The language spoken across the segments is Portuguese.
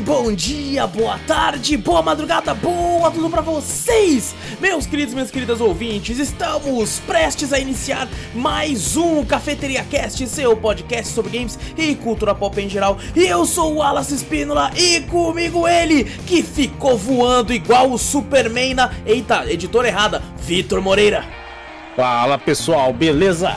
bom dia, boa tarde, boa madrugada, boa tudo pra vocês, meus queridos minhas queridas ouvintes. Estamos prestes a iniciar mais um Cafeteria Cast, seu podcast sobre games e cultura pop em geral. E eu sou o Wallace Espínola e comigo ele, que ficou voando igual o Superman na. Eita, editora errada, Vitor Moreira. Fala pessoal, beleza?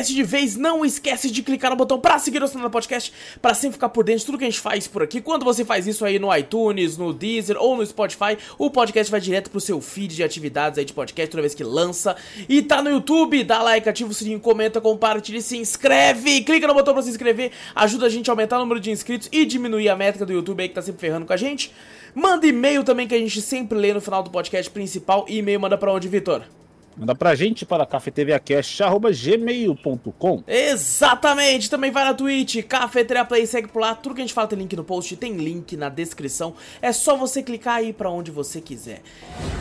Antes de começar o cast de vez, não esquece de clicar no botão para seguir o Sonora Podcast, para sempre ficar por dentro de tudo que a gente faz por aqui. Quando você faz isso aí no iTunes, no Deezer ou no Spotify, o podcast vai direto pro seu feed de atividades aí de podcast toda vez que lança. E tá no YouTube, dá like, ativa o sininho, comenta, compartilha, se inscreve, clica no botão para se inscrever, ajuda a gente a aumentar o número de inscritos e diminuir a métrica do YouTube aí que tá sempre ferrando com a gente. Manda e-mail também que a gente sempre lê no final do podcast principal. E e-mail manda para onde, Vitor? Manda pra gente para cafeteriacast.gmail.com Exatamente! Também vai na Twitch, Cafeteria Play, segue por lá. Tudo que a gente fala tem link no post, tem link na descrição. É só você clicar aí pra onde você quiser.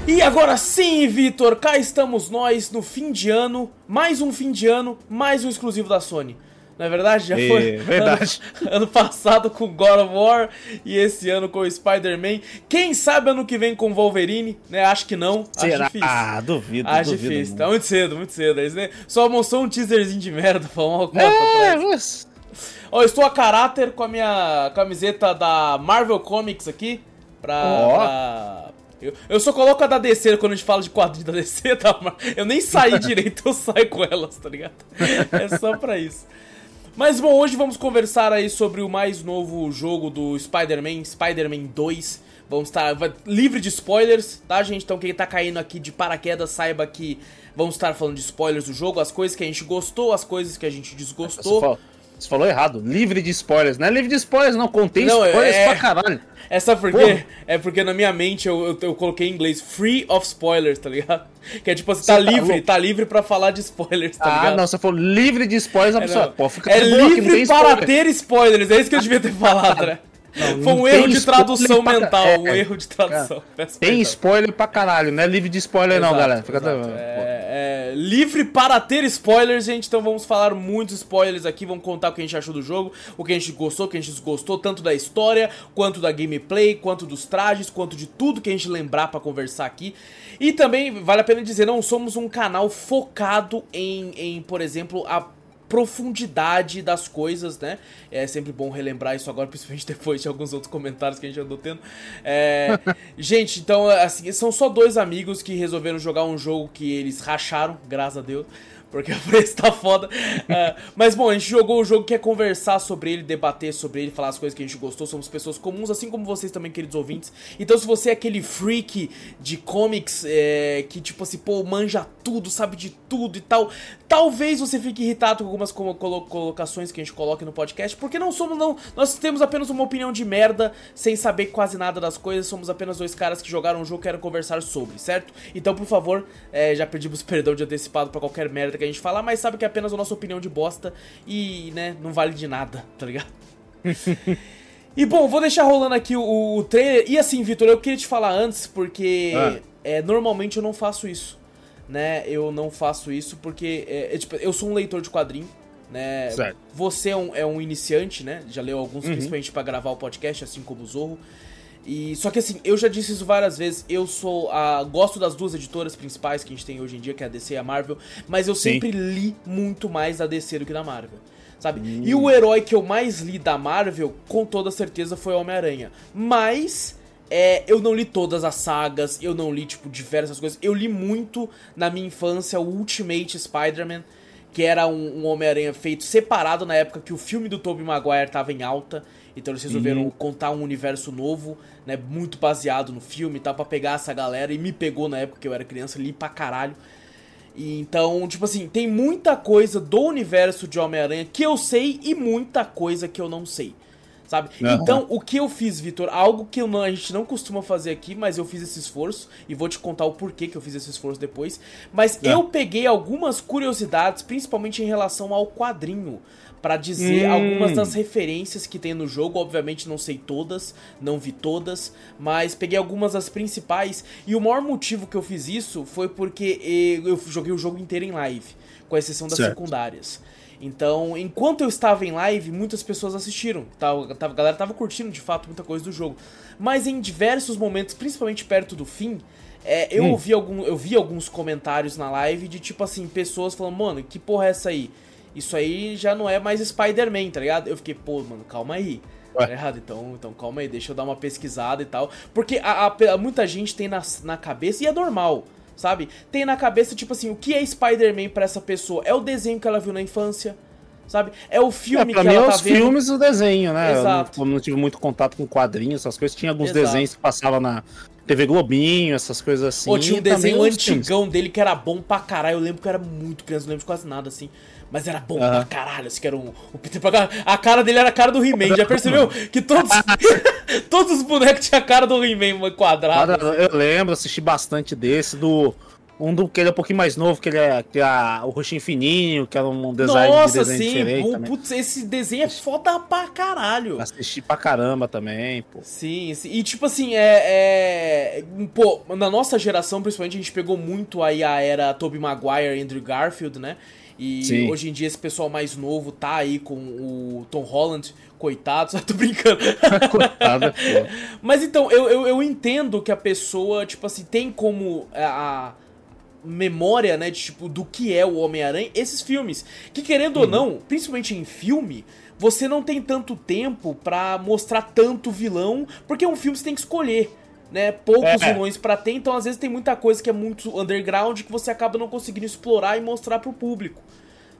E agora sim, Vitor, cá estamos nós no fim de ano. Mais um fim de ano, mais um exclusivo da Sony. Não é verdade? Já foi é, verdade. Ano, ano, passado com God of War e esse ano com o Spider-Man. Quem sabe ano que vem com Wolverine, né? Acho que não. Será? Acho difícil. Ah, duvido. Acho duvido, difícil. Tá muito cedo, muito cedo. Eles, né? Só mostrou um teaserzinho de merda pra uma cota é, mas... Ó, eu estou a caráter com a minha camiseta da Marvel Comics aqui. Pra. Ó. pra... Eu, eu só coloco a da DC quando a gente fala de quadrinho da DC, tá? Eu nem saí direito, eu saio com elas, tá ligado? É só pra isso. Mas bom, hoje vamos conversar aí sobre o mais novo jogo do Spider-Man, Spider-Man 2. Vamos estar livre de spoilers, tá, gente? Então quem tá caindo aqui de paraquedas saiba que vamos estar falando de spoilers do jogo, as coisas que a gente gostou, as coisas que a gente desgostou. Você falou errado. Livre de spoilers. Não é livre de spoilers, não. Contém não, spoilers é... pra caralho. É só porque. É porque na minha mente eu, eu, eu, coloquei em inglês free of spoilers, tá ligado? Que é tipo, você tá, tá livre, louco. tá livre pra falar de spoilers, tá ah, ligado? Ah, não, você falou livre de spoilers, a é, pessoa. Pô, fica é livre para spoiler. ter spoilers, é isso que eu devia ter falado, né? Não, Foi um erro de tradução mental, é, um erro de tradução. tem spoiler pra caralho, não é livre de spoiler exato, não, galera. Fica é, é, livre para ter spoilers, gente, então vamos falar muitos spoilers aqui, vamos contar o que a gente achou do jogo, o que a gente gostou, o que a gente desgostou, tanto da história, quanto da gameplay, quanto dos trajes, quanto de tudo que a gente lembrar para conversar aqui. E também vale a pena dizer, não somos um canal focado em, em por exemplo, a profundidade das coisas, né? É sempre bom relembrar isso agora, principalmente depois de alguns outros comentários que a gente andou tendo. É... gente, então, assim, são só dois amigos que resolveram jogar um jogo que eles racharam, graças a Deus porque o preço tá foda. Uh, mas bom, a gente jogou o jogo, quer conversar sobre ele, debater sobre ele, falar as coisas que a gente gostou. Somos pessoas comuns, assim como vocês também, queridos ouvintes. Então, se você é aquele freak de comics é, que, tipo assim, pô, manja tudo, sabe de tudo e tal, talvez você fique irritado com algumas colocações que a gente coloca no podcast, porque não somos, não. Nós temos apenas uma opinião de merda, sem saber quase nada das coisas. Somos apenas dois caras que jogaram um jogo e querem conversar sobre, certo? Então, por favor, é, já pedimos perdão de antecipado para qualquer merda que a gente falar, mas sabe que é apenas a nossa opinião de bosta e, né, não vale de nada, tá ligado? e bom, vou deixar rolando aqui o, o trailer. E assim, Vitor, eu queria te falar antes, porque ah. é, normalmente eu não faço isso, né? Eu não faço isso porque, é, é, tipo, eu sou um leitor de quadrinho, né? Certo. Você é um, é um iniciante, né? Já leu alguns, uhum. principalmente para gravar o podcast, assim como o Zorro. E só que assim, eu já disse isso várias vezes, eu sou a gosto das duas editoras principais que a gente tem hoje em dia, que é a DC e a Marvel, mas eu Sim. sempre li muito mais da DC do que da Marvel. Sabe? Hum. E o herói que eu mais li da Marvel, com toda certeza, foi o Homem-Aranha. Mas é, eu não li todas as sagas, eu não li, tipo, diversas coisas. Eu li muito na minha infância o Ultimate Spider-Man, que era um, um Homem-Aranha feito separado na época que o filme do Tobey Maguire tava em alta. Então eles resolveram uhum. contar um universo novo, né? Muito baseado no filme e tal, pra pegar essa galera. E me pegou na época que eu era criança, li pra caralho. E, então, tipo assim, tem muita coisa do universo de Homem-Aranha que eu sei e muita coisa que eu não sei sabe? Uhum. Então, o que eu fiz, Vitor, algo que não, a gente não costuma fazer aqui, mas eu fiz esse esforço e vou te contar o porquê que eu fiz esse esforço depois. Mas é. eu peguei algumas curiosidades, principalmente em relação ao quadrinho, para dizer hum. algumas das referências que tem no jogo. Obviamente não sei todas, não vi todas, mas peguei algumas das principais. E o maior motivo que eu fiz isso foi porque eu joguei o jogo inteiro em live, com exceção das certo. secundárias. Então, enquanto eu estava em live, muitas pessoas assistiram. Tava, tava, a galera tava curtindo de fato muita coisa do jogo. Mas em diversos momentos, principalmente perto do fim, é, eu, hum. ouvi algum, eu vi alguns comentários na live de tipo assim, pessoas falando, mano, que porra é essa aí? Isso aí já não é mais Spider-Man, tá ligado? Eu fiquei, pô, mano, calma aí. Ué. Tá errado, então, então calma aí, deixa eu dar uma pesquisada e tal. Porque a, a, muita gente tem na, na cabeça, e é normal, sabe? Tem na cabeça, tipo assim, o que é Spider-Man pra essa pessoa? É o desenho que ela viu na infância, sabe? É o filme é, pra que mim ela é tá os vendo. filmes e o desenho, né? Exato. Eu não, não, tive muito contato com quadrinhos, essas coisas. Tinha alguns Exato. desenhos que passavam na TV Globinho, essas coisas assim. Pô, tinha um desenho antigão filmes. dele que era bom pra caralho. Eu lembro que eu era muito criança, não lembro de quase nada assim. Mas era bom pra caralho, assim, que era um, o Peter Parker. A cara dele era a cara do He-Man. Já percebeu? Que todos, todos os bonecos tinham a cara do He-Man quadrado. Eu lembro, assisti bastante desse, do um do que ele é um pouquinho mais novo, que ele é, que é o roxinho fininho, que era é um design Nossa, de desenho sim, diferente. Nossa, putz, esse desenho é foda pra caralho. Assisti pra caramba também, pô. Sim, sim. E tipo assim, é, é. Pô, na nossa geração, principalmente, a gente pegou muito aí a era Tobey Maguire e Andrew Garfield, né? E Sim. hoje em dia esse pessoal mais novo tá aí com o Tom Holland, coitado, só tô brincando. Coitada, Mas então, eu, eu, eu, entendo que a pessoa, tipo assim, tem como a, memória, né, de, tipo, do que é o Homem-Aranha, esses filmes. Que querendo uhum. ou não, principalmente em filme, você não tem tanto tempo para mostrar tanto vilão, porque um filme você tem que escolher. Né, poucos é. vilões para ter, então às vezes tem muita coisa que é muito underground que você acaba não conseguindo explorar e mostrar pro público,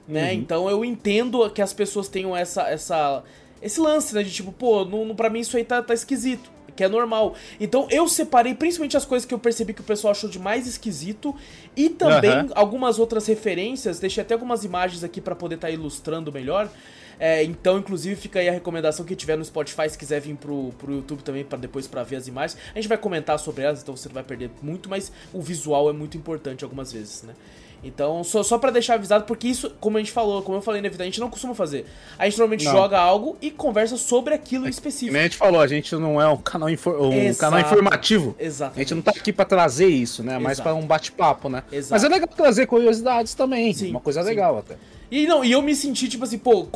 né? Uhum. Então eu entendo que as pessoas tenham essa essa esse lance, né, de tipo, pô, não, não para mim isso aí tá, tá esquisito que é normal. Então eu separei principalmente as coisas que eu percebi que o pessoal achou de mais esquisito e também uhum. algumas outras referências. Deixei até algumas imagens aqui para poder estar tá ilustrando melhor. É, então, inclusive, fica aí a recomendação que tiver no Spotify, se quiser vir pro, pro YouTube também para depois para ver as imagens. A gente vai comentar sobre elas, então você não vai perder muito, mas o visual é muito importante algumas vezes, né? Então, só, só para deixar avisado, porque isso, como a gente falou, como eu falei na vida, a gente não costuma fazer. A gente normalmente não. joga algo e conversa sobre aquilo em específico. a gente falou, a gente não é um canal, um canal informativo. Exato. A gente não tá aqui para trazer isso, né? Mas para um bate-papo, né? Exato. Mas é legal trazer curiosidades também. Sim, uma coisa sim. legal até. E não, e eu me senti, tipo assim, pô,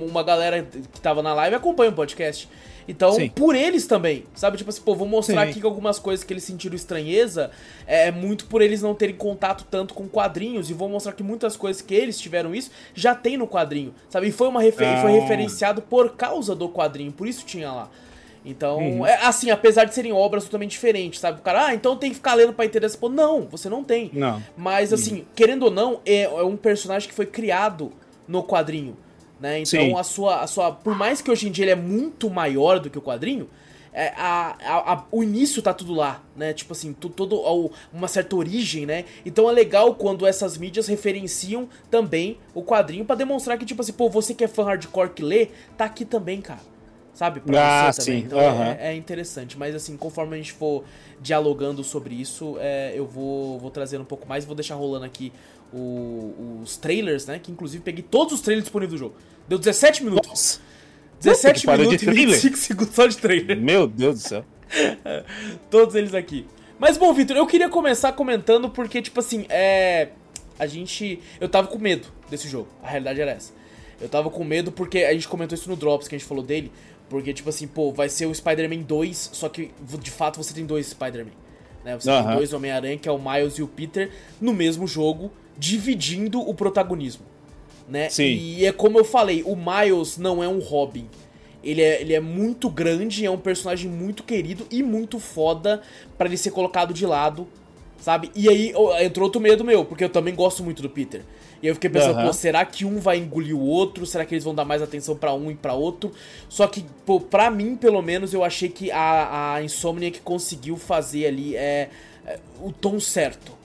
uma galera que tava na live acompanha o podcast. Então, Sim. por eles também, sabe? Tipo assim, pô, vou mostrar Sim. aqui que algumas coisas que eles sentiram estranheza é muito por eles não terem contato tanto com quadrinhos. E vou mostrar que muitas coisas que eles tiveram isso já tem no quadrinho, sabe? E foi, uma refer ah. foi referenciado por causa do quadrinho, por isso tinha lá. Então, uhum. é, assim, apesar de serem obras totalmente diferentes, sabe? O cara, ah, então tem que ficar lendo pra entender Pô, não, você não tem. Não. Mas, assim, uhum. querendo ou não, é, é um personagem que foi criado no quadrinho. Né? Então a sua, a sua. Por mais que hoje em dia ele é muito maior do que o quadrinho, é, a, a, a, o início tá tudo lá, né? Tipo assim, tu, todo uma certa origem, né? Então é legal quando essas mídias referenciam também o quadrinho para demonstrar que, tipo assim, pô, você que é fã hardcore que lê, tá aqui também, cara. Sabe? Pra ah, você também. Sim. Então uhum. é, é, interessante. Mas assim, conforme a gente for dialogando sobre isso, é, eu vou, vou trazendo um pouco mais. Vou deixar rolando aqui o, os trailers, né? Que inclusive peguei todos os trailers disponíveis do jogo. Deu 17 minutos. Nossa. 17 minutos e 25 segundos só de trailer. Meu Deus do céu. todos eles aqui. Mas bom, Victor, eu queria começar comentando porque, tipo assim, é. A gente. Eu tava com medo desse jogo. A realidade era essa. Eu tava com medo porque a gente comentou isso no Drops, que a gente falou dele. Porque, tipo assim, pô, vai ser o Spider-Man 2, só que de fato você tem dois Spider-Man. Né? Você uhum. tem dois Homem-Aranha, que é o Miles e o Peter, no mesmo jogo dividindo o protagonismo. Né? Sim. E é como eu falei, o Miles não é um Robin. Ele é, ele é muito grande, é um personagem muito querido e muito foda para ele ser colocado de lado, sabe? E aí entrou outro medo meu, porque eu também gosto muito do Peter. E eu fiquei pensando, uhum. pô, será que um vai engolir o outro? Será que eles vão dar mais atenção para um e para outro? Só que, pô, pra mim, pelo menos, eu achei que a, a Insomniac conseguiu fazer ali é, é o tom certo.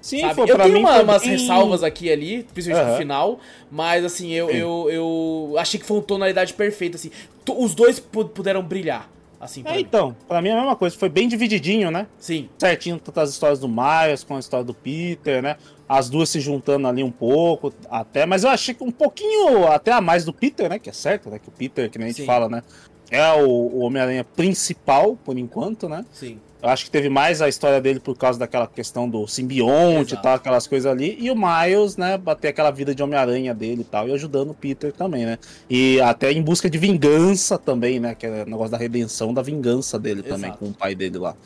Sim, sabe? eu tenho uma, umas ressalvas aqui ali, principalmente uhum. no final, mas assim, eu, eu, eu achei que foi uma tonalidade perfeita, assim. Os dois puderam brilhar. Assim, é, mim. então, pra mim é a mesma coisa, foi bem divididinho, né? Sim. Certinho, tanto as histórias do Miles com a história do Peter, né? As duas se juntando ali um pouco, até, mas eu achei que um pouquinho até a mais do Peter, né? Que é certo, né? Que o Peter, que nem a gente Sim. fala, né? É o, o Homem-Aranha principal, por enquanto, né? Sim. Eu acho que teve mais a história dele por causa daquela questão do simbionte Exato. e tal, aquelas coisas ali. E o Miles, né, bater aquela vida de Homem-Aranha dele e tal, e ajudando o Peter também, né? E até em busca de vingança também, né? Que é o negócio da redenção, da vingança dele Exato. também, com o pai dele lá.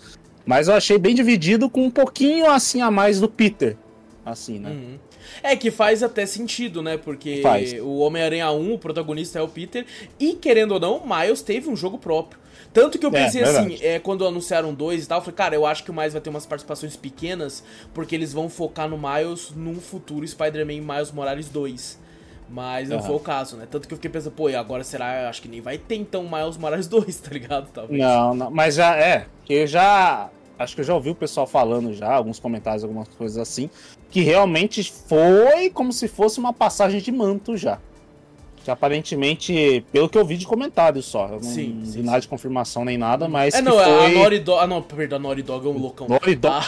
Mas eu achei bem dividido com um pouquinho assim a mais do Peter. Assim, né? Uhum. É que faz até sentido, né? Porque faz. o Homem-Aranha 1, o protagonista é o Peter, e querendo ou não, o Miles teve um jogo próprio. Tanto que eu é, pensei é, assim, é, quando anunciaram dois e tal, eu falei, cara, eu acho que o Miles vai ter umas participações pequenas, porque eles vão focar no Miles num futuro Spider-Man Miles Morales 2. Mas não uhum. foi o caso, né? Tanto que eu fiquei pensando, pô, e agora será? Acho que nem vai ter então Miles Morales 2, tá ligado? Talvez. Não, não, mas já é. Eu já. Acho que eu já ouvi o pessoal falando já, alguns comentários, algumas coisas assim, que realmente foi como se fosse uma passagem de manto já. Que aparentemente, pelo que eu vi de comentários só, eu não sim, vi nada de confirmação nem nada, mas. É, não, foi... a Naughty Dog. Ah, não, perdão, a Naughty Dog é um loucão. Naughty Dog,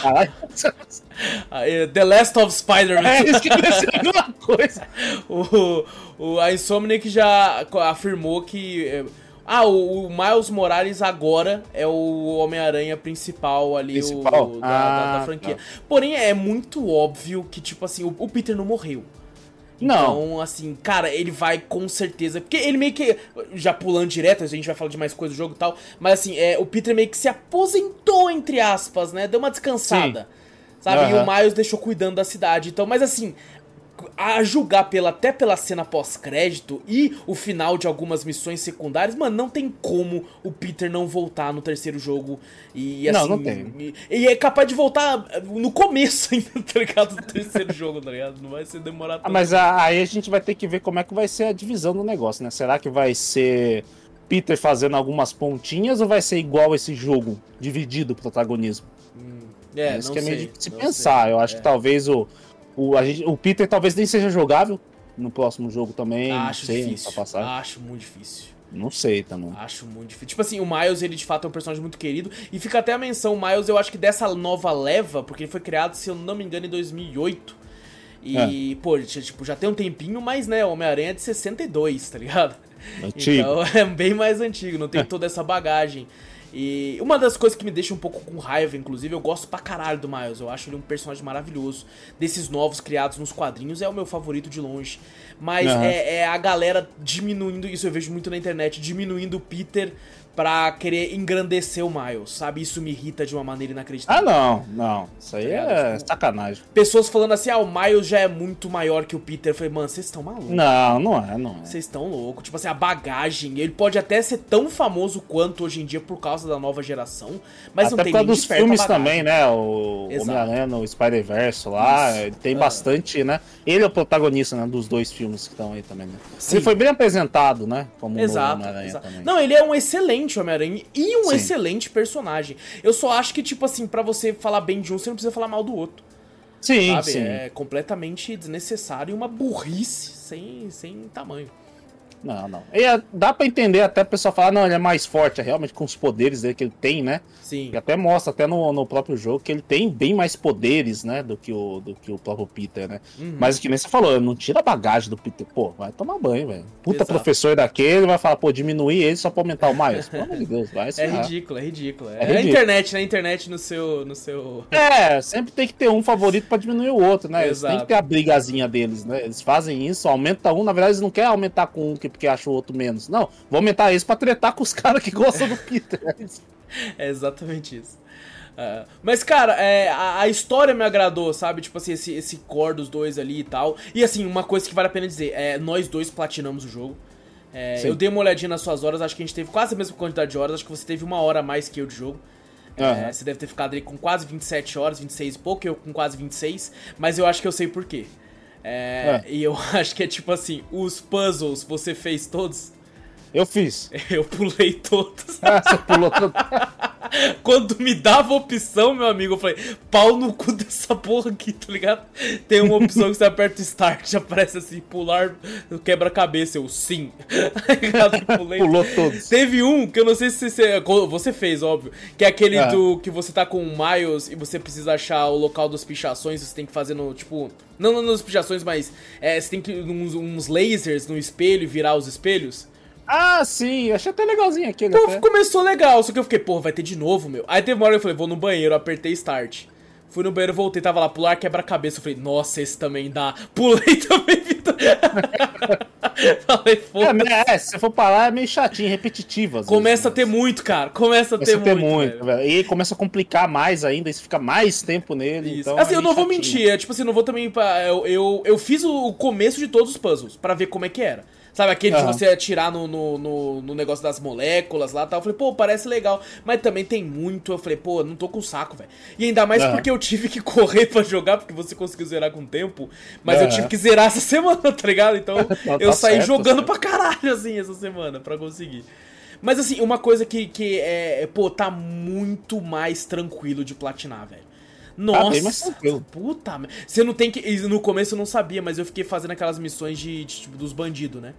ah, é, The Last of Spider-Man. É, isso que alguma coisa. o, o, a Insomniac já afirmou que. É, ah, o, o, Miles Morales agora é o Homem-Aranha principal ali principal? O, da, ah, da, da, ah, franquia. Tá. Porém, é muito óbvio que, tipo assim, o, o Peter não morreu. Não. Então, assim, cara, ele vai com certeza. Porque ele meio que. Já pulando direto, a gente vai falar de mais coisa do jogo e tal. Mas assim, é, o Peter meio que se aposentou, entre aspas, né? Deu uma descansada. Sim. Sabe? Uhum. E o Miles deixou cuidando da cidade. Então, mas assim, a julgar pela, até pela cena pós-crédito e o final de algumas missões secundárias, mano, não tem como o Peter não voltar no terceiro jogo. E assim. Não, não tem. E, e é capaz de voltar no começo ainda, tá ligado? Do terceiro jogo, tá ligado? Não vai ser demorado ah, Mas aí a gente vai ter que ver como é que vai ser a divisão do negócio, né? Será que vai ser Peter fazendo algumas pontinhas ou vai ser igual esse jogo, dividido o protagonismo? Hum, é, Isso que é meio sei, de se pensar. Sei. Eu acho é. que talvez o o, a gente, o Peter talvez nem seja jogável no próximo jogo também. Acho sei, difícil. Acho muito difícil. Não sei também. Acho muito difícil. Tipo assim, o Miles, ele de fato é um personagem muito querido. E fica até a menção, o Miles, eu acho que dessa nova leva, porque ele foi criado, se eu não me engano, em 2008. E, é. pô, tipo, já tem um tempinho, mas, né, o Homem-Aranha é de 62, tá ligado? Antigo. Então é bem mais antigo, não tem é. toda essa bagagem. E uma das coisas que me deixa um pouco com raiva, inclusive, eu gosto pra caralho do Miles. Eu acho ele um personagem maravilhoso. Desses novos criados nos quadrinhos, é o meu favorito de longe. Mas uhum. é, é, a galera diminuindo, isso eu vejo muito na internet, diminuindo o Peter pra querer engrandecer o Miles, sabe? Isso me irrita de uma maneira inacreditável. Ah, não, não. Isso aí é tipo, sacanagem. Pessoas falando assim, ah, o Miles já é muito maior que o Peter. Eu falei, mano, vocês estão malucos. Não, não é, não é. Vocês estão loucos. Tipo assim, a bagagem, ele pode até ser tão famoso quanto hoje em dia por causa da nova geração, mas até não tem nem dos filmes também, né? O Homem-Aranha no Spider-Verse lá, Isso. tem é. bastante, né? Ele é o protagonista, né, dos dois filmes que estão aí também, né? Sim. Ele foi bem apresentado, né? Como exato, Homem-Aranha também. Não, ele é um excelente excelente Homem-Aranha e um Sim. excelente personagem. Eu só acho que, tipo assim, para você falar bem de um, você não precisa falar mal do outro. Sim, sabe? sim. É completamente desnecessário e uma burrice sem, sem tamanho. Não, não. E é, dá para entender até o pessoal falar, não, ele é mais forte, é realmente com os poderes dele que ele tem, né? Sim. E até mostra, até no, no próprio jogo, que ele tem bem mais poderes, né, do que o, do que o próprio Peter, né? Uhum. Mas que nem você falou, não tira a bagagem do Peter. Pô, vai tomar banho, velho. Puta Exato. professor daquele vai falar, pô, diminuir ele só pra aumentar o Miles. Pelo amor de Deus, vai É ridículo, é ridículo. É, é ridículo. a internet, né? A internet no seu, no seu. É, sempre tem que ter um favorito pra diminuir o outro, né? Exato. Tem que ter a brigazinha deles, né? Eles fazem isso, aumenta um, na verdade eles não querem aumentar com um porque acham o outro menos. Não, vou aumentar isso pra tretar com os caras que gostam do Peter. é exatamente isso. Uh, mas, cara, é, a, a, história me agradou, sabe? Tipo assim, esse, esse core dos dois ali e tal. E assim, uma coisa que vale a pena dizer: é, nós dois platinamos o jogo. É, eu dei uma olhadinha nas suas horas, acho que a gente teve quase a mesma quantidade de horas, acho que você teve uma hora a mais que eu de jogo. Uhum. É, você deve ter ficado ali com quase 27 horas, 26 e pouco, eu com quase 26, mas eu acho que eu sei por quê. É, é. E eu acho que é tipo assim, os puzzles você fez todos? Eu fiz. Eu pulei todos. Ah, você pulou todos. Quando me dava opção, meu amigo, eu falei, pau no cu dessa porra aqui, tá ligado? Tem uma opção que você aperta start, já aparece assim, pular quebra-cabeça. Eu, sim. Tá Pulei. Pulou todos. Teve um que eu não sei se você, você fez, óbvio, que é aquele ah. do que você tá com o Miles e você precisa achar o local das pichações, você tem que fazer no, tipo, não nas pichações, mas é, você tem que uns, uns lasers no espelho e virar os espelhos. Ah, sim, achei até legalzinho aquele. Até. começou legal, só que eu fiquei, pô, vai ter de novo, meu. Aí teve uma hora que eu falei, vou no banheiro, apertei start. Fui no banheiro, voltei, tava lá, pular quebra-cabeça. Eu falei, nossa, esse também dá. Pulei também, Vitor. falei, foda é, é, se for parar, é meio chatinho, repetitivo. Começa vezes, a ter muito, cara. Começa a ter, começa muito. muito velho. E começa a complicar mais ainda, e você fica mais tempo nele. Isso. Então assim, é eu não chatinho. vou mentir, é tipo assim, não vou também. Eu, eu, eu fiz o começo de todos os puzzles, para ver como é que era. Sabe, aquele uhum. de você atirar no, no, no, no, negócio das moléculas lá e tal. Eu falei, pô, parece legal. Mas também tem muito. Eu falei, pô, não tô com saco, velho. E ainda mais uhum. porque eu tive que correr para jogar, porque você conseguiu zerar com tempo. Mas eu tive que zerar essa semana, tá ligado? Então eu tá saí certo, jogando certo. pra caralho, assim, essa semana, para conseguir. Mas assim, uma coisa que, que é, é, pô, tá muito mais tranquilo de platinar, velho. Nossa, ah, puta Você não tem que. No começo eu não sabia, mas eu fiquei fazendo aquelas missões de, de tipo, dos bandidos, né?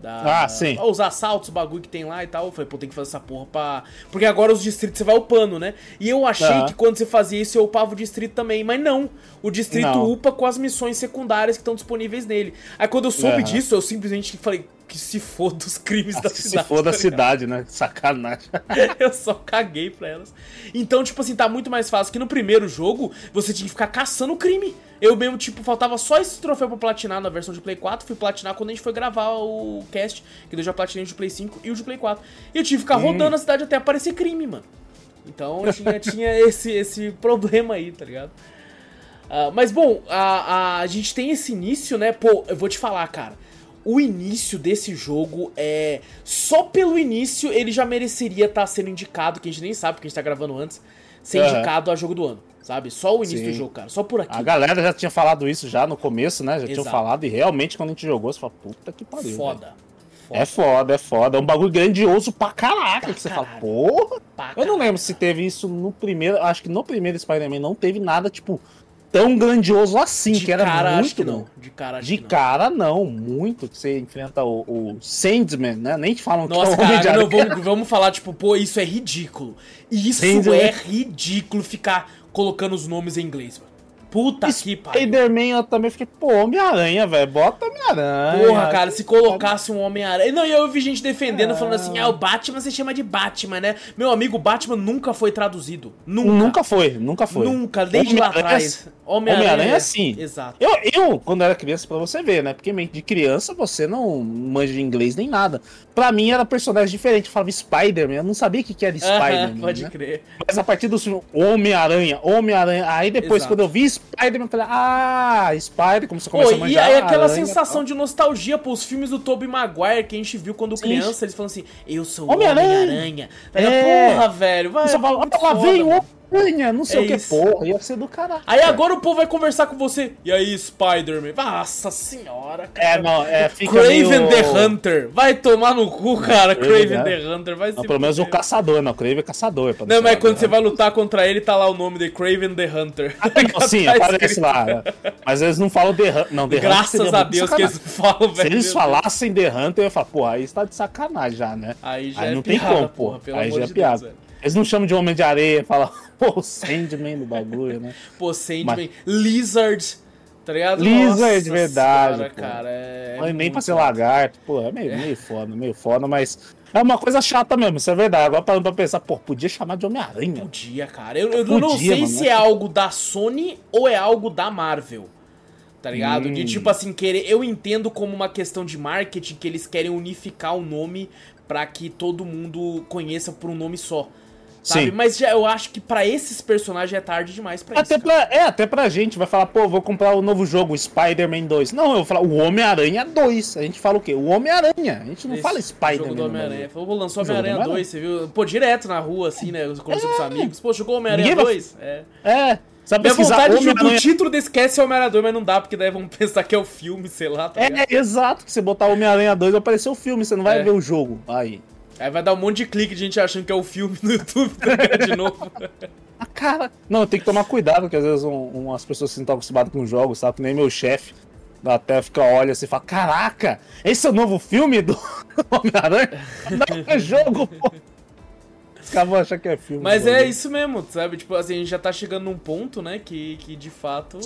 Da, ah, sim. Os assaltos, o bagulho que tem lá e tal. Eu falei, pô, tem que fazer essa porra pra. Porque agora os distritos você vai upando, né? E eu achei ah. que quando você fazia isso, eu upava o distrito também. Mas não. O distrito não. upa com as missões secundárias que estão disponíveis nele. Aí quando eu soube disso, eu simplesmente falei, que se foda os crimes da cidade. Se foda tá a cidade, né? Sacanagem. eu só caguei pra elas. Então, tipo assim, tá muito mais fácil que no primeiro jogo você tinha que ficar caçando o crime. Eu mesmo, tipo, faltava só esse troféu pra platinar na versão de Play 4. Fui platinar quando a gente foi gravar o cast, que eu já platinei o de Play 5 e o de Play 4. E eu tive que ficar hum. rodando a cidade até aparecer crime, mano. Então tinha, tinha esse, esse problema aí, tá ligado? Uh, mas bom, a, a, a gente tem esse início, né? Pô, eu vou te falar, cara o início desse jogo é. Só pelo início ele já mereceria estar tá sendo indicado, que a gente nem sabe, porque a gente tá gravando antes, ser uhum. indicado a jogo do ano. Sabe? Só o início Sim. do jogo, cara. Só por aqui. A galera já tinha falado isso já no começo, né? Já Exato. tinham falado, e realmente quando a gente jogou, você fala, puta que pariu. Foda. foda. É foda, é foda. É um bagulho grandioso pra caraca. Pra que você caralho. fala, porra. Pra eu não lembro se teve isso no primeiro. Acho que no primeiro Spider-Man não teve nada, tipo, tão grandioso assim, de que era cara, muito. Acho que não. De cara, de cara não. muito. Que você enfrenta o, o Sandman, né? Nem te falam Nossa, que é o cara, não, vamos, vamos falar, tipo, pô, isso é ridículo. Isso Sandman. é ridículo ficar colocando os nomes em inglês, mano. Puta que pariu. Spider-Man eu também fiquei, pô, Homem-Aranha, velho. Bota Homem-Aranha. Porra, cara, se colocasse um Homem-Aranha. Não, e eu vi gente defendendo, é. falando assim: ah, o Batman você chama de Batman, né? Meu amigo, Batman nunca foi traduzido. Nunca. Nunca foi, nunca foi. Nunca, desde lá atrás. Homem-Aranha Homem é sim. Exato. Eu, eu, quando era criança, pra você ver, né? Porque de criança você não manja de inglês nem nada. Pra mim era personagem diferente. Eu falava Spider-Man. Eu não sabia o que, que era Spider-Man. Pode né? crer. Mas a partir do Homem-Aranha, Homem-Aranha. Aí depois, Exato. quando eu vi Spider-Man, falei, ah, Spider, como você começa Pô, a manjar. E aí aquela aranha, sensação de nostalgia, pô, os filmes do Tobey Maguire que a gente viu quando Sim. criança, eles falam assim, eu sou Homem-Aranha. Homem é. Porra, velho, vai. Você fala, lá veio o Aranha, não sei é o que, isso. porra, ia ser do caralho. Aí agora o povo vai conversar com você. E aí, Spider-Man? Nossa senhora, cara. É, não, é, fica Craven meio... the Hunter. Vai tomar no cu, cara. Craven, Craven the Hunter. Vai não, pelo menos o caçador, não. Craven é caçador. Não, mas quando você vai lutar contra ele, tá lá o nome de Craven the Hunter. Ah, não, sim, tá aparece lá. Mas eles não falam The Hunter. Não, The Graças Hunter a Deus que eles falam, velho. Se eles falassem The Hunter, eu ia falar, porra, aí está de sacanagem já, né? Aí já aí é não tem como, porra. Aí já é piada. Eles não chamam de Homem de Areia, falam, pô, Sandman do bagulho, né? Pô, Sandman, Mas... Lizard, tá ligado? Lizard, Nossa verdade. Senhora, cara, é. Mas nem pra ser lagarto, pô, é meio, é. meio foda, meio foda, mas. É uma coisa chata mesmo, isso é verdade. Agora parando pra pensar, pô, podia chamar de Homem-Aranha. Podia, cara. Eu, eu podia, não sei mano, se é algo da Sony ou é algo da Marvel. Tá ligado? Hum. De tipo assim, querer. Eu entendo como uma questão de marketing que eles querem unificar o nome para que todo mundo conheça por um nome só Sabe? Sim. Mas já, eu acho que pra esses personagens é tarde demais pra Até isso. pra, é, até pra gente, vai falar, pô, vou comprar o novo jogo, Spider-Man 2. Não, eu vou falar o Homem-Aranha 2. A gente fala o quê? O Homem-Aranha. A gente não Esse fala jogo Spider-Man. no Homem-Aranha. bagulho. Falou, "Pô, lançou jogo Homem-Aranha 2, você viu? Pô, direto na rua, assim, né? Conversando com os amigos. Pô, jogou Homem-Aranha Ninguém vai- 2? É. É, sabe Minha vontade de jogar o Homem-Aranha... título desse cast é Homem-Aranha 2, mas não dá, porque daí vão pensar que é o filme, sei lá, tá ligado? É, exato, que você botar Homem-Aranha 2 vai aparecer o filme, você não vai É. ver o jogo. Aí. Aí vai dar um monte de clique de gente achando que é o filme no YouTube, tá? De novo. Ah, cara. Não, tem que tomar cuidado, porque às vezes um, umas pessoas que não estão acostumadas com jogos, sabe? Que nem meu chefe. Até fica, olha assim e fala: Caraca, esse é o novo filme do Homem-Aranha? Não é jogo, pô. Os caras vão achar que é filme. Mas é isso mesmo, sabe? Tipo, assim, a gente já tá chegando num ponto, né, que, que de fato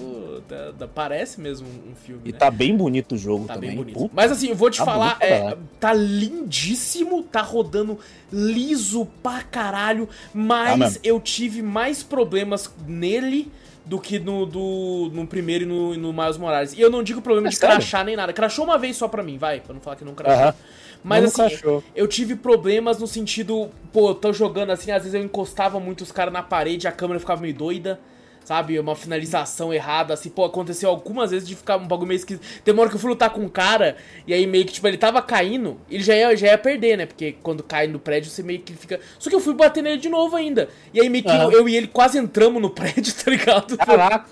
parece mesmo um filme, E né? tá bem bonito o jogo Tá também. bem bonito. Puta. Mas assim, eu vou te Tá falar, é, tá lindíssimo, tá rodando liso pra caralho, Tá mas mesmo. eu tive mais problemas nele do que no, do, no primeiro e no, no Miles Morales. E eu não digo problema É de sério? crachar nem nada. Crachou uma vez só pra mim, vai, pra não falar que não crachou. Mas assim, crashou. eu tive problemas no sentido, pô, eu tô jogando assim, às vezes eu encostava muito os caras na parede, a câmera ficava meio doida. Sabe, uma finalização errada, assim, pô, aconteceu algumas vezes de ficar um bagulho meio esquisito. Tem uma hora que eu fui lutar com um cara, e aí meio que, tipo, ele tava caindo, ele já ia, já ia perder, né? Porque quando cai no prédio, você meio que fica. Só que eu fui bater nele de novo ainda. E aí meio que eu, eu e ele quase entramos no prédio, tá ligado? Caraca.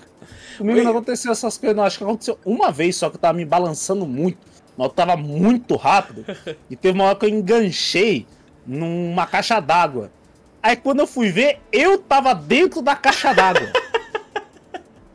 Comigo não aconteceu essas coisas, não. Acho que aconteceu uma vez só que eu tava me balançando muito. Mas eu tava muito rápido. e teve uma hora que eu enganchei numa caixa d'água. Aí quando eu fui ver, eu tava dentro da caixa d'água.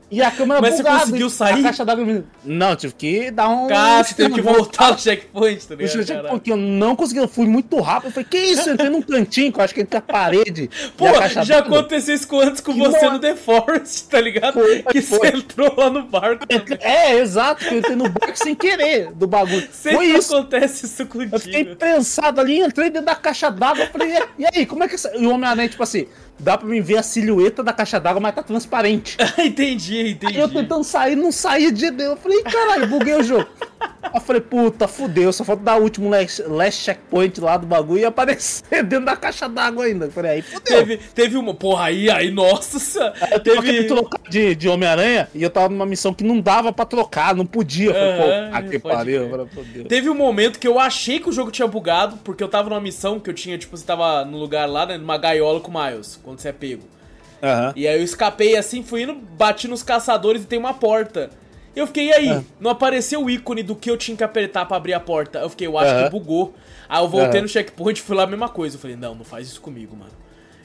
E a câmera Mas você bugada, conseguiu e sair? A caixa d'água... Não, tive que dar um... Cara, você teve que voltar no checkpoint, tá Eu ligado? porque eu não consegui, eu fui muito rápido. Eu falei, que isso? Eu entrei num cantinho, que eu acho que entre a parede. Pô, a caixa já aconteceu isso com- antes com Que você nossa. no The Forest, tá ligado? Foi, que foi. você entrou lá no barco também. É, exato, que eu entrei no barco sem querer do bagulho. Sempre Foi isso. acontece isso Eu fiquei contigo. prensado ali, entrei dentro da caixa d'água, falei, e e aí, como é que essa... E o Homem-Aranha, tipo assim, dá pra mim ver a silhueta da caixa d'água, mas tá transparente. entendi, Aí entendi. eu tentando sair, não saía de dentro. Eu falei, caralho, buguei o jogo. Aí eu falei, puta, fudeu, só falta dar o último last, last checkpoint lá do bagulho e aparecer dentro da caixa d'água ainda. Eu falei, aí fudeu. Teve, teve uma. Porra, aí, aí, nossa. senhora. Eu Teve. trocar de, de Homem-Aranha e eu tava numa missão que não dava pra trocar, não podia. Eu falei, Aham, pô, ah, que pariu. falei. Teve um momento que eu achei que o jogo tinha bugado, porque eu tava numa missão que eu tinha, tipo, você tava no lugar lá, né, numa gaiola com o Miles, quando você é pego. Aham. E aí eu escapei assim, fui indo, bati nos caçadores e tem uma porta. Eu fiquei, e aí? Ah. Não apareceu o ícone do que eu tinha que apertar pra abrir a porta. Eu fiquei, eu acho Aham. que bugou. Aí eu voltei no checkpoint e fui lá a mesma coisa. Eu falei, não, não faz isso comigo, mano.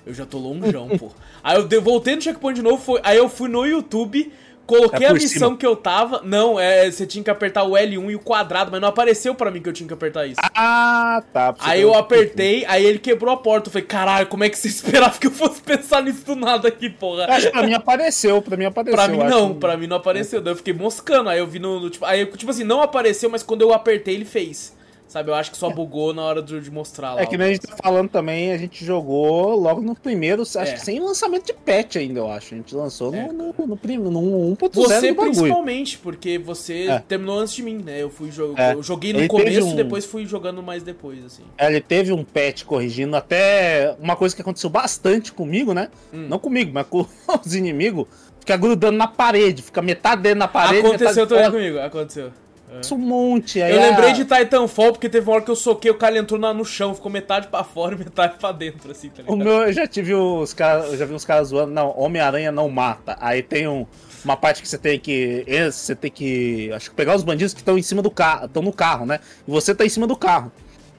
Eu já tô longeão, pô. Aí eu voltei no checkpoint de novo, foi, aí eu fui no YouTube, coloquei É a missão cima. que eu tava. Não, é, você tinha que apertar o L1 e o quadrado, mas não apareceu pra mim que eu tinha que apertar isso. Ah, tá. Aí eu apertei, aí ele quebrou a porta. Eu falei, caralho, como é que você esperava que eu fosse pensar nisso do nada aqui, porra? Acho que pra mim apareceu, pra mim apareceu. Pra mim não, acho. pra mim não apareceu. Daí eu fiquei moscando. Aí eu vi no, no, tipo, aí tipo assim, não apareceu, mas quando eu apertei ele fez. Sabe, eu acho que só bugou na hora de, de mostrar lá. É que nem a gente tá falando também, a gente jogou logo no primeiro, acho É. que sem lançamento de patch ainda, eu acho. A gente lançou É, no, no, no, no 1.0 Você principalmente, porque você É. terminou antes de mim, né? Eu fui jo É. eu joguei no Ele começo um- e depois fui jogando mais depois, assim. É, Ele teve um patch corrigindo até uma coisa que aconteceu bastante comigo, né? Hum. Não comigo, mas com os inimigos. Fica grudando na parede, fica metade dentro da parede. aconteceu também fora. comigo, aconteceu. É. Um monte. Aí Eu a- lembrei de Titanfall porque teve uma hora que eu soquei, o cara entrou no chão, ficou metade pra fora e metade pra dentro, assim, tá O ligado? meu, eu já tive os caras, já vi uns caras zoando, não, Homem-Aranha não mata. Aí tem um, uma parte que você tem que. Você tem que. Acho que pegar os bandidos que estão em cima do carro. estão no carro, né? E você tá em cima do carro.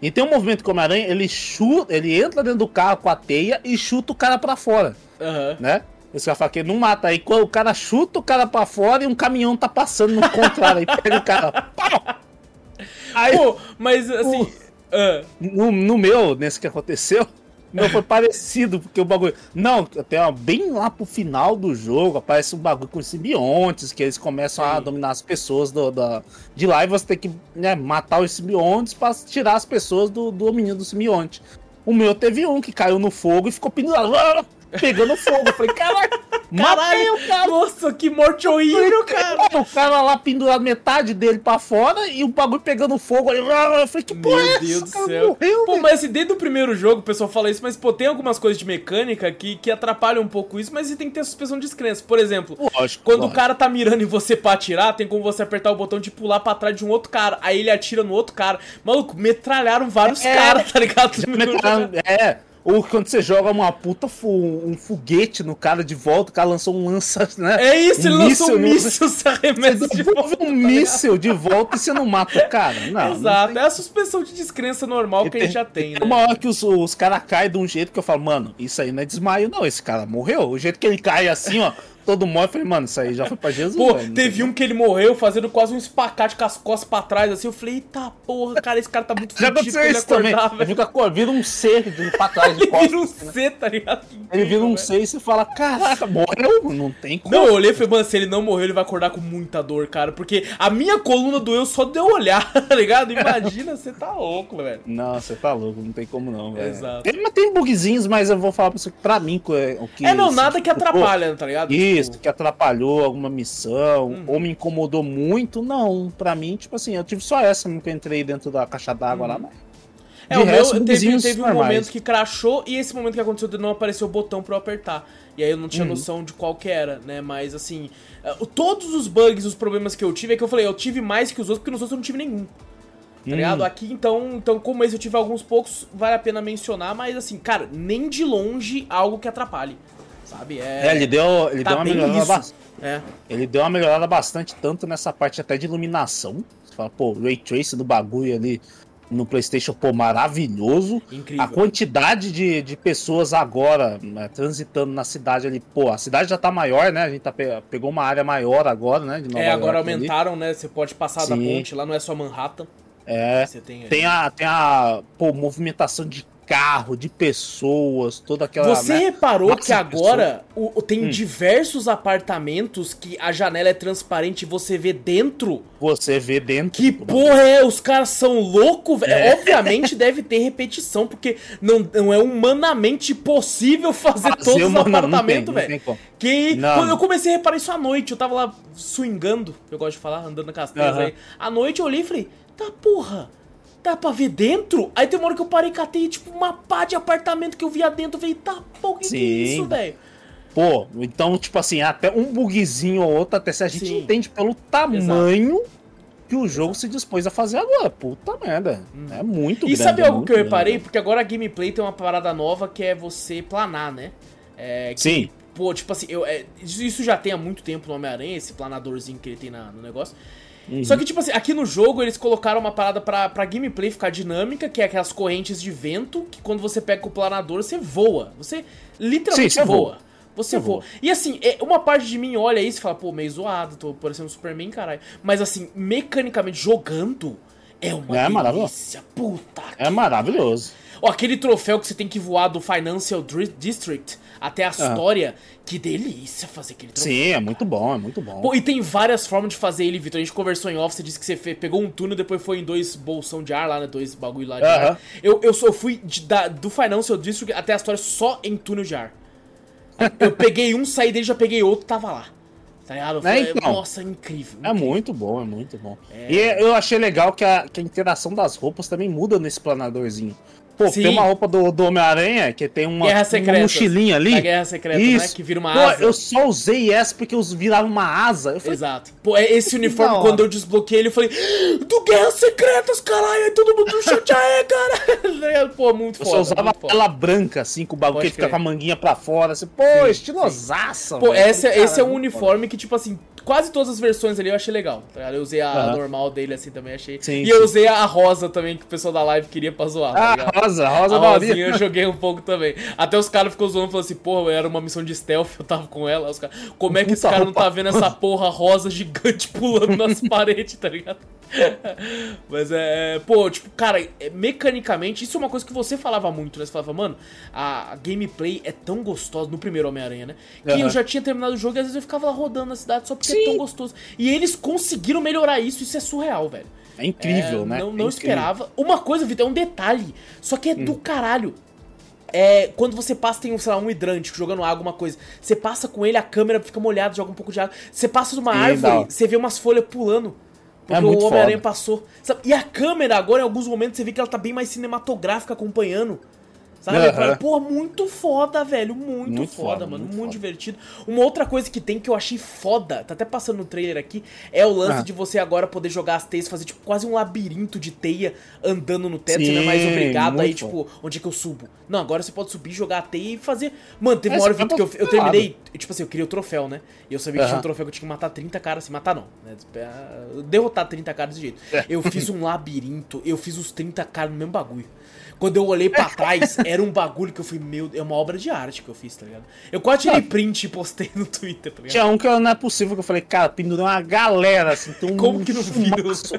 E tem um movimento que o Homem-Aranha, ele chuta, ele entra dentro do carro com a teia e chuta o cara pra fora, Aham. né? Esse cara fala que não mata. Aí o cara chuta o cara pra fora e um caminhão tá passando no contrário. aí pega o cara. Pau! Aí, Pô, mas assim. ah, no, no meu, nesse que aconteceu, o meu foi parecido, porque o bagulho. Não, até bem lá pro final do jogo, aparece um bagulho com simbiontes, que eles começam a Sim. dominar as pessoas do, da, de lá e você tem que né, matar os simbiontes pra tirar as pessoas do, do domínio do simbionte. O meu teve um que caiu no fogo e ficou pendurado. Pegando fogo. Eu falei, caraca, matei o cara. Nossa, que morte horrível, cara. O cara lá pendurado metade dele pra fora e o bagulho pegando fogo. Ali, eu falei, que porra Meu é Deus essa? do O céu. morreu, Pô, mas desde o primeiro jogo o pessoal fala isso, mas pô, tem algumas coisas de mecânica que, que atrapalham um pouco isso, mas você tem que ter a suspensão de descrença. Por exemplo, Lógico, quando o lógico. cara tá mirando em você pra atirar, tem como você apertar o botão de pular pra trás de um outro cara. Aí ele atira no outro cara. Maluco, metralharam vários É. caras, tá ligado? É, ou quando você joga uma puta um foguete no cara de volta, o cara lançou um lança, né? É isso, ele um lançou um míssil, se arremessa de Devolve volta. um míssil de volta e você não mata o cara. Não, Exato, não é a suspensão de descrença normal que a gente já tem, né? Tem uma hora que os, os caras caem de um jeito que eu falo, mano, isso aí não é desmaio, não. Esse cara morreu. O jeito que ele cai assim, ó, todo morre, eu falei, mano, isso aí já foi pra Jesus. Pô, velho. Teve um que ele morreu fazendo quase um espacate com as costas pra trás, assim. Eu falei, eita porra, cara, esse cara tá muito Já aconteceu isso também. acordar, Ele velho. fica, vira um C de pra trás de Ele vira um costas. né? C, tá ligado? Ele vira um velho. C e você fala, caraca, morreu? Não tem como. Não, eu olhei e falei, mano, se ele não morrer, ele vai acordar com muita dor, cara. Porque a minha coluna doeu só de eu olhar, tá ligado? Imagina, você tá louco, velho. Não, você tá louco, não tem como não, velho. Exato. Tem, mas tem bugzinhos, mas eu vou falar pra você que pra mim é o que. É, não, nada que dificultou- atrapalha, tá ligado? Isso, Tipo, que atrapalhou alguma missão, Hum. ou me incomodou muito, não. Pra mim, tipo assim, eu tive só essa eu entrei dentro da caixa d'água lá, mas. É, De o meu resto, teve, bugzinhos teve um normais. momento que crashou e esse momento que aconteceu não aparecer o botão pra eu apertar. E aí eu não tinha Uhum. noção de qual que era, né? Mas assim, o- todos os bugs, os problemas que eu tive, é que eu falei, eu tive mais que os outros, porque nos outros eu não tive nenhum. Tá Hum. ligado? Aqui, então, então, como esse eu tive alguns poucos, vale a pena mencionar, mas assim, cara, nem de longe algo que atrapalhe. Sabe? É. É, ele deu, ele tá deu uma melhorada bastante. É. Ele deu uma melhorada bastante, tanto nessa parte até de iluminação. Você fala, pô, o Ray Trace do bagulho ali no PlayStation, pô, maravilhoso. Incrível. A quantidade de, de pessoas agora né, transitando na cidade ali, pô, a cidade já tá maior, né? A gente tá pe- pegou uma área maior agora, né? É, agora York ali. aumentaram, né? Você pode passar da Sim. ponte, lá não é só Manhattan. É. Tem, Tem a, tem a pô, movimentação de carro, de pessoas, toda aquela. Você né? reparou que agora o, tem Hum. diversos apartamentos que a janela é transparente e você vê dentro? Você vê dentro. Que porra é? Os caras são loucos, velho. É. Obviamente deve ter repetição, porque não, não é humanamente possível fazer, Fazer todos os apartamentos, velho. Que Não. quando eu comecei a reparar isso à noite, eu tava lá swingando, eu gosto de falar, andando na castanha Aham. aí. À noite eu olhei e falei, tá porra, dá pra ver dentro? Aí tem uma hora que eu parei e catei, tipo, uma pá de apartamento que eu via dentro. Eu falei, tá porra, que, que é isso, velho? Pô, então, tipo assim, até um bugzinho ou outro, até se a gente Sim. entende pelo tamanho que o jogo se dispôs a fazer agora. Puta merda. É muito E grande. sabe algo que eu grande. reparei? Porque agora a gameplay tem uma parada nova que é você planar, né? É, que, Sim. Pô, tipo assim, eu, é, isso já tem há muito tempo no Homem-Aranha, esse planadorzinho que ele tem na- no negócio. Uhum. Só que, tipo assim, aqui no jogo eles colocaram uma parada pra, pra gameplay ficar dinâmica, que é aquelas correntes de vento, que quando você pega o planador, você voa. Você literalmente Sim, você voa. Você voa. E assim, é, uma parte de mim olha isso e fala, pô, meio zoado, tô parecendo um Superman, caralho. Mas assim, mecanicamente, jogando, é uma É maravilhoso. delícia. Puta É maravilhoso. Ó, aquele troféu que você tem que voar do Financial District até a história, que delícia fazer aquele troféu. Sim, é muito bom, é muito bom. Pô, e tem várias formas de fazer ele, Vitor. A gente conversou em off, você disse que você pegou um túnel, depois foi em dois bolsão de ar lá, né? Dois bagulho lá de ar. Eu, eu, só, fui de- da- do Financial District até a história só em túnel de ar. Eu peguei um, saí dele, já peguei outro, tava lá. Tá ligado? Eu falei, então. Nossa, incrível. É incrível. muito bom, é muito bom. E eu achei legal que a, que a interação das roupas também muda nesse planadorzinho. Pô, Sim. tem uma roupa do, do Homem-Aranha que tem uma, Guerra uma mochilinha ali. Da Guerra Secreta, né? Isso. Que vira uma Pô, asa. eu só usei essa porque eu virava uma asa. Eu falei, Exato. Pô, é esse uniforme, quando eu desbloqueei ele, eu falei, do Guerras Secretas, caralho, aí todo mundo no chat, aê, cara. Pô, muito eu foda. só usava foda. ela branca, assim, com o bagulho Pode que fica com a manguinha pra fora. Assim, pô, Sim, estilosaça. Pô, velho. essa, Falei, esse é um "Caralho, uniforme que, tipo assim, quase todas as versões ali eu achei legal. tá? Eu usei a Aham. normal dele assim também, achei. Sim, e sim. eu usei a rosa também, que o pessoal da live queria pra zoar, tá Ah, ligado? Rosa, rosa da rosinha eu joguei um pouco também. Até os caras ficou zoando, falando assim, porra, era uma missão de stealth, eu tava com ela. Os caras, como é que esse cara não tá vendo essa porra rosa gigante pulando nas paredes, tá ligado? Mas é, pô, tipo, cara, é, mecanicamente, isso é uma coisa que você falava muito, né? Você falava, mano, a, a gameplay é tão gostosa no primeiro Homem-Aranha, né? Que Aham. eu já tinha terminado o jogo e às vezes eu ficava lá rodando na cidade só porque é Sim. tão gostoso. E eles conseguiram melhorar isso, isso é surreal, velho. É incrível, É, né? Não, É não incrível. esperava. Uma coisa, Vitor, é um detalhe. Só que é do caralho. É, quando você passa, tem um, sei lá, um hidrante jogando água, alguma coisa. Você passa com ele, a câmera fica molhada, joga um pouco de água. Você passa numa Sim, árvore, não. você vê umas folhas pulando. Porque É o Homem-Aranha passou. Sabe? E a câmera agora, em alguns momentos, você vê que ela tá bem mais cinematográfica acompanhando. Sabe? Aham. Pô, muito foda, velho. Muito, Muito foda, foda, mano. muito Muito, foda. divertido. Uma outra coisa que tem que eu achei foda, tá até passando no trailer aqui, é o lance Ah. de você agora poder jogar as teias, fazer tipo quase um labirinto de teia andando no teto. você não é Sim, mais obrigado aí, tipo, onde é que eu subo? Não, agora você pode subir, jogar a teia e fazer. Mano, teve É, uma hora, Vitor, que eu, eu terminei. Tipo assim, eu queria o troféu, né? E eu sabia que tinha um troféu que eu tinha que matar 30 caras, assim, matar não, né? Derrotar 30 caras desse jeito. É. Eu fiz um labirinto, eu fiz os 30 caras no mesmo bagulho. Quando eu olhei pra trás, era um bagulho que eu fui, meu, é uma obra de arte que eu fiz, tá ligado? Eu quase tirei print e postei no Twitter, tá ligado? Tinha um que eu- não é possível, que eu falei, cara, pendurou uma galera, assim, tem um Como que não viu?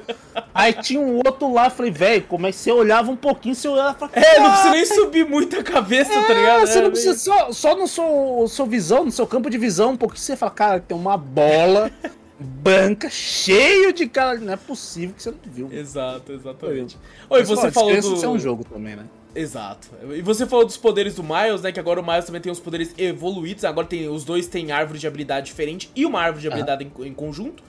Aí tinha um outro lá, falei, velho, como é que você olhava um pouquinho, você olhava falava, É, não "Cara, precisa nem subir muito a cabeça, tá ligado? É, você É, não precisa, só, só no seu, sua visão, no seu campo de visão, um pouquinho, você fala, cara, tem uma bola branca, cheio de cara, não é possível que você não viu. Exato, exatamente. Oi, Mas, você ó, falou do... ser um jogo também, né? Exato. E você falou dos poderes do Miles, né? Que agora o Miles também tem os poderes evoluídos. Agora tem os dois têm árvore de habilidade diferente e uma árvore de habilidade em, em conjunto.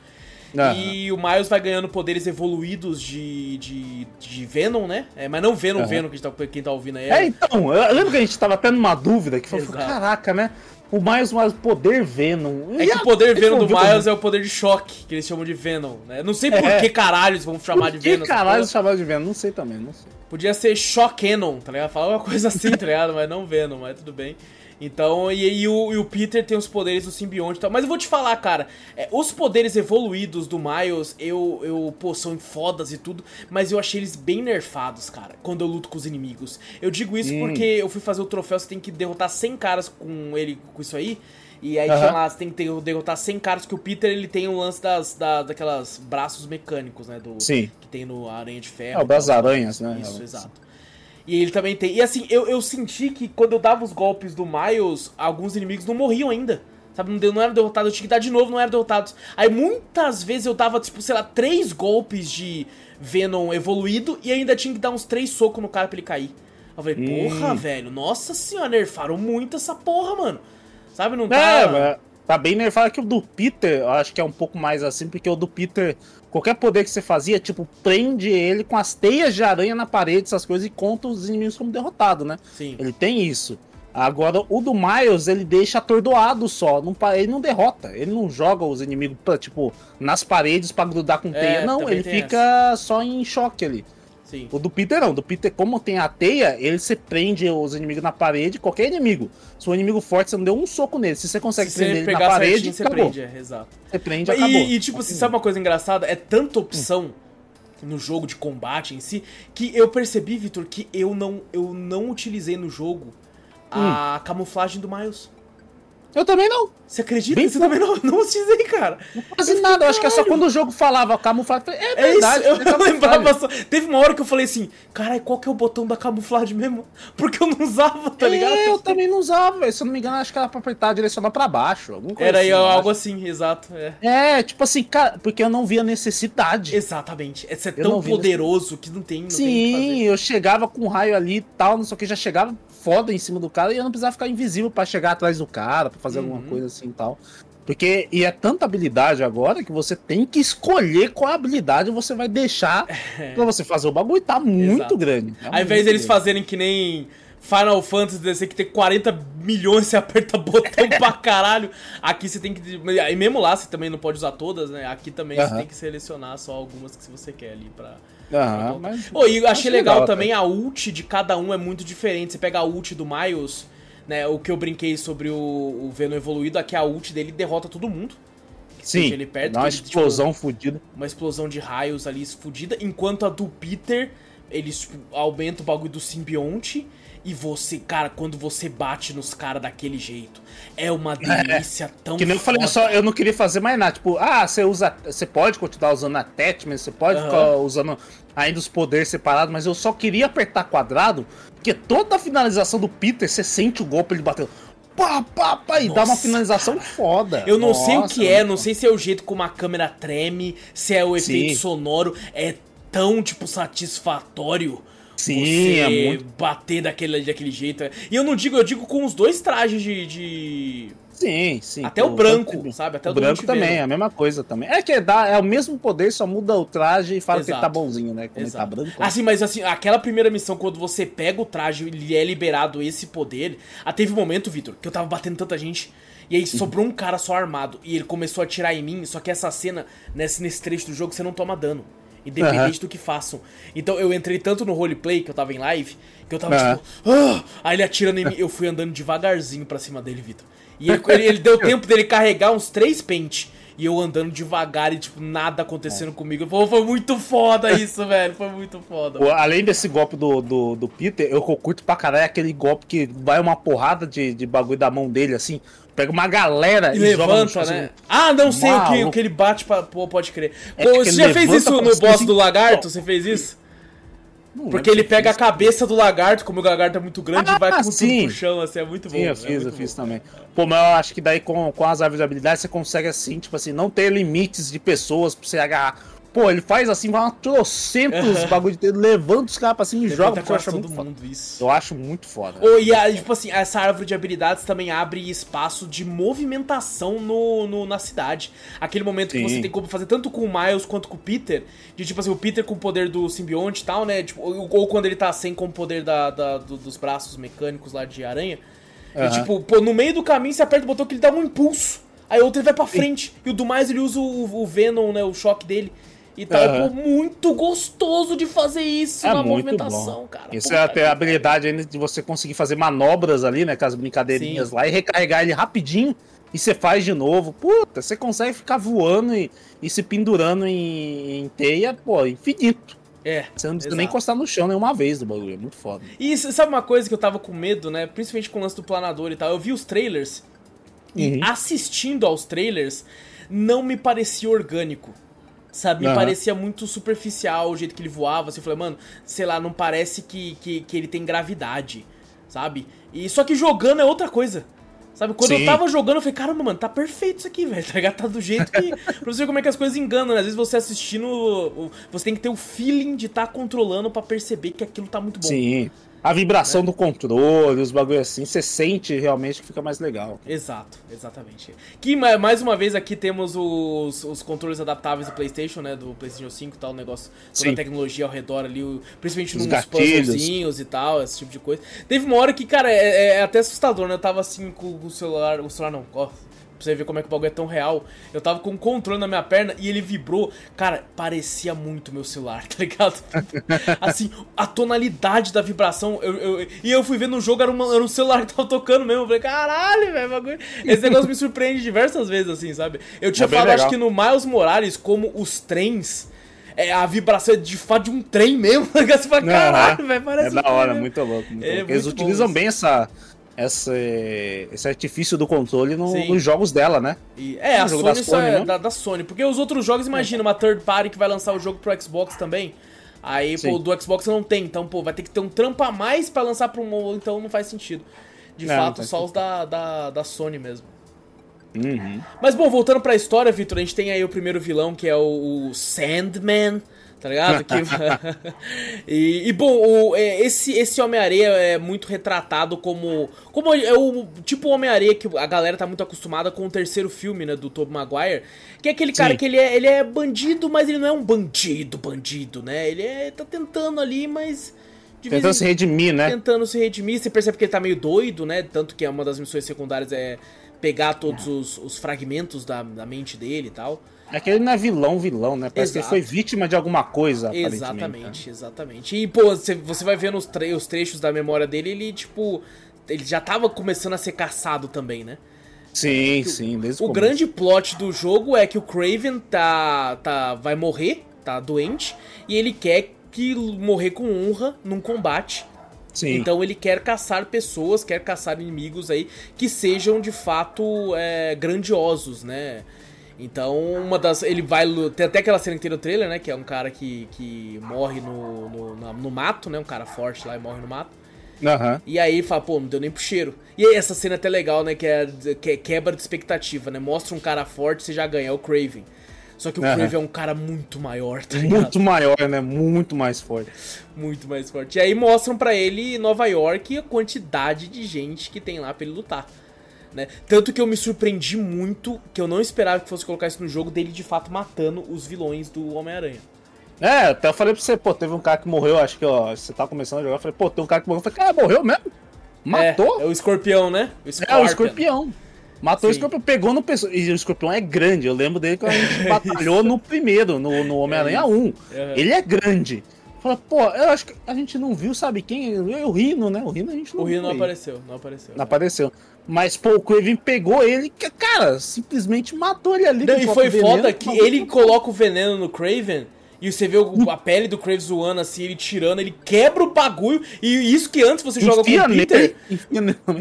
E o Miles vai ganhando poderes evoluídos de, de, de Venom, né? É, mas não Venom. Venom, que a gente tá, quem tá ouvindo aí. É, então, eu lembro que a gente tava até numa dúvida, que falou, Exato. caraca, né? O Miles, mais poder Venom. É E que o poder Venom do Miles é o poder de choque, que eles chamam de Venom, né? Não sei por É. que caralho eles vão chamar de Por que Venom. caralho chamaram de Venom? Não sei também, não sei. Podia ser Shockenon, tá ligado? Falar uma coisa assim, tá ligado? Mas não Venom, mas tudo bem. Então, e, e o, e o Peter tem os poderes do simbionte e tal. Mas eu vou te falar, cara, é, os poderes evoluídos do Miles, eu, eu, pô, são fodas e tudo, mas eu achei eles bem nerfados, cara, quando eu luto com os inimigos. Eu digo isso Hum. porque eu fui fazer o troféu, você tem que derrotar 100 caras com ele, com isso aí. E aí Aham. tinha lá, você tem que ter- derrotar 100 caras, que o Peter, ele tem um lance das, da, daquelas braços mecânicos, né? Do, Sim. Que tem no Aranha de Ferro. É o das aranhas, né? Isso, É, exato. E ele também tem. E assim, eu, eu senti que quando eu dava os golpes do Miles, alguns inimigos não morriam ainda. Sabe, não, deu- não eram derrotados, eu tinha que dar de novo, não eram derrotados. Aí muitas vezes eu dava, tipo, sei lá, três golpes de Venom evoluído e ainda tinha que dar uns três socos no cara pra ele cair. Eu falei, Hum. porra, velho, nossa senhora, nerfaram muito essa porra, mano. Sabe, não tá. É, mas tá bem nerfado que o do Peter, eu acho que é um pouco mais assim, porque o do Peter, qualquer poder que você fazia, tipo, prende ele com as teias de aranha na parede, essas coisas, e conta os inimigos como derrotado, né? Sim. Ele tem isso. Agora, o do Miles, ele deixa atordoado só. Não, ele não derrota. Ele não joga os inimigos, pra, tipo, nas paredes pra grudar com teia. não, É, também ele fica só em choque ali. Sim. O do Peter não. Do Peter, como tem a teia, ele se prende os inimigos na parede, qualquer inimigo. Se o inimigo forte, você não deu um soco nele. Se você consegue Se prender ele na parede, certinho, você acabou. prende, é, exato. Você prende, E, acabou. e, tipo, você sabe uma coisa engraçada? É tanta opção no jogo de combate em si que eu percebi, Vitor, que eu não, eu não utilizei no jogo a camuflagem do Miles. Eu também não. Você acredita? Bem Você também não, não utilizei, cara. Quase nada. Eu acho que é só quando o jogo falava falei, É É verdade. isso, eu tem camuflagem. lembrava só. Teve uma hora que eu falei assim, cara, qual que é o botão da camuflagem mesmo? Porque eu não usava, tá ligado? É, eu também não usava. Se eu não me engano, acho que era pra apertar direcionar pra baixo. Alguma coisa Era assim, algo assim, exato. É. É, tipo assim, cara, porque eu não via necessidade. Exatamente. É Eu tão não vi poderoso que não tem, não tem Sim, fazer. eu chegava com um raio ali e tal, não sei o que, já chegava foda em cima do cara e eu não precisava ficar invisível pra chegar atrás do cara, pra fazer alguma Uhum. coisa assim e tal. Porque, e é tanta habilidade agora que você tem que escolher qual habilidade você vai deixar pra você fazer o bagulho. Tá muito Exato. grande. tá Ao invés deles grande. fazerem que nem Final Fantasy, você que tem 40 milhões, você aperta botão pra caralho. Aqui você tem que. E mesmo lá você também não pode usar todas, né? Aqui também você Aham. tem que selecionar só algumas que você quer ali pra. Aham, mas... Oh, e eu achei legal, legal, também, a ult de cada um é muito diferente. Você pega a ult do Miles, né? O que eu brinquei sobre o, o Venom evoluído, aqui a ult dele derrota todo mundo. Sim, ali perto, uma ele, tipo, explosão fodida. uma explosão de raios ali fodida, enquanto a do Peter, eles tipo, aumenta o bagulho do simbionte. E você, cara, quando você bate nos caras daquele jeito, é uma delícia tão Que nem eu falei, eu, só, eu não queria fazer mais nada. Tipo, ah, você usa. Você pode continuar usando attachment, você pode Aham. ficar usando ainda os poderes separados, mas eu só queria apertar quadrado, porque toda a finalização do Peter, você sente o golpe ele batendo. Pá, pá, pá, e dá uma Nossa, finalização foda. Eu não sei o Nossa, que é, não sei se é o jeito como a câmera treme, se é o efeito Sim. sonoro, é tão, tipo, satisfatório Sim, é muito... bater daquele, daquele jeito. E eu não digo, eu digo com os dois trajes de... de... Sim, sim. Até o, o branco, sabe? Até o, o branco também, é a mesma coisa também. É que dá, é o mesmo poder, só muda o traje e fala Exato. que ele tá bonzinho, né? Quando Exato. ele tá branco. Assim, mas assim, aquela primeira missão, quando você pega o traje e é liberado esse poder. Ah, teve um momento, Vitor, que eu tava batendo tanta gente. E aí sobrou um cara só armado. E ele começou a atirar em mim. Só que essa cena, nesse, nesse trecho do jogo, você não toma dano. Independente uhum. do que façam. Então eu entrei tanto no roleplay, que eu tava em live, que eu tava uhum. tipo. Ah! Aí ele atirando em mim. Eu fui andando devagarzinho pra cima dele, Vitor. E ele, ele, ele deu tempo dele carregar uns três pente. E eu andando devagar e, tipo, nada acontecendo é. comigo. Pô, foi muito foda isso, velho. Foi muito foda. Além desse golpe do, do, do Peter, eu curto pra caralho aquele golpe que vai uma porrada de, de bagulho da mão dele, assim. Pega uma galera e, e levanta, né? Ah, não sei o que, o que ele bate pra. Pô, pode crer. É Pô, você já fez isso no boss assim, do lagarto? Você fez isso? Não Porque ele pega a cabeça do lagarto, como o lagarto é muito grande, ah, e vai com sim. tudo pro chão, assim, é muito bom. Sim, eu é fiz, eu bom. fiz também. Pô, mas eu acho que daí com, com as árvores de habilidade você consegue, assim, tipo assim, não ter limites de pessoas pra você agarrar. Pô, ele faz assim, vai uma trocentos bagulho de dedo, levanta os caras assim e joga pra todo muito mundo foda. isso. Eu acho muito foda. Oh, e a, tipo assim, essa árvore de habilidades também abre espaço de movimentação no, no na cidade. Aquele momento Sim. que você tem como fazer tanto com o Miles quanto com o Peter. De tipo assim, o Peter com o poder do simbionte e tal, né? Tipo, ou, ou, quando ele tá sem com o poder da, da do, dos braços mecânicos lá de aranha. Uhum. E tipo, pô, no meio do caminho você aperta o botão que ele dá um impulso. Aí o outro ele vai pra frente. Sim. E o do mais ele usa o, o Venom, né? O choque dele. E tá uhum. muito gostoso de fazer isso é na movimentação, bom. cara. Isso Pô, é até a habilidade ainda de você conseguir fazer manobras ali, né? Com as brincadeirinhas Sim. lá e recarregar ele rapidinho. E você faz de novo. Puta, você consegue ficar voando e, e se pendurando em, em teia, pô, infinito. É. Você não precisa exato. nem encostar no chão nenhuma vez do bagulho. É muito foda. E sabe uma coisa que eu tava com medo, né? Principalmente com o lance do planador e tal. Eu vi os trailers. Uhum. E assistindo aos trailers, não me parecia orgânico. Sabe, me uhum. parecia muito superficial o jeito que ele voava. Assim, eu falei, mano, sei lá, não parece que, que, que ele tem gravidade, sabe? E só que jogando é outra coisa. Sabe, quando Sim. eu tava jogando, eu falei, caramba, mano, tá perfeito isso aqui, velho. Tá ligado? Tá do jeito que. pra você ver como é que as coisas enganam, né? Às vezes você assistindo. Você tem que ter o feeling de estar tá controlando para perceber que aquilo tá muito bom. Sim a vibração do controle, os bagulho assim, você sente realmente que fica mais legal. Exato, exatamente. Que mais uma vez aqui temos os, os controles adaptáveis do PlayStation, né? Do PlayStation 5 e tal, o negócio, toda Sim. a tecnologia ao redor ali, principalmente os nos puzzlezinhos e tal, esse tipo de coisa. Teve uma hora que, cara, é, é, é até assustador, né? Eu tava assim com o celular, o celular não, ó, Pra você ver como é que o bagulho é tão real. Eu tava com um controle na minha perna e ele vibrou. Cara, parecia muito meu celular, tá ligado? assim, a tonalidade da vibração. Eu, eu, e eu fui ver no jogo, era, uma, era um celular que tava tocando mesmo. Eu falei, caralho, velho, bagulho. Esse negócio me surpreende diversas vezes, assim, sabe? Eu tinha é falado, acho que no Miles Morales, como os trens. É, a vibração é de fato de um trem mesmo. Você fala, caralho, velho, parece. É da hora, muito louco. Muito é, louco. Eles utilizam bem essa essa, esse artifício do controle no, nos jogos dela, né? E, é, no a Sony, da Sony, é da, da, Sony. Porque os outros jogos, imagina, uma third party que vai lançar o jogo pro Xbox também. Aí, Sim. pô, do Xbox não tem. Então, pô, vai ter que ter um trampo a mais pra lançar pro um, então não faz sentido. De não, fato, não só os da, da, da Sony mesmo. Uhum. Mas, bom, voltando pra história, Victor, a gente tem aí o primeiro vilão, que é o, o Sandman tá ligado? Que... e, e, bom, o, é, esse, esse Homem-Areia é muito retratado como. Como é o tipo Homem-Areia que a galera tá muito acostumada com o terceiro filme, né? Do Tobey Maguire. Que é aquele Sim. cara que ele é, ele é bandido, mas ele não é um bandido, bandido, né? Ele é, tá tentando ali, mas. Tentando se redimir, né? Tentando se redimir. Você percebe que ele tá meio doido, né? Tanto que é uma das missões secundárias é pegar todos os, os fragmentos da, da mente dele e tal. É que ele não é vilão, vilão, né? Parece Exato. que ele foi vítima de alguma coisa. Exatamente, né? exatamente. E, pô, você, você vai vendo os, tre os trechos da memória dele, ele, tipo. Ele já tava começando a ser caçado também, né? Sim, é sim, desde o, o grande plot do jogo é que o Craven tá, tá vai morrer, tá doente, e ele quer que morrer com honra num combate. Sim. Então ele quer caçar pessoas, quer caçar inimigos aí que sejam de fato é, grandiosos, né? Então, uma das. Ele vai. Tem até aquela cena que tem no trailer, né? Que é um cara que, que morre no, no, no mato, né? Um cara forte lá e morre no mato. Uhum. E aí fala, pô, não deu nem pro cheiro. E aí essa cena é até legal, né? Que é, que é quebra de expectativa, né? Mostra um cara forte, você já ganha, é o Craven. Só que o. Crave é um cara muito maior, tá ligado? Muito maior, né? Muito mais forte. Muito mais forte. E aí mostram pra ele Nova York a quantidade de gente que tem lá pra ele lutar. Né? Tanto que eu me surpreendi muito, que eu não esperava que fosse colocar isso no jogo, dele de fato matando os vilões do Homem-Aranha. É, até eu falei pra você, pô, teve um cara que morreu, acho que, ó, você tá começando a jogar, eu falei, pô, tem um cara que morreu, eu falei, cara, morreu mesmo? Matou? É, é o escorpião, né? O É, o escorpião. Matou o Sim. escorpião, pegou no pessoal. E o escorpião é grande. Eu lembro dele quando a gente batalhou no primeiro, no, no Homem-Aranha É 1. Uhum. Ele é grande. Fala, pô, eu acho que a gente não viu, sabe quem? O Rino, né? O Rino a gente não O Rio não apareceu, não apareceu. Não apareceu. Mas, pô, o Craven pegou ele, que, cara, simplesmente matou ele ali. Não, e foi veneno, foda que ele coloca o veneno no Craven e você vê o- a pele do Craven zoando assim, ele tirando, ele quebra o bagulho. E isso que antes você joga com Enfia o Peter.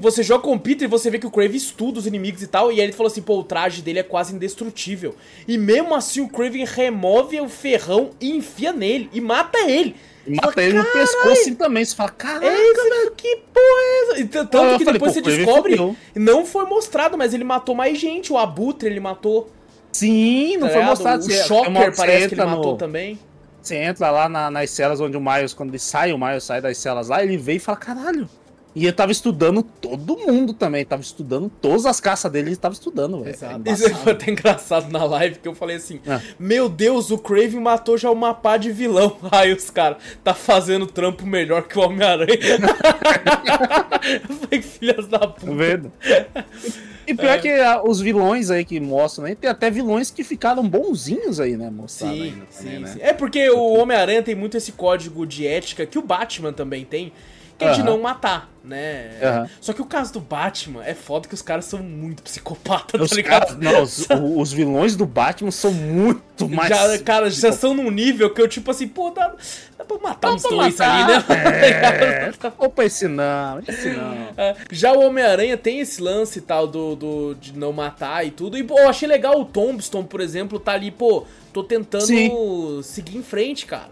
Você joga com o Peter e você vê que o Craven estuda os inimigos e tal. E aí ele falou assim: pô, o traje dele é quase indestrutível. E mesmo assim o Craven remove o ferrão e enfia nele e mata ele. E mata Fala, ele no "Caralho, pescoço assim também. Você fala, caraca, É isso, que porra é essa? Tanto Eu que falei, depois pô, você descobre, não foi mostrado, mas ele matou mais gente. O Abutre ele matou. Sim, não tá foi ligado? mostrado. O Você- Shocker parece que ele matou no- também. Você entra lá na- nas celas onde o Miles, quando ele sai, o Miles sai das celas lá, ele vem e fala, caralho. E ele tava estudando todo mundo também, tava estudando todas as caças dele, ele tava estudando, velho. É Isso foi até engraçado na live que eu falei assim: Ah. Meu Deus, o Craven matou já uma pá de vilão. Aí os caras, tá fazendo trampo melhor que o Homem-Aranha. eu falei, filhas da Tá puta. vendo? E É. pior que ah, os vilões aí que mostram aí, tem até vilões que ficaram bonzinhos aí, né? Mostrado Sim, ainda também, sim, né? sim. É porque o Homem-Aranha tem muito esse código de ética que o Batman também tem, é de não matar, né? Aham. Só que o caso do Batman é foda que os caras são muito psicopatas, Os, tá ligado? caras- não, os, os vilões do Batman são muito mais. já, cara, já são num nível que eu, tipo assim, pô, dá, dá pra matar Dá uns pra dois matar, ali, né? É, opa, esse não, esse não. É, Já o Homem-Aranha tem esse lance e tal do, do, de não matar e tudo. E, pô, eu achei legal o Tombstone, por exemplo, tá ali, pô, tô tentando Sim. seguir em frente, cara.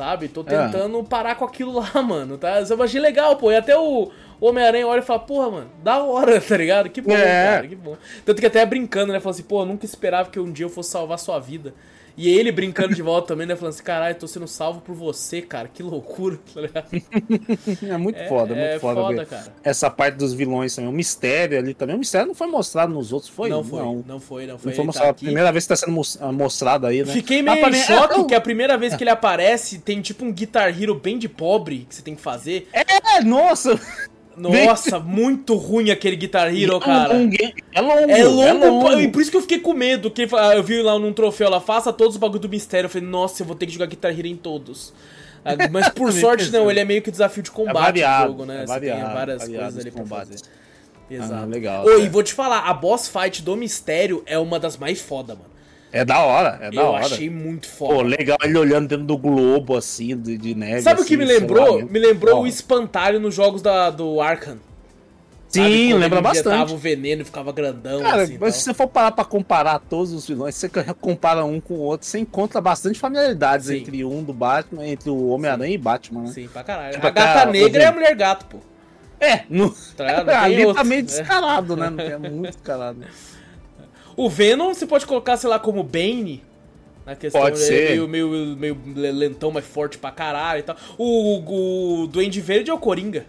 Sabe? Tô É. tentando parar com aquilo lá, mano, tá? Eu achei legal, pô. E até o Homem-Aranha olha e fala, porra, mano, da hora, tá ligado? Que bom, É. cara, que bom. Tanto que até brincando, né? Falou assim, pô, eu nunca esperava que um dia eu fosse salvar sua vida. E ele brincando de volta também, né? Falando assim, caralho, tô sendo salvo por você, cara. Que loucura, tá ligado? É muito foda, é muito foda. ver cara. Essa parte dos vilões também. O mistério ali também. O mistério não foi mostrado nos outros, foi? não foi, Não, não, foi, não Não foi. foi Ele mostrado. tá a aqui. primeira vez que tá sendo mos- ah, mostrado aí, né? Fiquei meio pra em choque é, que a primeira vez que ele aparece tem tipo um Guitar Hero bem de pobre que você tem que fazer. É, nossa! Nossa, muito ruim aquele Guitar Hero, cara. É longo, hein? é longo. É longo, é longo. e por isso que eu fiquei com medo. Que eu vi lá num troféu lá, faça todos os bagulho do mistério. Eu falei, nossa, eu vou ter que jogar Guitar Hero em todos. Ah, Mas por sorte não, ele é meio que desafio de combate variado, o jogo, né? é Você tem variado, várias variado coisas ali pra combates. fazer. Exato. Ah, legal, Ô, cara. e vou te falar, a boss fight do mistério é uma das mais foda, mano. É da hora, é da eu hora. achei muito foda. Pô, legal ele olhando dentro do globo, assim, de, de neve. Sabe o assim, que me lembrou? me lembrou o espantalho nos jogos da, do Arkham. Sim, lembra bastante. o veneno e ficava grandão, Cara, assim. mas tal. se você for parar pra comparar todos os vilões, você compara um com o outro, você encontra bastante familiaridades Sim. entre um do Batman, entre o Homem-Aranha e Batman, né? Sim, pra caralho. Tipo, a gata até- negra é a mulher gato, pô. É, no... Tá? Não ali outro. tá meio É. descarado, né? Não tem- É muito descarado. O Venom você pode colocar, sei lá, como Bane. Na questão Pode ser. Meio, meio, meio lentão, mas forte pra caralho e tal. O, o, Duende Verde é o Coringa.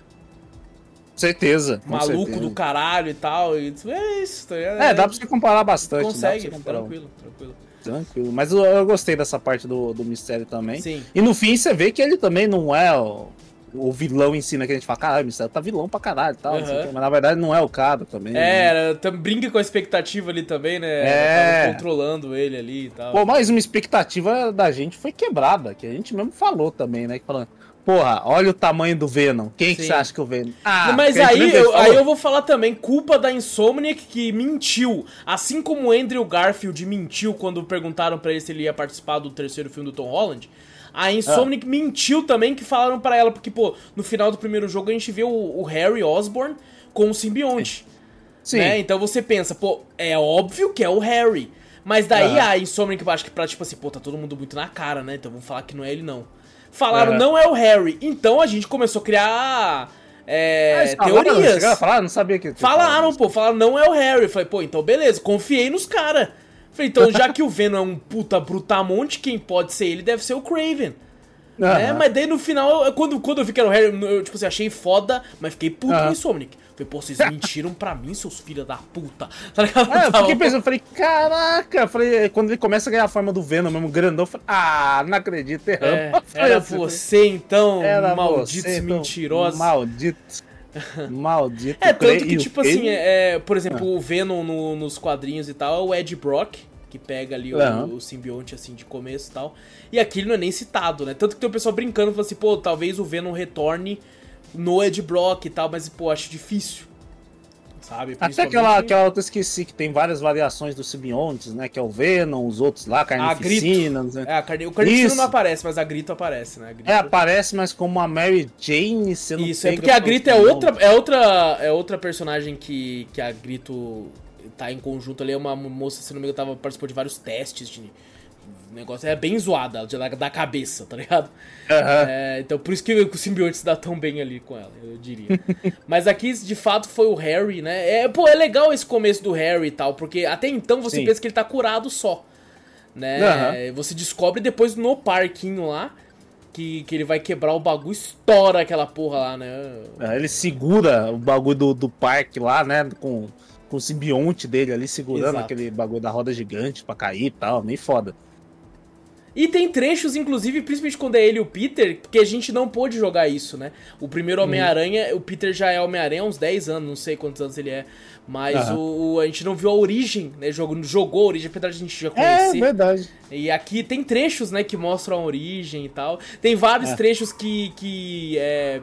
Certeza. Maluco certeza. do caralho e tal. E é isso, tá ligado? É, dá pra você comparar bastante. Consegue, comparar. tranquilo, tranquilo. Tranquilo. Mas eu, eu gostei dessa parte do, do mistério também. Sim. E no fim você vê que ele também não é o, o vilão em si, né? Que a gente fala, caralho, o mistério tá vilão pra caralho e tal. Aham. quê, Mas na verdade não é o cara também. É, né? brinca com a expectativa ali também, né? É. Tava controlando ele ali e tal. Pô, mas uma expectativa da gente foi quebrada, que a gente mesmo falou também, né? Que falando, porra, olha o tamanho do Venom. Quem que você acha que é o Venom? Ah, Mas aí eu, aí eu vou falar também, culpa da Insomniac que mentiu. Assim como o Andrew Garfield mentiu quando perguntaram pra ele se ele ia participar do terceiro filme do Tom Holland. A Insomniac mentiu também que falaram pra ela, porque, pô, no final do primeiro jogo a gente vê o, o Harry Osborn com o simbionte. Sim. né? Então você pensa, pô, é óbvio que é o Harry. Mas daí Aham. a Insomniac, acho que pra, tipo assim, pô, tá todo mundo muito na cara, né? Então vamos falar que não é ele, não. Falaram, Aham. não é o Harry. Então a gente começou a criar é, Ah, falaram? teorias. Chegaram a falar? Não sabia que. Falaram, pô, falaram, não é o Harry. Eu falei, pô, então beleza, confiei nos caras. Falei, então, já que o Venom é um puta brutamonte, quem pode ser ele deve ser o Craven. Uhum. É, mas daí no final, quando, quando eu vi que era o Harry, eu tipo assim, achei foda, mas fiquei puto uhum. com o Insomniac. Falei, pô, vocês mentiram pra mim, seus filhos da puta. Tá ligado? É, eu fiquei pensando, falei, caraca. Falei, quando ele começa a ganhar a forma do Venom mesmo, grandão, eu falei, ah, não acredito, erramos. É, era assim, você então, era malditos você, mentirosos. Então, malditos. Maldito. É, tanto que, tipo assim, é, por exemplo, ah. o Venom no, nos quadrinhos e tal é o Ed Brock, que pega ali uhum. o, o, simbionte assim de começo e tal. E aqui ele não é nem citado, né? Tanto que tem o pessoal brincando, falando assim, pô, talvez o Venom retorne no Ed Brock e tal, mas, pô, acho difícil. Sabe? Até aquela, aquela outra esqueci que tem várias variações dos simbiontes, né? Que é o Venom, os outros lá, Carnificina. É, a carne... o Carnificina não aparece, mas a Grito aparece, né? Grito... É, aparece, mas como a Mary Jane sendo Isso, é porque a Grito é outra, é outra, é outra personagem que, que a Grito tá em conjunto ali. É uma moça, se não me engano, tava, participou de vários testes de o negócio é bem zoada, da, da cabeça, tá ligado? Uhum. É, então por isso que o simbionte se dá tão bem ali com ela, eu diria. Mas aqui, de fato, foi o Harry, né? É, pô, é legal esse começo do Harry e tal, porque até então você Sim. pensa que ele tá curado só. Né? Uhum. Você descobre depois no parquinho lá que, que ele vai quebrar o bagulho, estoura aquela porra lá, né? É, ele segura o bagulho do, do parque lá, né? Com, com o simbionte dele ali segurando Exato. aquele bagulho da roda gigante pra cair e tal, nem foda. E tem trechos, inclusive, principalmente quando é ele e o Peter, porque a gente não pôde jogar isso, né? O primeiro uhum. Homem-Aranha, uhum. o Peter já é Homem-Aranha há uns 10 anos, não sei quantos anos ele é. Mas uhum. o, a gente não viu a origem, né? Jogou, jogou a origem, apesar de a gente já é, conhecer. É, verdade. E aqui tem trechos, né, que mostram a origem e tal. Tem vários é. trechos que, que é,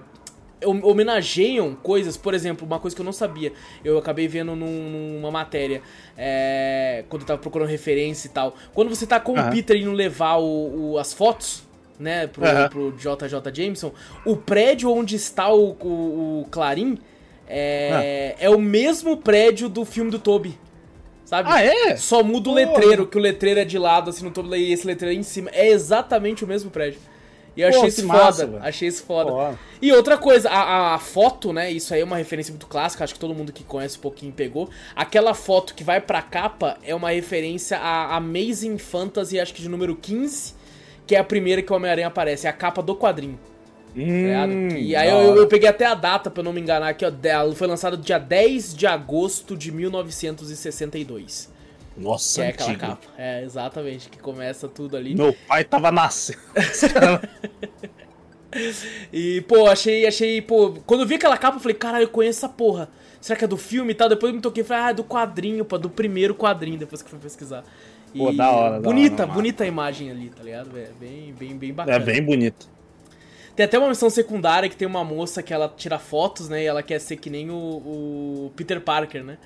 homenageiam coisas, por exemplo, uma coisa que eu não sabia, eu acabei vendo num, numa matéria, é, quando eu tava procurando referência e tal. Quando você tá com uhum. o Peter indo levar o, o, as fotos, né, pro, uhum. pro JJ Jameson, o prédio onde está o, o, o Clarim é, uhum. é o mesmo prédio do filme do Toby. Sabe? Ah, é? Só muda o letreiro, que o letreiro é de lado, assim, no Toby, e esse letreiro é em cima. É exatamente o mesmo prédio. E eu Pô, achei isso massa, foda. Achei isso foda. Pô. E outra coisa, a, a, foto, né? Isso aí é uma referência muito clássica, acho que todo mundo que conhece um pouquinho pegou. Aquela foto que vai pra capa é uma referência a Amazing Fantasy, acho que de número 15, que é a primeira que o Homem-Aranha aparece, é a capa do quadrinho. Tá hum, e aí eu, eu, peguei até a data pra não me enganar aqui, ó. Foi lançada dia 10 de agosto de 1962. Nossa, que é aquela capa. É, exatamente, que começa tudo ali. Meu pai tava nascendo. e, pô, achei, achei, pô, quando eu vi aquela capa, eu falei, caralho, eu conheço essa porra. Será que é do filme e tal? Depois eu me toquei e falei, ah, é do quadrinho, pô, do primeiro quadrinho, depois que fui pesquisar. E pô, da hora, Bonita, da hora, bonita a imagem ali, tá ligado? É bem, bem, bem bacana. É bem bonito. Tem até uma missão secundária que tem uma moça que ela tira fotos, né? E ela quer ser que nem o, o Peter Parker, né?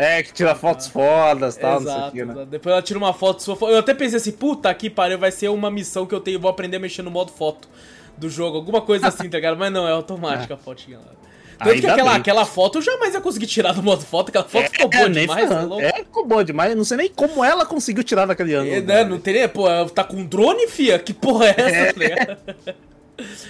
É, que tira fotos ah, fodas e tal, exato, não sei o que, né? Depois ela tira uma foto sua. Eu até pensei assim, puta que pariu, vai ser uma missão que eu tenho, vou aprender a mexer no modo foto do jogo, alguma coisa assim, tá ligado? Mas não, é automática a fotinha lá. Tanto Ainda que aquela, aquela foto eu jamais ia conseguir tirar do modo foto, aquela foto é, ficou boa é, demais. É, é, ficou boa demais. Não sei nem como ela conseguiu tirar daquele ângulo. É, né? Não teria, pô, tá com drone, fia? Que porra é essa, é. tá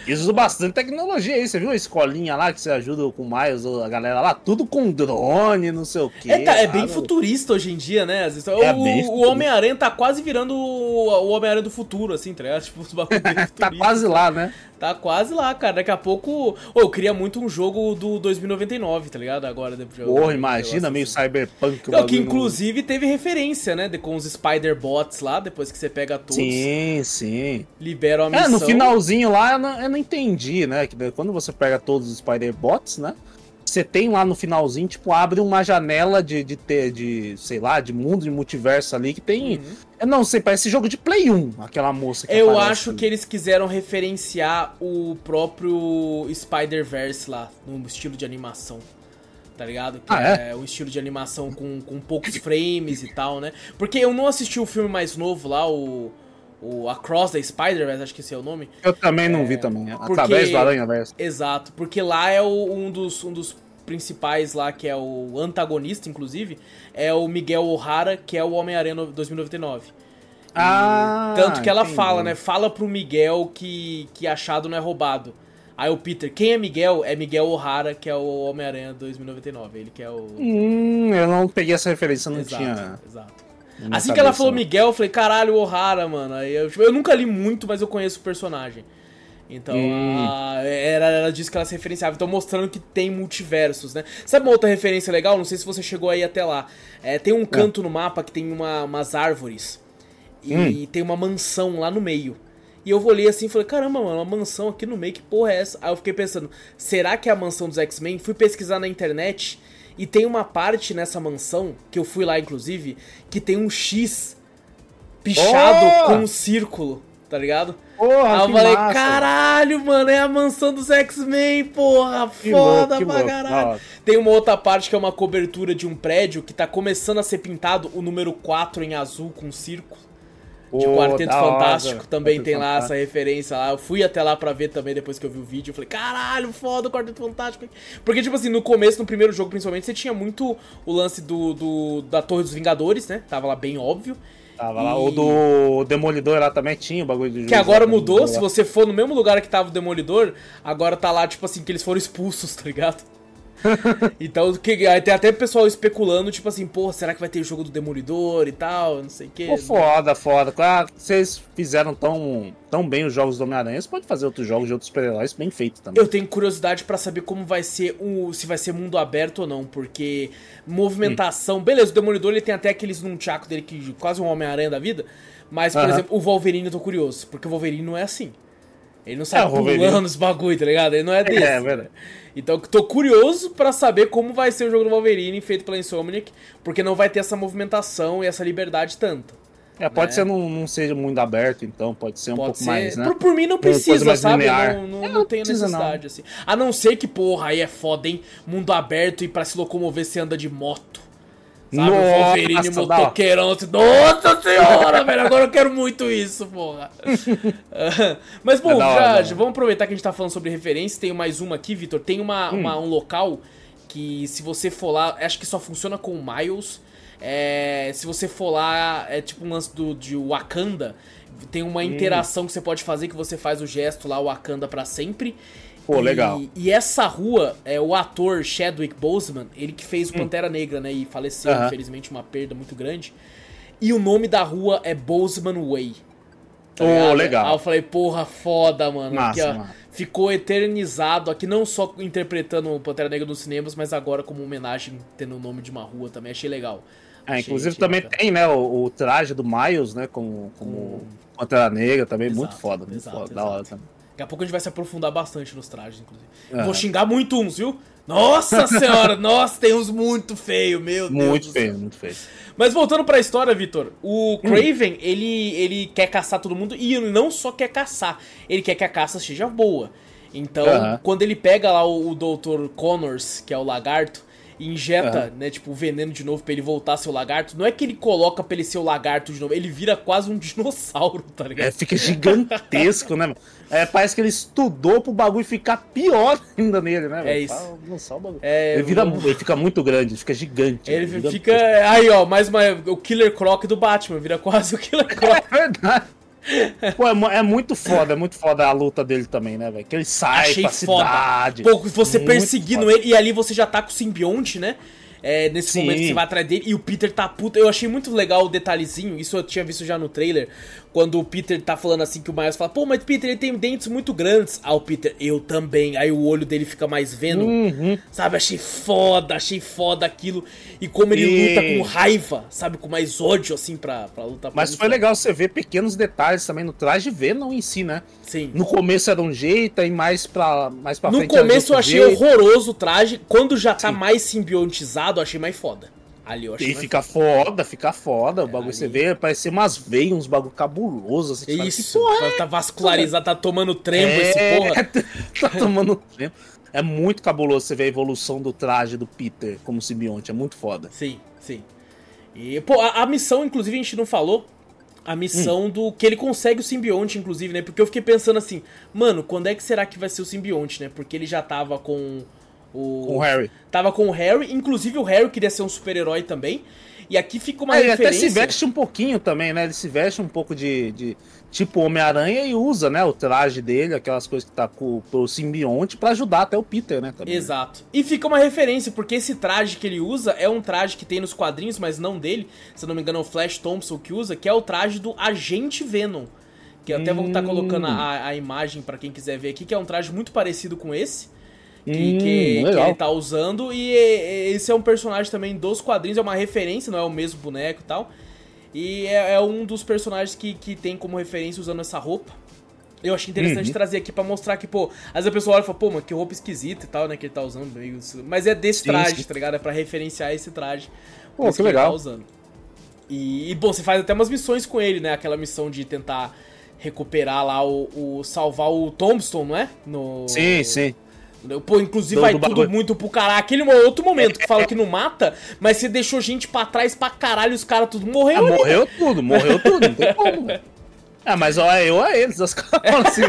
Eles usam bastante tecnologia aí, você viu a escolinha lá que você ajuda com o Miles, a galera lá, tudo com drone, não sei o que. É, tá, é bem futurista hoje em dia, né? É o, o Homem-Aranha tá quase virando o, Homem-Aranha do futuro, assim, tá ligado? Tipo, os tá quase lá, né? Tá quase lá, cara. Daqui a pouco. Oh, eu queria muito um jogo do 2099, tá ligado? Agora, depois Porra, imagina, meio assim. cyberpunk. Não, que inclusive teve referência, né? Com os Spider-Bots lá, depois que você pega todos. Sim, sim. Libera a missão. É, no finalzinho lá eu não, eu não entendi, né? Que quando você pega todos os Spider-Bots, né? Você tem lá no finalzinho, tipo, abre uma janela de, de ter, de, sei lá, de mundo, de multiverso ali, que tem. Uhum. Eu não sei, parece jogo de Play 1, aquela moça que Eu acho que eles quiseram referenciar o próprio Spider-Verse lá, no estilo de animação. Tá ligado? Que ah, é? é o estilo de animação com, com poucos frames e tal, né? Porque eu não assisti o filme mais novo lá, o o Across the Spider-Verse, acho que esse é o nome. Eu também não é, vi também, porque, através do Aranha-Verso. Exato, porque lá é o, um, dos, um dos principais lá, que é o antagonista, inclusive, é o Miguel O'Hara, que é o Homem-Aranha 2099. Ah, tanto que ela entendi. fala, né? Fala pro Miguel que, que achado não é roubado. Aí o Peter, quem é Miguel? É Miguel O'Hara, que é o Homem-Aranha 2099. Ele que é o. Hum, eu não peguei essa referência, não exato, tinha. Exato. Assim que ela falou Miguel, eu falei, caralho, Ohara, mano. Aí eu, tipo, eu nunca li muito, mas eu conheço o personagem. Então, hum. a, era, ela disse que ela se referenciava. Então, mostrando que tem multiversos, né? Sabe uma outra referência legal? Não sei se você chegou aí até lá. É, tem um canto é. no mapa que tem uma, umas árvores. E hum. tem uma mansão lá no meio. E eu olhei assim e falei, caramba, mano, uma mansão aqui no meio, que porra é essa? Aí eu fiquei pensando, será que é a mansão dos X-Men? Fui pesquisar na internet e tem uma parte nessa mansão, que eu fui lá inclusive, que tem um X pichado oh! com um círculo, tá ligado? Porra, Aí eu falei, massa. caralho, mano, é a mansão dos X-Men, porra, que foda louco, pra louco. caralho. Tem uma outra parte que é uma cobertura de um prédio que tá começando a ser pintado o número 4 em azul com um círculo de Quarteto Fantástico hora. também Quarteto tem lá Fantástico. essa referência lá. Eu fui até lá pra ver também depois que eu vi o vídeo. Eu falei, caralho, foda o Quarteto Fantástico. Porque, tipo assim, no começo, no primeiro jogo principalmente, você tinha muito o lance do, do da Torre dos Vingadores, né? Tava lá bem óbvio. Tava e... lá. O do Demolidor lá também tinha o bagulho do Que agora mudou. Se você for no mesmo lugar que tava o Demolidor, agora tá lá, tipo assim, que eles foram expulsos, tá ligado? então, que, aí tem até pessoal especulando, tipo assim, pô, será que vai ter jogo do Demolidor e tal, não sei o que. Pô, foda, foda. Claro, vocês fizeram tão, tão bem os jogos do Homem-Aranha, você pode fazer outros jogos de outros super-heróis bem feitos também. Eu tenho curiosidade para saber como vai ser o. se vai ser mundo aberto ou não, porque movimentação. Hum. Beleza, o Demolidor ele tem até aqueles num tchaco dele que quase um Homem-Aranha da vida. Mas, por uh -huh. exemplo, o Wolverine eu tô curioso, porque o Wolverine não é assim. Ele não sai é, pulando os bagulho, tá ligado? Ele não é, é desse. É, verdade. Então tô curioso para saber como vai ser o jogo do Wolverine feito pela Insomniac, porque não vai ter essa movimentação e essa liberdade tanto. É, pode né? ser não, não seja muito aberto, então, pode ser um pode pouco ser... mais, né? Por, por mim não precisa, sabe? Não, não, é, não, tem necessidade, não. assim. A não ser que, porra, aí é foda, hein? Mundo aberto e para se locomover você anda de moto. Sabe, Nossa, o Wolverine motoqueirão assim, Nossa senhora, velho, agora eu quero muito isso, porra. Mas bom, é já, já, vamos aproveitar que a gente tá falando sobre referência. Tem mais uma aqui, Vitor. Tem uma, hum. uma, um local que se você for lá, acho que só funciona com o Miles. É, se você for lá, é tipo um lance do, de Wakanda. Tem uma hum. interação que você pode fazer que você faz o gesto lá, Wakanda para sempre. Pô, legal. E, e, essa rua, é o ator Chadwick Boseman, ele que fez o hum. Pantera hum. Negra, né? E faleceu, uh -huh. infelizmente, uma perda muito grande. E o nome da rua é Boseman Way. Tá oh, legal. Aí eu falei, porra, foda, mano. Massa, aqui, ó, mano. Ficou eternizado aqui, não só interpretando o Pantera Negra nos cinemas, mas agora como homenagem, tendo o nome de uma rua também. Achei legal. É, achei, inclusive achei também bacana. tem, né, o, o, traje do Miles, né, como, como hum. Pantera Negra também, exato, muito foda, muito exato, foda, exato. da hora também. Daqui a pouco a gente vai se aprofundar bastante nos trajes, inclusive. É. Vou xingar muito uns, viu? Nossa senhora, nossa, tem uns muito feio, meu Deus. Muito feio, muito feio. Mas voltando pra história, Vitor, o Craven, hum. ele, ele quer caçar todo mundo e ele não só quer caçar, ele quer que a caça seja boa. Então, uh -huh. quando ele pega lá o, o Dr. Connors, que é o lagarto, e injeta, uhum. né, tipo, o veneno de novo pra ele voltar a ser o lagarto, não é que ele coloca pra ele ser o lagarto de novo, ele vira quase um dinossauro, tá ligado? É, fica gigantesco, né, É, parece que ele estudou pro bagulho ficar pior ainda nele, né? É isso. É, ele, vira, ele fica muito grande, fica gigante. Ele fica. Aí, ó, mais uma. O Killer Croc do Batman, vira quase o Killer Croc. É verdade. Pô, é, é, muito foda, é muito foda a luta dele também, né, velho? Que ele sai Achei pra foda. cidade. Pô, você perseguindo foda. ele e ali você já tá com o simbionte, né? É, nesse Sim. momento que você vai atrás dele e o Peter tá puto. Eu achei muito legal o detalhezinho, isso eu tinha visto já no trailer. Quando o Peter tá falando assim que o Miles fala, pô, mas Peter ele tem dentes muito grandes. Ah, o Peter, eu também. Aí o olho dele fica mais vendo. Uhum. Sabe, achei foda, achei foda aquilo. E como ele e... luta com raiva, sabe, com mais ódio assim pra, pra lutar. Mas foi legal você ver pequenos detalhes também no traje Venom em si, né? Sim. No começo era um jeito, e mais pra, mais pra no frente. No começo eu achei jeito. horroroso o traje. Quando já tá Sim. mais simbiontizado, eu achei mais foda. Ali eu achei. E fica foda, fica foda. É, o bagulho ali... você vê, parece umas veias, uns bagulho cabuloso. Assim, Isso, fala, tá vascularizado, tá tomando trembo é... esse porra. tá tomando trembo. É muito cabuloso você ver a evolução do traje do Peter como simbionte, é muito foda. Sim, sim. E, pô, a, a missão, inclusive, a gente não falou, a missão hum. do que ele consegue o simbionte, inclusive, né? Porque eu fiquei pensando assim, mano, quando é que será que vai ser o simbionte, né? Porque ele já tava com o. Com o Harry. Tava com o Harry, inclusive o Harry queria ser um super-herói também. E aqui fica uma É, ele referência. até se veste um pouquinho também, né? Ele se veste um pouco de, de tipo Homem-Aranha e usa, né, o traje dele, aquelas coisas que tá com o simbionte pra ajudar até o Peter, né? Também. Exato. E fica uma referência, porque esse traje que ele usa é um traje que tem nos quadrinhos, mas não dele. Se eu não me engano, é o Flash Thompson que usa, que é o traje do Agente Venom. Que até vou estar Hum. colocando a, a imagem pra quem quiser ver aqui, que é um traje muito parecido com esse. Que, Hum, que- que ele tá usando. E esse é um personagem também dos quadrinhos, é uma referência, não é o mesmo boneco e tal. E é, é um dos personagens que, que tem como referência usando essa roupa. Eu achei interessante Uhum. trazer aqui pra mostrar que, pô, às vezes a pessoa olha e fala, pô, mas que roupa esquisita e tal, né, que ele tá usando. Mas é desse traje, sim. tá ligado? É pra referenciar esse traje. Pô, que ele legal. tá usando. E, e, bom, você faz até umas missões com ele, né? Aquela missão de tentar recuperar lá o, o salvar o Tombstone, não é? No, Sim, sim. Pô, inclusive Do- vai do tudo bagulho. muito pro caralho. Aquele outro momento que fala que não mata, mas você deixou gente pra trás pra caralho, os caras tudo Ah, morreu. ali. morreu tudo, morreu tudo, não tem como. Ah, mas ó, é eu a eles, os caras falam assim,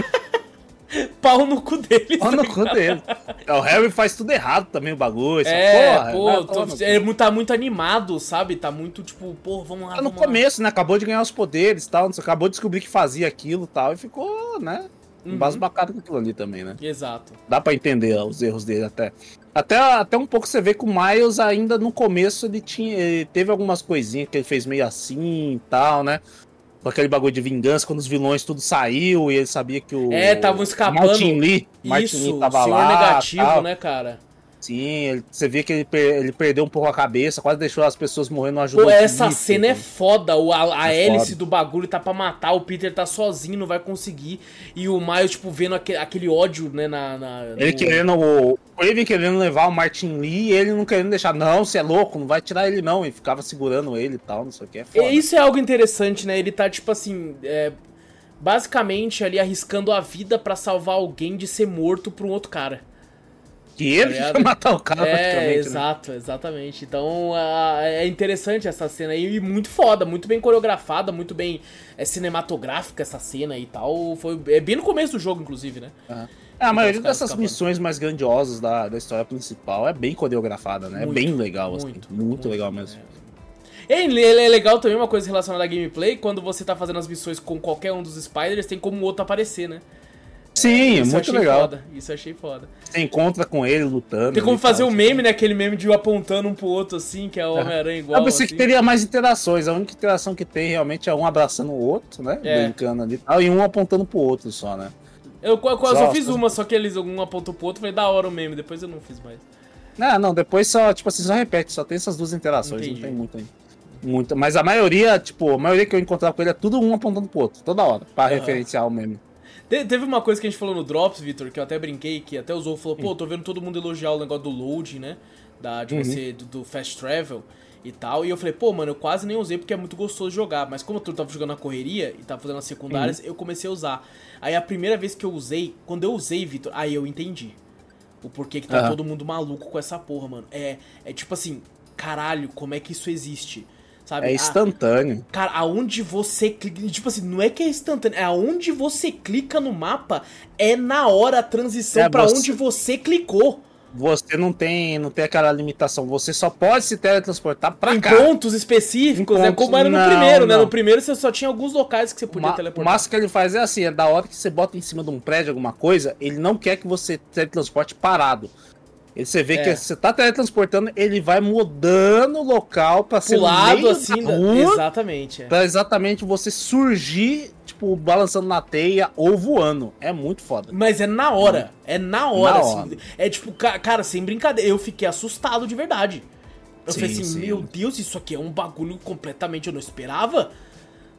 Pau no cu deles. ó no cu deles. É, O Harry faz tudo errado também, o bagulho, essa É, porra. pô, vai tô- ele tá muito animado, sabe? Tá muito tipo, pô, vamos lá, Tá no vamos lá. começo, né? Acabou de ganhar os poderes e tal, acabou de descobrir que fazia aquilo e tal, e ficou, né? Uhum. Embasbacado com aquilo ali também, né? Exato. Dá pra entender ó, os erros dele até. Até, até um pouco você vê que o Miles ainda no começo ele tinha. Ele teve algumas coisinhas que ele fez meio assim e tal, né? Com aquele bagulho de vingança, quando os vilões tudo saiu e ele sabia que o. É, tavam escapando. Martin Lee. Martin Isso, Lee o tava senhor lá. negativo, tal. né, cara? Sim, ele- você vê que ele, ele perdeu um pouco a cabeça, quase deixou as pessoas morrendo não ajudou Pô, essa Peter, cena é né? foda. O, a a É hélice foda. do bagulho tá pra matar, o Peter tá sozinho, não vai conseguir. E o Miles, tipo, vendo aque- aquele ódio, né, na. na- Ele no- querendo. O Craven querendo levar o Martin Lee e ele não querendo deixar. Não, você é louco, não vai tirar ele não. E ficava segurando ele e tal, não sei o que. É foda. Isso é algo interessante, né? Ele tá, tipo assim. é, basicamente ali arriscando a vida pra salvar alguém de ser morto por um outro cara. Que ele Tá matar o cara É, né? exato, exatamente. Então a- é interessante essa cena aí, e muito foda, muito bem coreografada, muito bem é, cinematográfica essa cena e tal. Foi é bem no começo do jogo, inclusive, né? É, a maioria dessas missões mais grandiosas da, da história principal é bem coreografada, né? Muito, é bem legal, assim. muito, Muito, muito, legal mesmo. E ele é legal também uma coisa relacionada à gameplay, quando você tá fazendo as missões com qualquer um dos Spiders, tem como o outro aparecer, né? Sim, é muito legal. Foda, isso eu achei foda. Você encontra com ele lutando. Tem como fazer tal, um assim. meme, né? Aquele meme de apontando um pro outro, assim, que é o Homem-Aranha igual. Eu pensei assim. que teria mais interações. A única interação que tem realmente é um abraçando o outro, né? É. Brincando ali e tal, e um apontando pro outro só, né? Eu, eu, eu só Só- fiz uma, só que eles um apontou pro outro, falei, da hora o meme, depois eu não fiz mais. Não, não, depois só, tipo assim, só repete, só tem essas duas interações, Entendi. não tem muito aí. Muita, mas a maioria, tipo, a maioria que eu encontrava com ele é tudo um apontando pro outro, toda hora, pra Aham. referenciar o meme. Te- teve uma coisa que a gente falou no Drops, Victor, que eu até brinquei, que até o Zou falou, pô, tô vendo todo mundo elogiar o negócio do loading, né? Da, de Uhum. você, do, do fast travel e tal. E eu falei, pô, mano, eu quase nem usei porque é muito gostoso de jogar. Mas como eu tava jogando na correria e tava fazendo as secundárias, Uhum. eu comecei a usar. Aí a primeira vez que eu usei, quando eu usei, Victor, aí eu entendi. O porquê que tá Aham. todo mundo maluco com essa porra, mano. É, é tipo assim, caralho, como é que isso existe? Sabe? É A- instantâneo. Cara, aonde você clica. Tipo assim, não é que é instantâneo, é aonde você clica no mapa, é na hora a transição É, você- onde você clicou. Você não tem, não tem aquela limitação, você só pode se teletransportar pra em cá. pontos específicos, Em né? pontos- Como era no não, primeiro, né? não. No primeiro você só tinha alguns locais que você O podia ma- o teleportar. máximo que ele faz é assim, é da hora que você bota em cima de um prédio alguma coisa, ele não quer que você teletransporte parado. Ele, você vê É. que você tá teletransportando, ele vai mudando o local pra ser lado, assim. da rua, Exatamente. é. pra exatamente você surgir, tipo, balançando na teia ou voando. É muito foda. Mas é na hora. É na hora, Na assim. hora. É tipo, ca- cara, sem brincadeira. Eu fiquei assustado de verdade. Eu Sim, falei assim, sim. meu Deus, isso aqui é um bagulho completamente. Eu não esperava.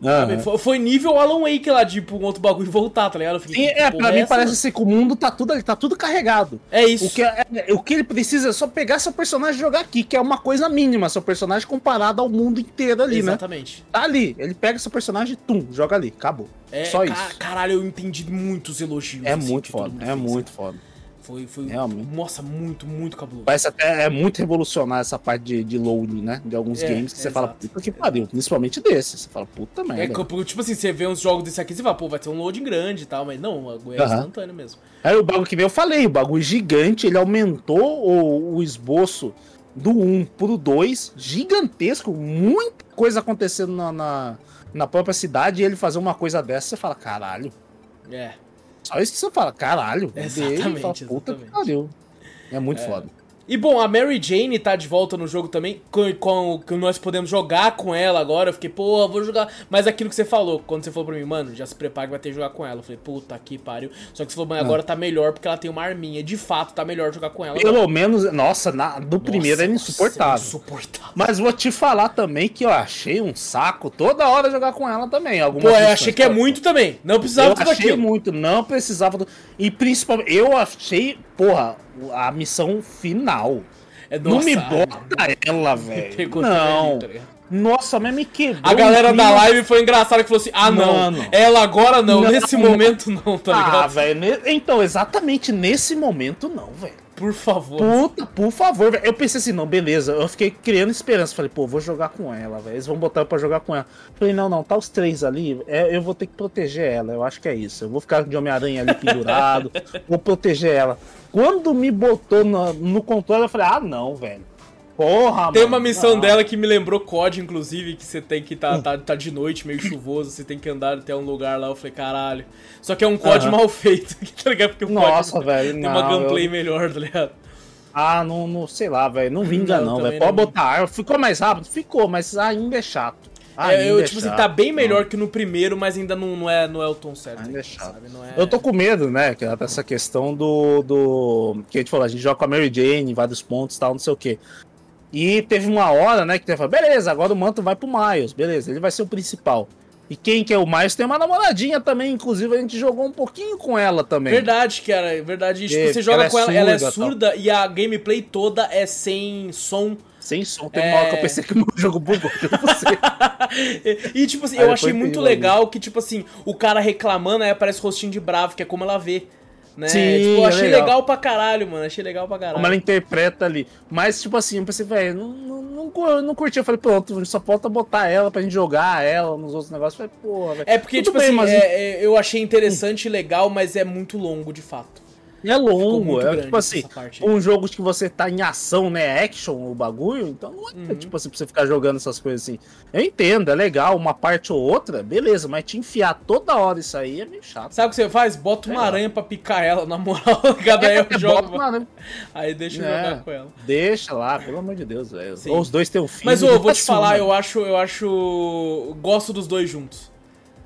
Sabe? Foi, foi nível Alan Wake lá, tipo, um outro bagulho voltar, tá ligado? Fiquei, Sim, que é, pra mim essa, parece assim que o mundo tá tudo ali, tá tudo carregado. É isso. O que, é, é- o que ele precisa é só pegar seu personagem e jogar aqui, que é uma coisa mínima, seu personagem comparado ao mundo inteiro ali, né? Exatamente. Tá ali, ele pega seu personagem e tum, joga ali, acabou. É, Só isso. Caralho, eu entendi muitos elogios. É assim, muito foda, é muito cara. foda. Foi, foi. Realmente. Nossa, muito, muito cabuloso. Parece até é muito revolucionário essa parte de, de loading, né? De alguns É, games que você exato, fala, puta que pariu, principalmente desses. Você fala, puta É, merda. que, tipo assim, você vê uns jogos desse aqui, você fala, pô, vai ter um loading grande e tal, mas não, é instantâneo mesmo. Aí o bagulho que nem eu falei, o bagulho gigante, ele aumentou o, o esboço do 1 pro 2, gigantesco, muita coisa acontecendo na, na, na própria cidade, e ele fazer uma coisa dessa, você fala, caralho. É. Só isso que você fala, caralho. Exatamente, fala, Puta exatamente. que pariu. É muito É. foda. E bom, a Mary Jane tá de volta no jogo também, com, com, que nós podemos jogar com ela agora. Eu fiquei, pô, vou jogar. Mas aquilo que você falou, quando você falou pra mim, mano, já se prepara que vai ter que jogar com ela. Eu falei, puta que pariu. Só que você falou, mano, agora tá melhor porque ela tem uma arminha. De fato, tá melhor jogar com ela. agora. Pelo menos, nossa, na, do primeiro Nossa, era nossa, insuportável. insuportável. Mas vou te falar também que eu achei um saco toda hora jogar com ela também. Pô, Algumas eu missões, achei que é muito também. Não precisava Eu achei muito, não precisava. Do... E principalmente, eu achei, porra, a missão final. É, não nossa, me bota ela, velho. Não. Nossa, mas me quebrou. A galera um da live foi engraçada que falou assim: ah, não, Mano. ela agora não, Não, nesse não. momento não, tá Ah, ligado? velho. ne- Então, exatamente nesse momento, não, velho. Por favor. Puta, por favor, velho. Eu pensei assim, não, beleza. Eu fiquei criando esperança. Falei, pô, vou jogar com ela, velho. Eles vão botar pra jogar com ela. Falei, não, não, tá os três ali. é, eu vou ter que proteger ela. Eu acho que é isso. Eu vou ficar de Homem-Aranha ali pendurado. vou proteger ela. Quando me botou no, no controle, eu falei, ah, não, velho. Porra, Tem mano, uma missão dela que me lembrou COD, inclusive, que você tem que tá, tá, tá de noite, meio chuvoso, você tem que andar até um lugar lá. Eu falei, caralho. Só que é um COD Aham. mal feito, tá ligado? Porque o Nossa, COD velho, tem uma não, gameplay eu- melhor, tá ligado? Ah, não, não sei lá, velho. Não vinga, Não, velho. Pode não. botar arma. Ficou mais rápido? Ficou, mas ainda é chato. É, Ainda eu, é tipo assim, chato. tá bem melhor que no primeiro, mas ainda não, não, é, não é o tom certo. Ainda é chato. é... Eu tô com medo, né? Que é dessa questão do, do. Que a gente falou, a gente joga com a Mary Jane em vários pontos e tal, não sei o quê. E teve uma hora, né, que teve, beleza, agora o manto vai pro Miles, beleza, ele vai ser o principal. E quem que é o Miles tem uma namoradinha também, inclusive a gente jogou um pouquinho com ela também. Verdade, cara, é verdade. E, tipo, É, você joga ela é com ela, ela é surda, surda e a gameplay toda é sem som. Sem som, teve É. uma hora que eu pensei que o meu jogo bugou, e, tipo assim, Aí eu achei tem muito legal que, tipo assim, o cara reclamando, aí aparece o rostinho de bravo, que é como ela vê. Né? Sim, tipo, eu é achei legal. legal. pra caralho, mano. Achei legal pra caralho. Como ela interpreta ali. Mas, tipo assim, eu pensei, velho, não, não, não, não curti. Eu falei, pronto, só falta botar ela pra gente jogar ela nos outros negócios. Eu falei, porra, velho. É porque, Tudo tipo bem, assim, mas- é- é- eu achei interessante e legal, mas é muito longo, de fato. É longo, é tipo assim, um jogo que você tá em ação, né? Action o bagulho, então não é Uhum. tipo assim pra você ficar jogando essas coisas assim. Eu entendo, é legal, uma parte ou outra, beleza, mas te enfiar toda hora isso aí é meio chato. Sabe o que você faz? Bota uma É. aranha pra picar ela, na moral. Cada aí eu É, jogo. bota, mano, Aí deixa eu É. jogar com ela. Deixa lá, pelo amor de Deus, velho. Ou os dois têm um filho. Mas, ô, vou te assim, falar, mano. eu acho, eu acho. Gosto dos dois juntos.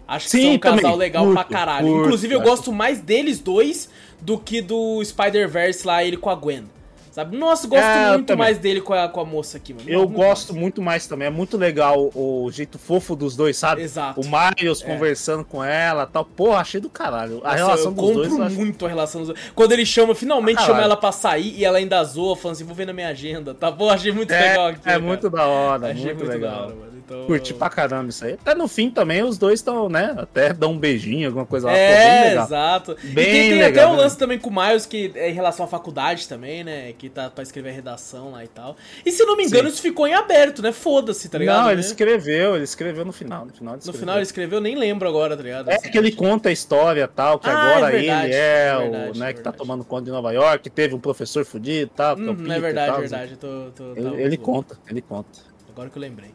Acho que Sim, são um casal também. legal Curto, pra caralho. curto, Inclusive, eu gosto mais deles dois do que do Spider-Verse lá, ele com a Gwen. Sabe? Nossa, gosto É, muito mais dele com a, com a moça aqui, mano. Eu Muito gosto mais. muito mais também. É muito legal o jeito fofo dos dois, sabe? Exato. O Miles É. conversando com ela tal. Porra, achei do caralho. A Nossa, relação eu dos compro dois eu acho muito a relação dos dois. Quando ele chama, finalmente chama ela pra sair e ela ainda zoa, falando assim: vou ver na minha agenda, tá bom? Achei muito É, legal aqui. é muito da hora, Achei muito, muito legal. da hora, mano. Então, Curti pra caramba isso aí. Até no fim também os dois estão, né? Até dão um beijinho, alguma coisa lá. Bem É, legal. exato. Bem e tem, tem legal, até um né? lance também com o Miles, que é em relação à faculdade também, né? Que tá pra escrever redação lá e tal. E se não me engano, Sim. isso ficou em aberto, né? Foda-se, tá ligado? Não, né? ele escreveu, ele escreveu no final. No final, ele No escreveu. final ele escreveu, nem lembro agora, tá ligado? É que ele conta a história e tal, que Ah, agora é verdade, ele é, é o, verdade, né, é que tá tomando conta de Nova York, teve um professor fudido e tal, que é o Hum, é verdade, tal, verdade. Eu tô, tô, Ele, tava ele louco. conta, ele conta. Agora que eu lembrei.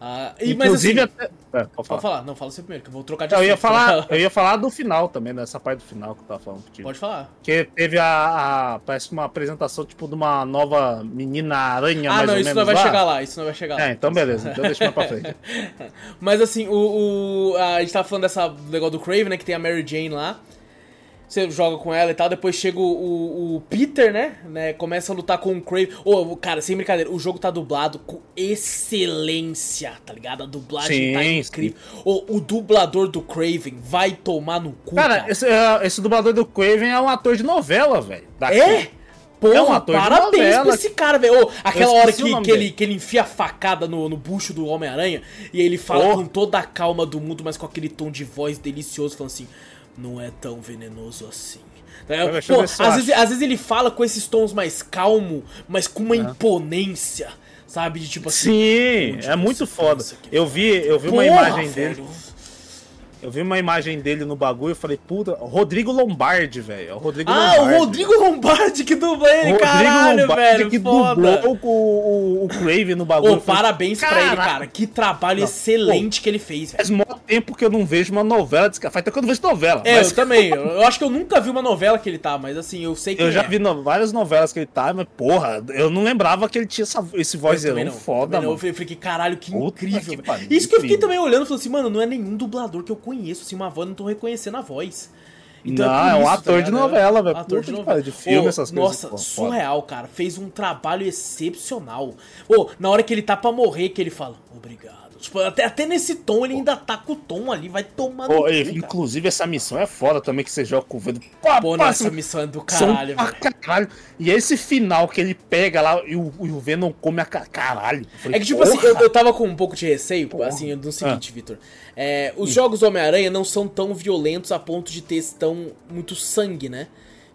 Ah, e, Inclusive, assim, até... é, pode falar. falar, não, fala você primeiro, que eu vou trocar de Eu ia, assunto. falar, eu ia falar do final também, dessa parte do final que eu tava falando contigo. Pode falar. Porque teve a, a- Parece que uma apresentação tipo de uma nova menina aranha, Ah, mais não, ou isso menos. não vai lá. chegar lá, isso não vai chegar lá. É, então beleza, então deixa mais pra frente. Mas assim, o, o- a gente tava falando dessa negócio do Crave, né? Que tem a Mary Jane lá. Você joga com ela e tal, depois chega o, o- o Peter, né? né? Começa a lutar com o Crave. Ô, cara, sem brincadeira, o jogo tá dublado com excelência, tá ligado? A dublagem tá Sim, incrível. Ô, o dublador do Craven vai tomar no cu, Cara, cara. esse, é, esse dublador do Craven é um ator de novela, velho. É? Porra, É um ator parabéns pra esse cara, velho. Ô, Aquela hora que, que, ele, que ele enfia a facada no, no bucho do Homem-Aranha e ele fala Oh. com toda a calma do mundo, mas com aquele tom de voz delicioso, falando assim: não é tão venenoso assim. É, pô, às, vezes, às vezes ele fala com esses tons mais calmo, mas com uma É. imponência, sabe? De tipo assim. Sim, é muito foda. Eu vi, eu vi uma imagem velho. dele. Eu vi uma imagem dele no bagulho e falei, puta, Rodrigo Lombardi, velho. O Rodrigo ah, Lombardi, o Rodrigo Lombardi que dubla ele, Rodrigo caralho, Lombardi velho. que foda. dublou o, o, o Crave no bagulho. Ô, parabéns pra ele, cara. Que trabalho não, excelente pô, que ele fez, velho. Faz muito tempo que eu não vejo uma novela desse cara. Faz tempo que eu não vejo novela. É, mas... eu também. Eu acho que eu nunca vi uma novela que ele tá, mas assim, eu sei que. Eu já é. vi no, várias novelas que ele tá, mas porra, eu não lembrava que ele tinha essa, esse vozeirão foda, mano. Eu falei que caralho, que Puta incrível. Que Isso que eu fiquei também olhando e falei assim, mano, não é nenhum dublador que eu conheço, assim, uma voz não tô reconhecendo a voz. Então não, é, é um isso, ator tá de novela, velho. Ator de novela. De filme, oh, essas nossa, coisas. Nossa, surreal, cara. Fez um trabalho excepcional. Ô, oh, na hora que ele tá pra morrer, que ele fala, obrigado. Tipo, até, até nesse tom ele ainda tá com o tom ali, vai tomando. Oh, inclusive, essa missão é foda também que você joga com o Venom. Pô, Pô não, essa missão é do caralho, velho. Caralho. E esse final que ele pega lá e o, e o Venom come a caralho. Falei, é que, tipo porra. assim, eu, eu tava com um pouco de receio, porra. assim, do seguinte, ah. Vitor. É, os hum. jogos do Homem-Aranha não são tão violentos a ponto de ter tão muito sangue, né?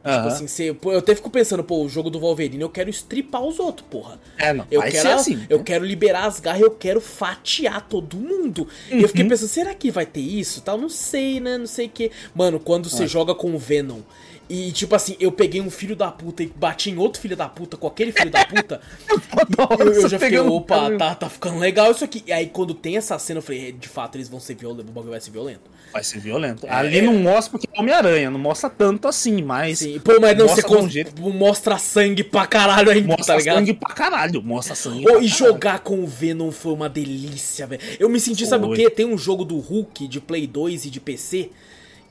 Tipo assim, você, eu até fico pensando, pô, o jogo do Wolverine eu quero estripar os outros, porra. É, não. Eu quero, assim, eu né? quero liberar as garras, eu quero fatiar todo mundo. Uhum. E eu fiquei uhum. pensando, será que vai ter isso? Tal, não sei, né? Não sei o que. Mano, quando você ah. joga com o Venom e, tipo assim, eu peguei um filho da puta e bati em outro filho da puta com aquele filho da puta. eu, eu já fiquei, opa, tá, tá ficando legal isso aqui. E aí, quando tem essa cena, eu falei, é, de fato, eles vão ser violentos, o bagulho vai ser violento. Vai ser violento. É, Ali não mostra porque é Homem-Aranha, não mostra tanto assim, mas. Sim, pô, mas não, mostra você jeito... mostra sangue pra caralho aí, mostra tá ligado? sangue pra caralho, mostra sangue. Oh, e jogar com o Venom foi uma delícia, velho. Eu me senti, foi. sabe o quê? Tem um jogo do Hulk de Play 2 e de PC.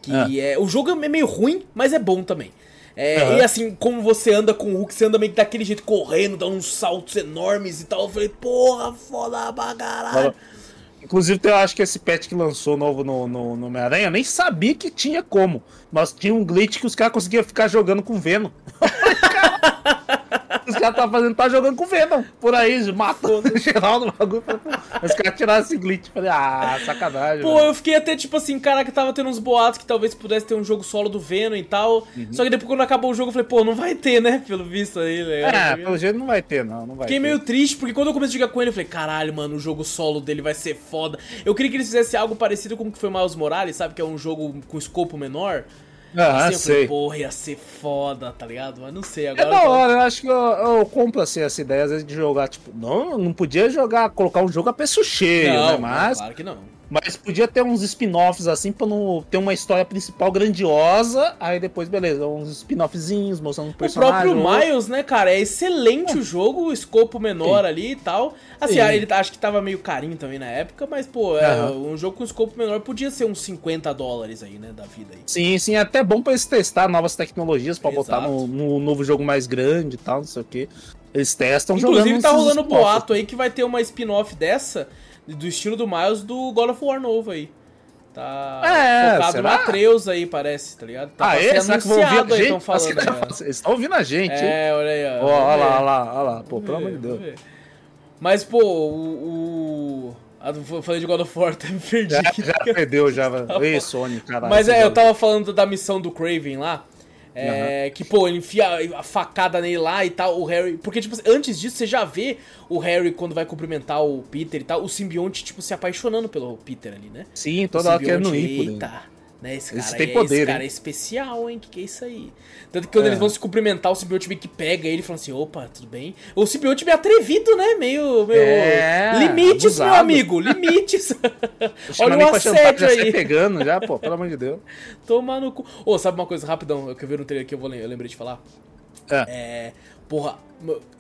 Que ah. é. O jogo é meio ruim, mas é bom também. É, uhum. E assim, como você anda com o Hulk, você anda meio que daquele jeito, correndo, dando uns saltos enormes e tal. Eu falei, porra, foda pra caralho. Inclusive, eu acho que esse patch que lançou novo no, no, no Homem-Aranha, nem sabia que tinha como. Mas tinha um glitch que os caras conseguiam ficar jogando com Venom. Os caras tá fazendo, tá jogando com Venom por aí, matando geral no bagulho. Os caras tiraram esse glitch. Falei, ah, sacanagem. Pô, eu fiquei até tipo assim, cara, que tava tendo uns boatos que talvez pudesse ter um jogo solo do Venom e tal. Uhum. Só que depois quando acabou o jogo, eu falei, pô, não vai ter, né? Pelo visto aí, né? É, pelo jeito não vai ter, não. não vai fiquei ter. meio triste, porque quando eu comecei a jogar com ele, eu falei, caralho, mano, o jogo solo dele vai ser foda. Eu queria que eles fizessem algo parecido com o que foi Miles Morales, sabe? Que é um jogo com escopo menor. Ah, assim, sei. Falei, Porra, ia ser foda, tá ligado? Mas não sei, agora. É da hora, eu acho que eu, eu compro assim, essa ideia às vezes de jogar, tipo, não, não podia jogar, colocar um jogo a preço cheio, não, né? Mas. Claro que não. Mas podia ter uns spin-offs assim pra não ter uma história principal grandiosa. Aí depois, beleza, uns spin-offzinhos mostrando o personagem. O próprio Miles, né, cara? É excelente é. o jogo, o escopo menor Sim. ali e tal. Assim, Sim. ele acho que tava meio carinho também na época, mas, pô, é, uhum. um jogo com escopo menor podia ser uns 50 dólares aí, né, da vida aí. Sim, sim, é até bom pra eles testar novas tecnologias pra Exato. botar no, no, novo jogo mais grande e tal, não sei o que. Eles testam. Inclusive, tá rolando boato aí que vai ter uma spin-off dessa do estilo do Miles do God of War novo aí. Tá é, focado será? no Atreus aí, parece, tá ligado? Tá ah, é? Será que vão ouvir aí, estão falando. Eles estão ouvindo a gente. É, olha aí, ó. Ó, olha lá, olha lá, olha lá. Pô, pelo amor de Deus. Mas, pô, o... o... Eu falei de God of War, até me perdi. Já, já perdeu, já. Ei, Sony, caralho. Mas é, eu tava falando da missão do Craven lá. É, uhum. Que, pô, ele enfia a facada nele lá e tal, o Harry. Porque, tipo, antes disso, você já vê o Harry quando vai cumprimentar o Peter e tal, o simbionte, tipo, se apaixonando pelo Peter ali, né? Sim, toda hora querendo ir. Eita. Né? Esse cara, tem é, poder, esse cara é especial, hein? Que que é isso aí? Tanto que quando é. eles vão se cumprimentar, o simbionte meio que pega ele e fala assim: opa, tudo bem? O simbionte meio atrevido, né? Meio. meio... É, limites, abusado. meu amigo, limites. Olha o assédio aí. Já pegando já, pô, pelo amor de Deus. Toma no cu. Ô, oh, sabe uma coisa rapidão? Eu que vi no trailer que eu, vou, eu lembrei de falar? É. é porra,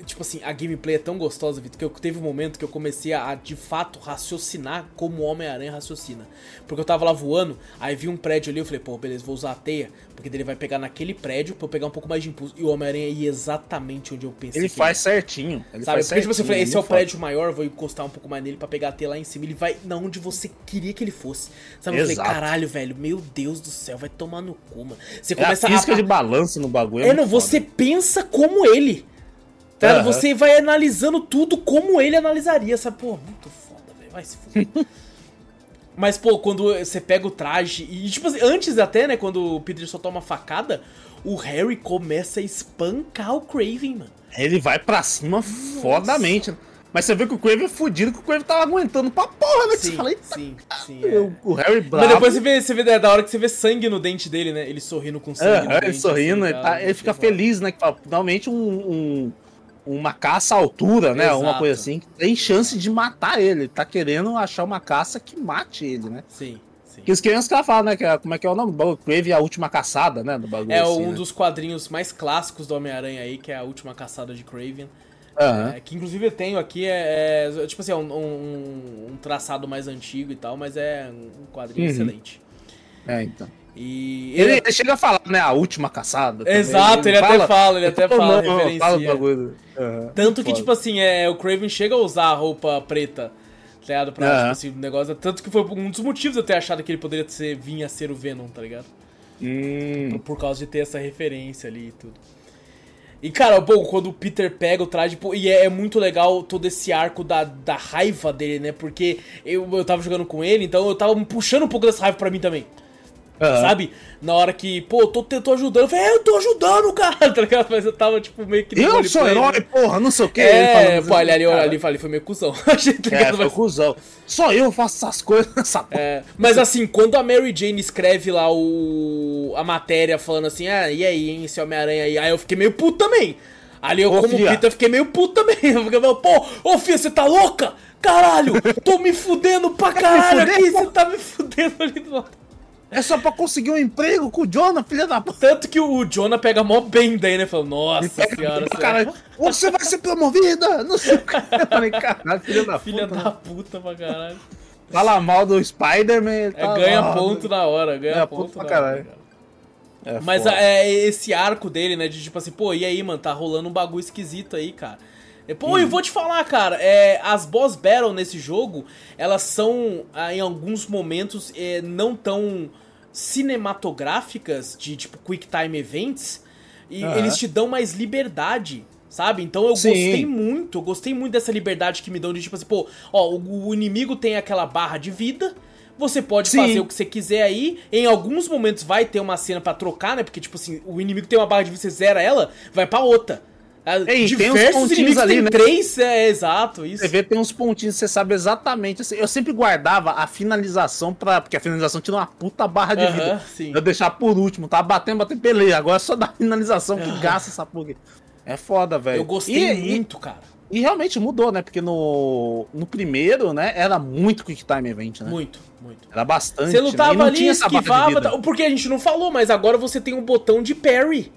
Tipo assim, a gameplay é tão gostosa, Vitor, que eu teve um momento que eu comecei a, de fato raciocinar como o Homem-Aranha raciocina. Porque eu tava lá voando, aí vi um prédio ali, eu falei, pô, beleza, vou usar a teia, porque ele vai pegar naquele prédio pra eu pegar um pouco mais de impulso. E o Homem-Aranha ia exatamente onde eu pensei. Ele faz certinho. Ele Sabe? Faz porque, tipo assim, eu falei, esse é o prédio maior, vou encostar um pouco mais nele pra pegar a teia lá em cima. Ele vai na onde você queria que ele fosse. Sabe? Exato. Eu falei, caralho, velho, meu Deus do céu, vai tomar no cu, mano. Você começa é a física a... de balanço no bagulho. É, é não, foda. você pensa como ele. Tá? Uhum. Você vai analisando tudo como ele analisaria, sabe? Pô, muito foda, velho. Vai se. Mas, pô, quando você pega o traje. E, tipo assim, antes até, né? Quando o Peter só toma facada, o Harry começa a espancar o Craven, mano. Ele vai pra cima Nossa. fodamente. Mas você vê que o Crave é fudido, que o Crave tava aguentando pra porra, né? Sim, você fala, sim, sim. É. o, Harry bravo. Mas depois você vê, você vê é da hora que você vê sangue no dente dele, né? Ele sorrindo com sangue. É, no ele dente, sorrindo, assim, ele, cara, tá- ele fica feliz, né? Que finalmente um, um- uma caça à altura, né? Uma Exato. coisa assim, que tem chance de matar ele. Tá querendo achar uma caça que mate ele, né? Sim, sim. Que os crianças que falam, né? Que é- como é que é o nome? Crave a última caçada, né? Do bagulho. É assim, um né? dos quadrinhos mais clássicos do Homem-Aranha aí, que é a última caçada de Craven. Aham. É, que inclusive eu tenho aqui, é, é, tipo assim, é um, um- um traçado mais antigo e tal, mas é um quadrinho Uhum. excelente. É, então. E Ele, ele chega a falar, né? A última caçada. Exato, ele até fala, ele até fala, referencia. Fala bagulho. Aham. Tanto que, Foda. tipo assim, é, o Craven chega a usar a roupa preta, tá ligado? Pra, Aham. tipo assim, negócio. Tanto que foi um dos motivos de eu ter achado que ele poderia ser, vir a ser o Venom, tá ligado? Hum, Por, por causa de ter essa referência ali e tudo. E, cara, bom, quando o Peter pega o traje, pô, e é, é muito legal todo esse arco da, da raiva dele, né? Porque eu, eu tava jogando com ele, então eu tava puxando um pouco dessa raiva pra mim também. Aham. Sabe? Na hora que, pô, eu tô, tô ajudando, eu falei, é, eu tô ajudando, cara, tá ligado? Mas eu tava, tipo, meio que. Eu sou herói, né? porra, não sei o que. É, pô, ali, ali, ali, ali foi meio cuzão. Tá É, foi Mas- cuzão. Só eu faço essas coisas nessa porra. É, mas assim, quando a Mary Jane escreve lá o a matéria falando assim, ah, e aí, hein, esse Homem-Aranha aí, aí eu fiquei meio puto também. Ali eu, Ô, como fia. Peter, fiquei meio puto também. Eu fiquei meio, pô, ô filha, você tá louca? Caralho, tô me fudendo pra caralho fuder, aqui, pô. você tá me fudendo ali do lado. É só pra conseguir um emprego com o Jonah, filha da puta. Tanto que o Jonah pega mó bem daí, né? Falando, nossa senhora, você caralho. Você vai ser promovida! Não sei o que. Eu falei, caralho, filha da é filha puta. da puta pra caralho. Fala mal do Spider-Man. É, tá ganha lá, ponto na hora, ganha Ganha ponto ponto pra na hora, caralho. cara. É Mas foda. é esse arco dele, né? De tipo assim, pô, e aí, mano, tá rolando um bagulho esquisito aí, cara. E, Pô, Hum. e vou te falar, cara, é, as boss battle nesse jogo, elas são, ah, em alguns momentos, é, não tão cinematográficas, de tipo quick time events, e Aham. eles te dão mais liberdade. Sabe? Então eu Sim. gostei muito, eu gostei muito dessa liberdade que me dão de tipo assim, pô, ó, o, o inimigo tem aquela barra de vida, você pode Sim. fazer o que você quiser aí. Em alguns momentos vai ter uma cena pra trocar, né? Porque, tipo assim, o inimigo tem uma barra de vida, você zera ela, vai pra outra. Ah, Ei, tem uns pontinhos ali, tem né? três, é exato, isso. Você vê, tem uns pontinhos, você sabe exatamente. assim, eu sempre guardava a finalização pra. Porque a finalização tinha uma puta barra de Aham, vida. sim. Eu deixar por último, tava batendo, batendo, beleza. Agora é só da finalização que Aham. gasta essa porra. É foda, velho. Eu gostei E- muito, cara. E, e realmente mudou, né? Porque no, no primeiro, né, era muito Quick Time Event, né? Muito, muito. Era bastante. Você né? E lutava não ali, esquivava, porque a gente não falou, mas agora você tem um botão de parry.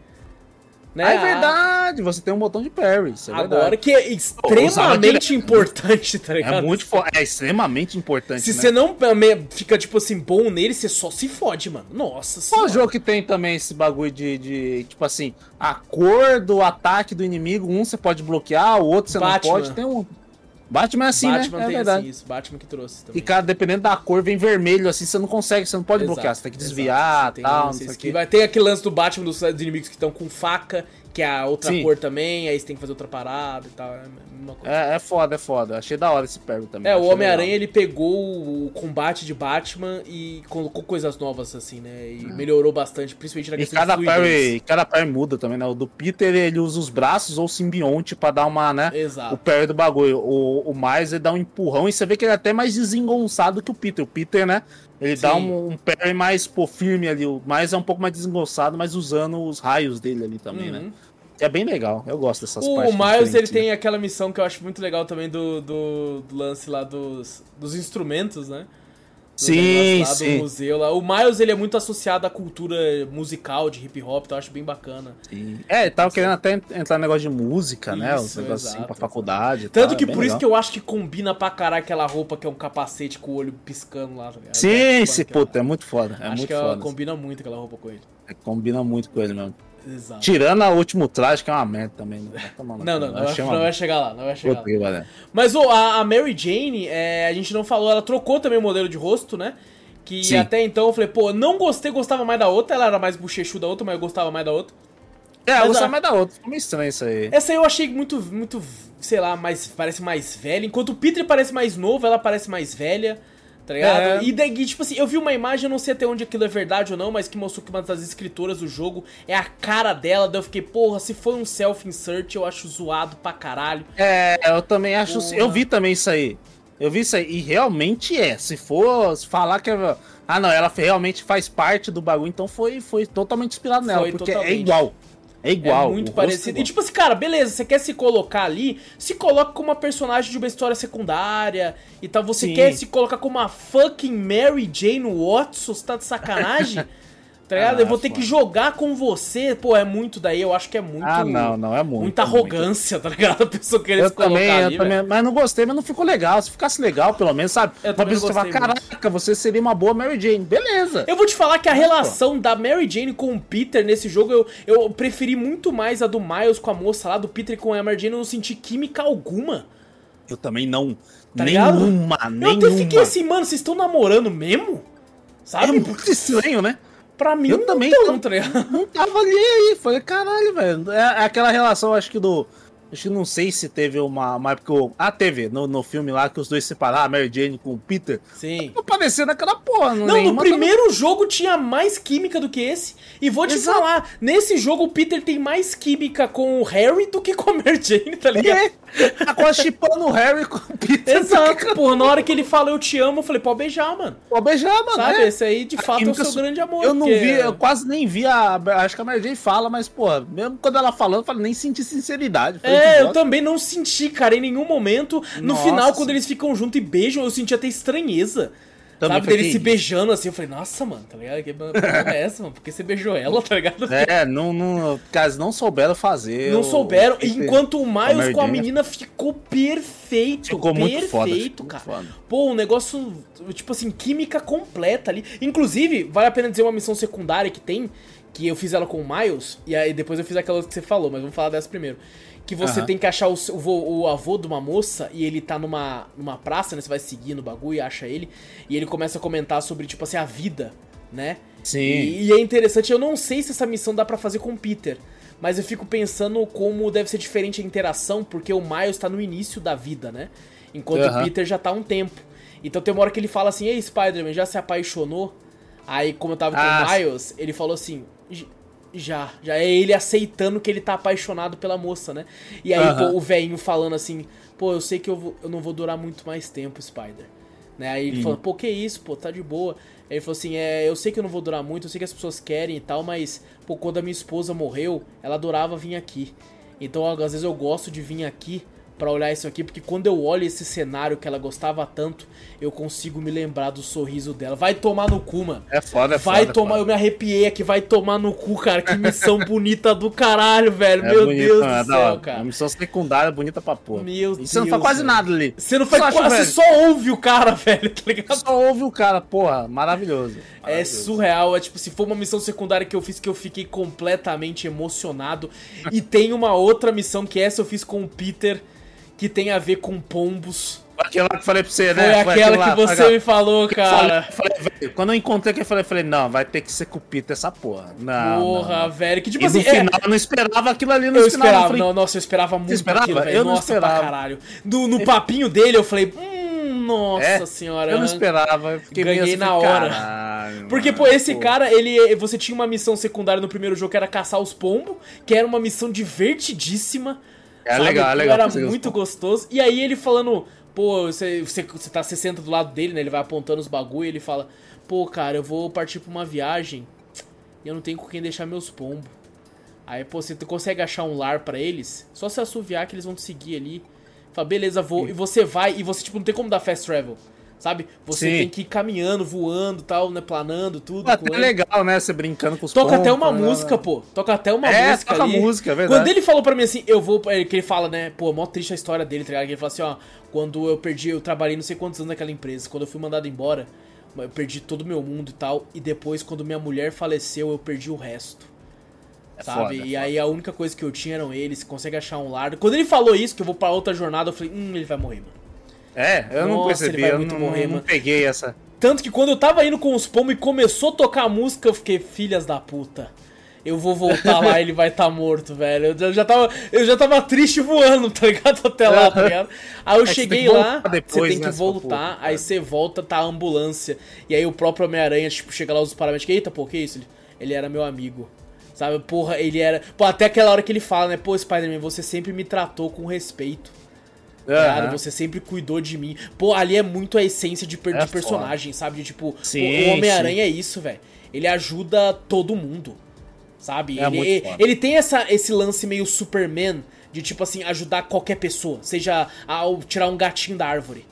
Né? Ah, é verdade, você tem um botão de parry. É Agora verdade. que é extremamente importante, tá ligado? É muito é extremamente importante. Se né? você não me- fica, tipo assim, bom nele, você só se fode, mano. Nossa Qual jogo que tem também esse bagulho de, de, tipo assim, a cor do ataque do inimigo, um você pode bloquear, o outro você Batman. não pode. Tem um. Batman é assim, Batman né? É tem verdade. assim, isso. Batman que trouxe E também. cara, dependendo da cor, vem vermelho, assim, você não consegue, você não pode Exato, bloquear, você tem que exato. desviar Você tem- tal, não sei o quê. esquiva. Tem aquele lance do Batman dos, dos inimigos que estão com faca, que é a outra Sim. cor também, aí você tem que fazer outra parada e tal. É. É, é foda, é foda. Achei da hora esse pego também. É, o Homem-Aranha ele pegou o combate de Batman e colocou coisas novas, assim, né? E melhorou bastante, principalmente na E questão cada de parry, cada parry muda também, né? O do Peter, ele usa os braços ou o simbionte pra dar uma, né? O Exato. parry do bagulho. O, o Miles, ele dá um empurrão e você vê que ele é até mais desengonçado que o Peter. O Peter, né? Ele dá Sim. um, um parry mais, pô, firme ali. O Miles é um pouco mais desengonçado, mas usando os raios dele ali também, né? Uhum. É bem legal. Eu gosto dessas O partes. Miles, ele diferentes, né? tem aquela missão que eu acho muito legal também do, do, do lance lá dos, dos instrumentos, né? Do Sim, negócio lá, Do sim. museu lá. O Miles, ele é muito associado à cultura musical de hip hop, então eu acho bem bacana. Sim. É, ele tava querendo até entrar no negócio de música, né? Isso, negócios assim exato, pra exato. faculdade. Tanto tal, que é por isso legal. que eu acho que combina pra caralho aquela roupa que é um capacete com o olho piscando lá. tá? Sim, É, esse aquela- puta, é muito foda. É acho muito que foda. combina muito aquela roupa com ele. É, Combina muito com ele mesmo. Exato. Tirando a último traje, que é uma merda também. Né? No Não, cu, não, eu não, vai, não vai chegar lá, não vai chegar lá. Mas ô, a, Mary Jane, é, a gente não falou, ela trocou também o modelo de rosto, né? Que Sim. até então eu falei, pô, não gostei, gostava mais da outra, ela era mais bochechuda da outra, mas eu gostava mais da outra. É, eu Mas gostava a- mais da outra. Ficou meio estranho isso aí. Essa aí eu achei muito, muito, sei lá, mais, parece mais velha. Enquanto o Peter parece mais novo, ela parece mais velha, Tá ligado? É. E daí, tipo assim, eu vi uma imagem, eu não sei até onde aquilo é verdade ou não, mas que mostrou que uma das escritoras do jogo é a cara dela. Daí eu fiquei, porra, se foi um self-insert, eu acho zoado pra caralho. É, eu também acho. Porra. Eu vi também isso aí. Eu vi isso aí. E realmente é. Se for falar que é. Ah, não, ela realmente faz parte do bagulho, então foi, foi totalmente inspirado nela, foi porque é totalmente. é igual. É igual. É muito parecido. É e tipo assim, cara, beleza, você quer se colocar ali, se coloca como uma personagem de uma história secundária e tal. Você Sim. quer se colocar como uma fucking Mary Jane Watson, você tá de sacanagem? Tá ligado? Ah, eu vou ter que jogar com você. Pô, é muito daí, eu acho que é muito. Ah, não, não, é muito. Muita é arrogância, muito. tá ligado? A pessoa querer eu se colocar também, ali, eu também, Mas não gostei, mas não ficou legal. Se ficasse legal, pelo menos, sabe? Eu uma pessoa fala, caraca, você seria uma boa Mary Jane. Beleza. Eu vou te falar que a relação da Mary Jane com o Peter nesse jogo, eu, eu preferi muito mais a do Miles com a moça lá, do Peter com a Mary Jane. Eu não senti química alguma. Eu também não. Tá nenhuma, ligado? nenhuma. Eu até fiquei assim, mano, vocês estão namorando mesmo? Sabe? É muito estranho, né? Pra mim, eu também não, tá não tava ali aí. Falei, caralho, velho. É, é aquela relação, acho que do. Acho que não sei se teve uma, uma época. Ah, teve no, no filme lá que os dois separaram, a Mary Jane com o Peter. Sim. Não parecendo aquela porra. Não, no primeiro jogo tinha mais química do que esse. E vou te Exato. falar, nesse jogo o Peter tem mais química com o Harry do que com a Mary Jane, tá ligado? É. Tá quase chipando o Harry com o Peter. Exato, pô. Na hora que ele fala eu te amo, eu falei, pode beijar, mano. Pode beijar, mano. Sabe? É. Esse aí, de fato, é o seu grande amor. Eu não vi, eu quase nem vi a. Acho que a Mary Jane fala, mas, pô, mesmo quando ela falando, eu falei, nem senti sinceridade. Falei, é, eu também não senti, cara, em nenhum momento. No Nossa. final, quando eles ficam juntos e beijam, eu senti até estranheza. Também Sabe, dele se beijando assim, eu falei, nossa, mano, tá ligado? Que é essa, mano? Porque você beijou ela, tá ligado? É, não, não, caras não souberam fazer. Não souberam, enquanto o Miles com a menina ficou perfeito. Ficou perfeito, muito foda, cara. Foda. Pô, um negócio, tipo assim, química completa ali. Inclusive, vale a pena dizer uma missão secundária que tem, que eu fiz ela com o Miles, e aí depois eu fiz aquela que você falou, mas vamos falar dessa primeiro que você uhum. tem que achar o, o, o, avô de uma moça e ele tá numa, numa praça, né? Você vai seguir no bagulho e acha ele. E ele começa a comentar sobre, tipo assim, a vida, né? Sim. E, e é interessante, eu não sei se essa missão dá para fazer com o Peter. Mas eu fico pensando como deve ser diferente a interação, porque o Miles tá no início da vida, né? Enquanto uhum. o Peter já tá há um tempo. Então tem uma hora que ele fala assim, ei Spider-Man, já se apaixonou? Aí, como eu tava ah, com o Miles, ele falou assim, já, já é ele aceitando que ele tá apaixonado pela moça, né? E aí, uhum. pô, o velhinho falando assim, pô, eu sei que eu, vou, eu não vou durar muito mais tempo, Spider. Né? Aí ele falou, pô, que isso, pô, tá de boa. Aí ele falou assim, é, eu sei que eu não vou durar muito, eu sei que as pessoas querem e tal, mas, pô, quando a minha esposa morreu, ela adorava vir aqui. Então, às vezes eu gosto de vir aqui para olhar isso aqui, porque quando eu olho esse cenário que ela gostava tanto, eu consigo me lembrar do sorriso dela. Vai tomar no cu, mano. É foda, é Vai foda, tomar, foda. eu me arrepiei aqui, vai tomar no cu, cara. Que missão bonita do caralho, velho. É Meu bonito, Deus mano, do céu, cara. Uma missão secundária bonita pra porra. Meu e Deus. Você não faz quase nada ali. Você não faz quase, você só ouve o cara, velho, tá ligado? Só ouve o cara, porra, maravilhoso. É maravilhoso. É surreal, é tipo, se for uma missão secundária que eu fiz que eu fiquei completamente emocionado. e tem uma outra missão que essa eu fiz com o Peter que tem a ver com pombos. Aquela que eu falei pra você, né? Foi, Foi aquela que lá, você me falou, cara. Falei, falei, quando eu encontrei aqui, eu falei, falei, não, vai ter que ser Peter essa porra. Não, porra, não. velho. Que tipo e assim. No é... final, eu não esperava aquilo ali no eu final. Esperava, falei, não, nossa, eu esperava muito esperava? aquilo, velho. Eu não nossa, esperava. pra caralho. Do, no papinho dele, eu falei, hum, nossa é? senhora. Eu não esperava. Eu fiquei Ganhei assim, na hora. Caralho, Porque, pô, esse pô. cara, ele. Você tinha uma missão secundária no primeiro jogo que era caçar os pombos, que era uma missão divertidíssima. É legal, é legal. Era muito gostoso. E aí ele falando, pô, você, você, você tá, você senta do lado dele, né? Ele vai apontando os bagulho e ele fala, pô, cara, eu vou partir pra uma viagem e eu não tenho com quem deixar meus pombos. Aí, pô, você consegue achar um lar para eles? Só se assoviar que eles vão te seguir ali. Fala, beleza, vou. E você vai e você, tipo, não tem como dar fast travel sabe? Você Sim. tem que ir caminhando, voando tal, né? Planando, tudo. É legal, né? Você brincando com os Toca pontos, até uma né? música, pô. Toca até uma é, música toca ali. música, é verdade. Quando ele falou pra mim assim, eu vou... Que ele fala, né? Pô, mó triste a história dele, tá ligado? Que ele fala assim, ó... Quando eu perdi... Eu trabalhei não sei quantos anos naquela empresa. Quando eu fui mandado embora, eu perdi todo o meu mundo e tal. E depois, quando minha mulher faleceu, eu perdi o resto. É sabe? Foda, é e aí a única coisa que eu tinha eram eles. Consegue achar um lar. Quando ele falou isso, que eu vou pra outra jornada, eu falei, hum, ele vai morrer, mano. É, eu Nossa, não percebi, eu não, morrer, não peguei essa. Tanto que quando eu tava indo com os pomos e começou a tocar a música, eu fiquei, filhas da puta. eu vou voltar lá e ele vai estar tá morto, velho. Eu já, tava, eu já tava triste voando, tá ligado? Até lá, tá ligado? Aí eu é cheguei lá, depois, você tem que né, voltar, aí você volta, tá a ambulância. E aí o próprio Homem-Aranha, tipo, chega lá os paramédicos, eita, pô, que isso? Ele, ele era meu amigo. Sabe, porra, ele era. Pô, até aquela hora que ele fala, né? Pô, Spider-Man, você sempre me tratou com respeito. Uhum. Você sempre cuidou de mim. Pô, ali é muito a essência de, é de personagem, foda. sabe? De, tipo, sim, o Homem-Aranha é isso, velho. Ele ajuda todo mundo. Sabe? É ele, ele tem essa, esse lance meio Superman de, tipo assim, ajudar qualquer pessoa. Seja ao tirar um gatinho da árvore.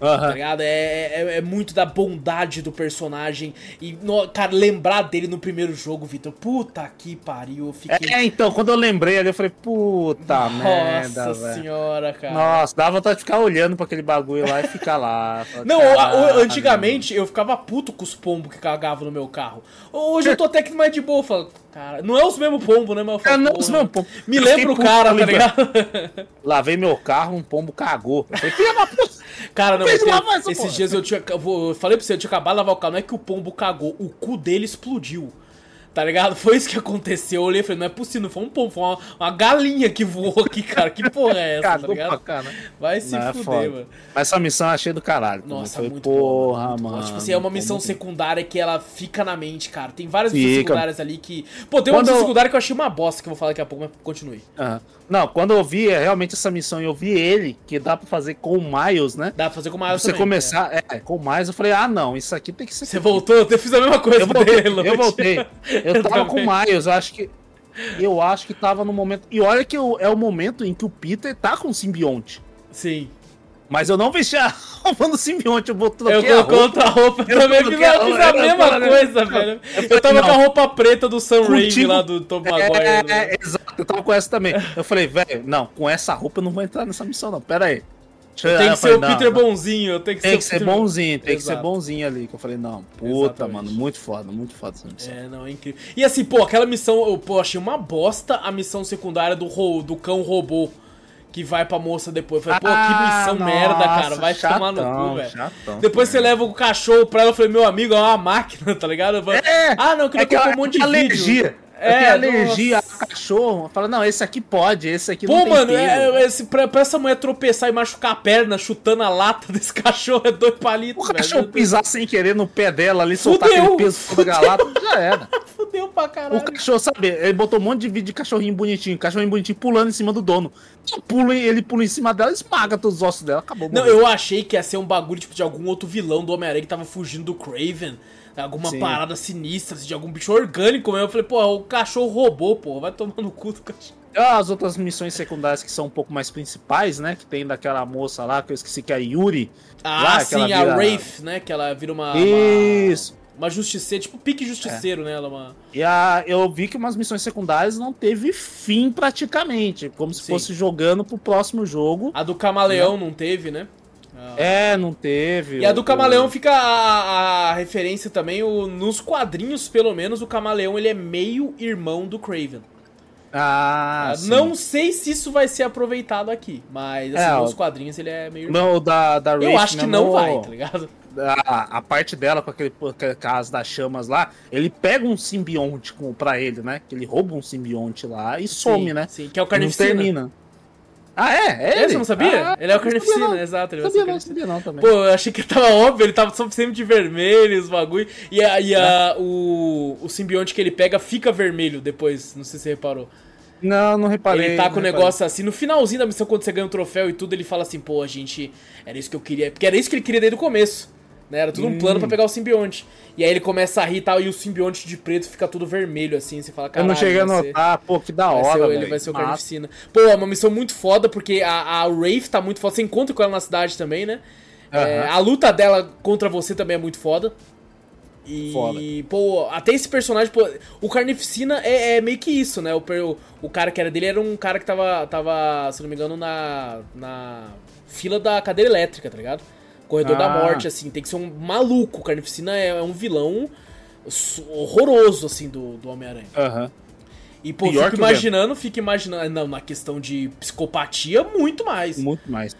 Uhum. Tá ligado? É, é, é, muito da bondade do personagem. E, no, cara, lembrar dele no primeiro jogo, Vitor. Puta que pariu. Eu fiquei... É, então, quando eu lembrei ali, eu falei, puta Nossa merda. Nossa senhora, cara. Nossa, dava vontade de ficar olhando pra aquele bagulho lá e ficar lá. Não, eu, antigamente eu ficava puto com os pombos que cagavam no meu carro. Hoje eu tô até que mais de boa. Falo, cara, não é os mesmos pombos, né, meu? É, não é os mesmos pombos. Me lembra o cara, tá ligado? Lavei meu carro, um pombo cagou. Eu falei, filha da puta. Cara, não, tenho, esses dias eu tinha. Eu falei pra você, eu tinha acabado de lavar o carro. Não é que o pombo cagou, o cu dele explodiu. Tá ligado? Foi isso que aconteceu. Eu olhei e falei, não é possível, não foi um pombo, foi uma, uma galinha que voou aqui, cara. Que porra é essa, tá ligado? Vai se não, é fuder, é mano. Mas essa missão eu achei do caralho. Nossa, foi, muito porra, boa, mano. Tipo assim, é uma missão secundária que ela fica na mente, cara. Tem várias fica. missões secundárias ali que. Pô, tem uma missão secundária que eu achei uma bosta que eu vou falar daqui a pouco, mas continue. Uhum. Não, quando eu vi é, realmente essa missão e eu vi ele, que dá pra fazer com o Miles, né? Dá pra fazer com o Miles Você também, começar, é. é. com o Miles, eu falei, ah, não, isso aqui tem que ser. Você voltou? Eu fiz a mesma coisa eu voltei, dele, eu voltei. Eu, eu tava com o Miles, eu acho que. Eu acho que tava no momento. E olha que é o momento em que o Peter tá com o simbionte. Sim. Mas eu não vesti a roupa do simbionte, eu vou Eu coloquei outra roupa eu também, eu fiz, a, fiz a mesma coisa, velho. Eu, tava com a roupa preta do Sam Raimi lá do Tom é, Maguire. É, né? exato, eu tava com essa também. Eu falei, velho, não, com essa roupa eu não vou entrar nessa missão não, pera aí. Tem que ser o Peter não. bonzinho, tenho que tem ser que ser bonzinho, tem que ser bonzinho ali. Que eu falei, não, puta, mano, muito foda, muito foda essa missão. É, não, é incrível. E assim, pô, aquela missão, eu pô, achei uma bosta a missão secundária do, do cão robô que vai pra moça depois. Eu falei, pô, que missão ah, merda, cara. Vai chatão, tomar no cu, velho. Depois você leva o cachorro pra ela, eu falei, meu amigo, é uma máquina, tá ligado? Falei, é, ah, não, que é eu um monte de alergia. Vídeo. É, alergia nossa. a cachorro. Fala, não, esse aqui pode, esse aqui Pô, não tem mano, é, esse, pra, pra, essa mulher tropeçar e machucar a perna chutando a lata desse cachorro é dois palitos, velho. O cachorro pisar sem querer no pé dela ali, Fudeu. soltar aquele peso toda galata, já era. Fudeu pra caralho. O cachorro, sabe, ele botou um monte de vídeo de cachorrinho bonitinho, cachorrinho bonitinho pulando em cima do dono. Pula, ele pula em cima dela, esmaga todos os ossos dela, acabou. Não, eu achei que ia ser um bagulho tipo de algum outro vilão do Homem-Aranha que tava fugindo do Craven alguma Sim. parada sinistra, assim, de algum bicho orgânico mesmo. Eu falei, pô, o cachorro roubou, pô, vai tomar no cu do cachorro. As outras missões secundárias que são um pouco mais principais, né? Que tem daquela moça lá, que eu esqueci que é a Yuri. Ah, lá, sim, vira... a Wraith, né? Que ela vira uma. Isso. Uma, uma justiceira, tipo pique justiceiro, é. né? Ela é uma... E a, eu vi que umas missões secundárias não teve fim praticamente. Como se sim. fosse jogando pro próximo jogo. A do Camaleão né? não teve, né? É, não teve. E a do Camaleão fica a, a, referência também, o, nos quadrinhos, pelo menos, o Camaleão ele é meio irmão do Craven. Ah, uh, Não sei se isso vai ser aproveitado aqui, mas assim, é, nos quadrinhos ele é meio. Não, da, da Eu acho que não vai, tá ligado? A, a, parte dela com aquele, caso das chamas lá, ele pega um simbionte com, pra ele, né? Que ele rouba um simbionte lá e some, né? Sim, que é o Carnificina. Não termina. Ah, é? É ele? Você não sabia? Ah, ele é o Carnificina, exato. Ele sabia, não, sabia não também. Pô, eu achei que tava óbvio, ele tava sempre de vermelho, os bagulho. E, a, e a, o, o simbionte que ele pega fica vermelho depois, não sei se você reparou. Não, não reparei. Ele tá com o negócio assim, no finalzinho da missão, quando você ganha um troféu e tudo, ele fala assim, pô, a gente, era isso que eu queria. Porque era isso que ele queria desde o começo. Né? Era tudo um plano para hum. pegar o simbionte. E aí ele começa a rir e tal, e o simbionte de preto fica tudo vermelho, assim. Você fala, cara. Eu não cheguei a notar, pô, que da hora. Ser, ele vai ser o carnificina. Pô, é uma missão muito foda, porque a, a Wraith tá muito foda. Você encontra com ela na cidade também, né? Uhum. É, a luta dela contra você também é muito foda. E, foda. pô, até esse personagem, pô, o Carnificina é, é meio que isso, né? O, o, o, cara que era dele era um cara que tava, tava se não me engano, na, na fila da cadeira elétrica, tá ligado? Corredor ah. da Morte, assim, tem que ser um maluco. Carnificina é, é um vilão horroroso, assim, do, do Homem-Aranha. Aham. Uhum. E, pô, Pior fico imaginando, fico imaginando. Não, na questão de psicopatia, muito mais. Muito mais.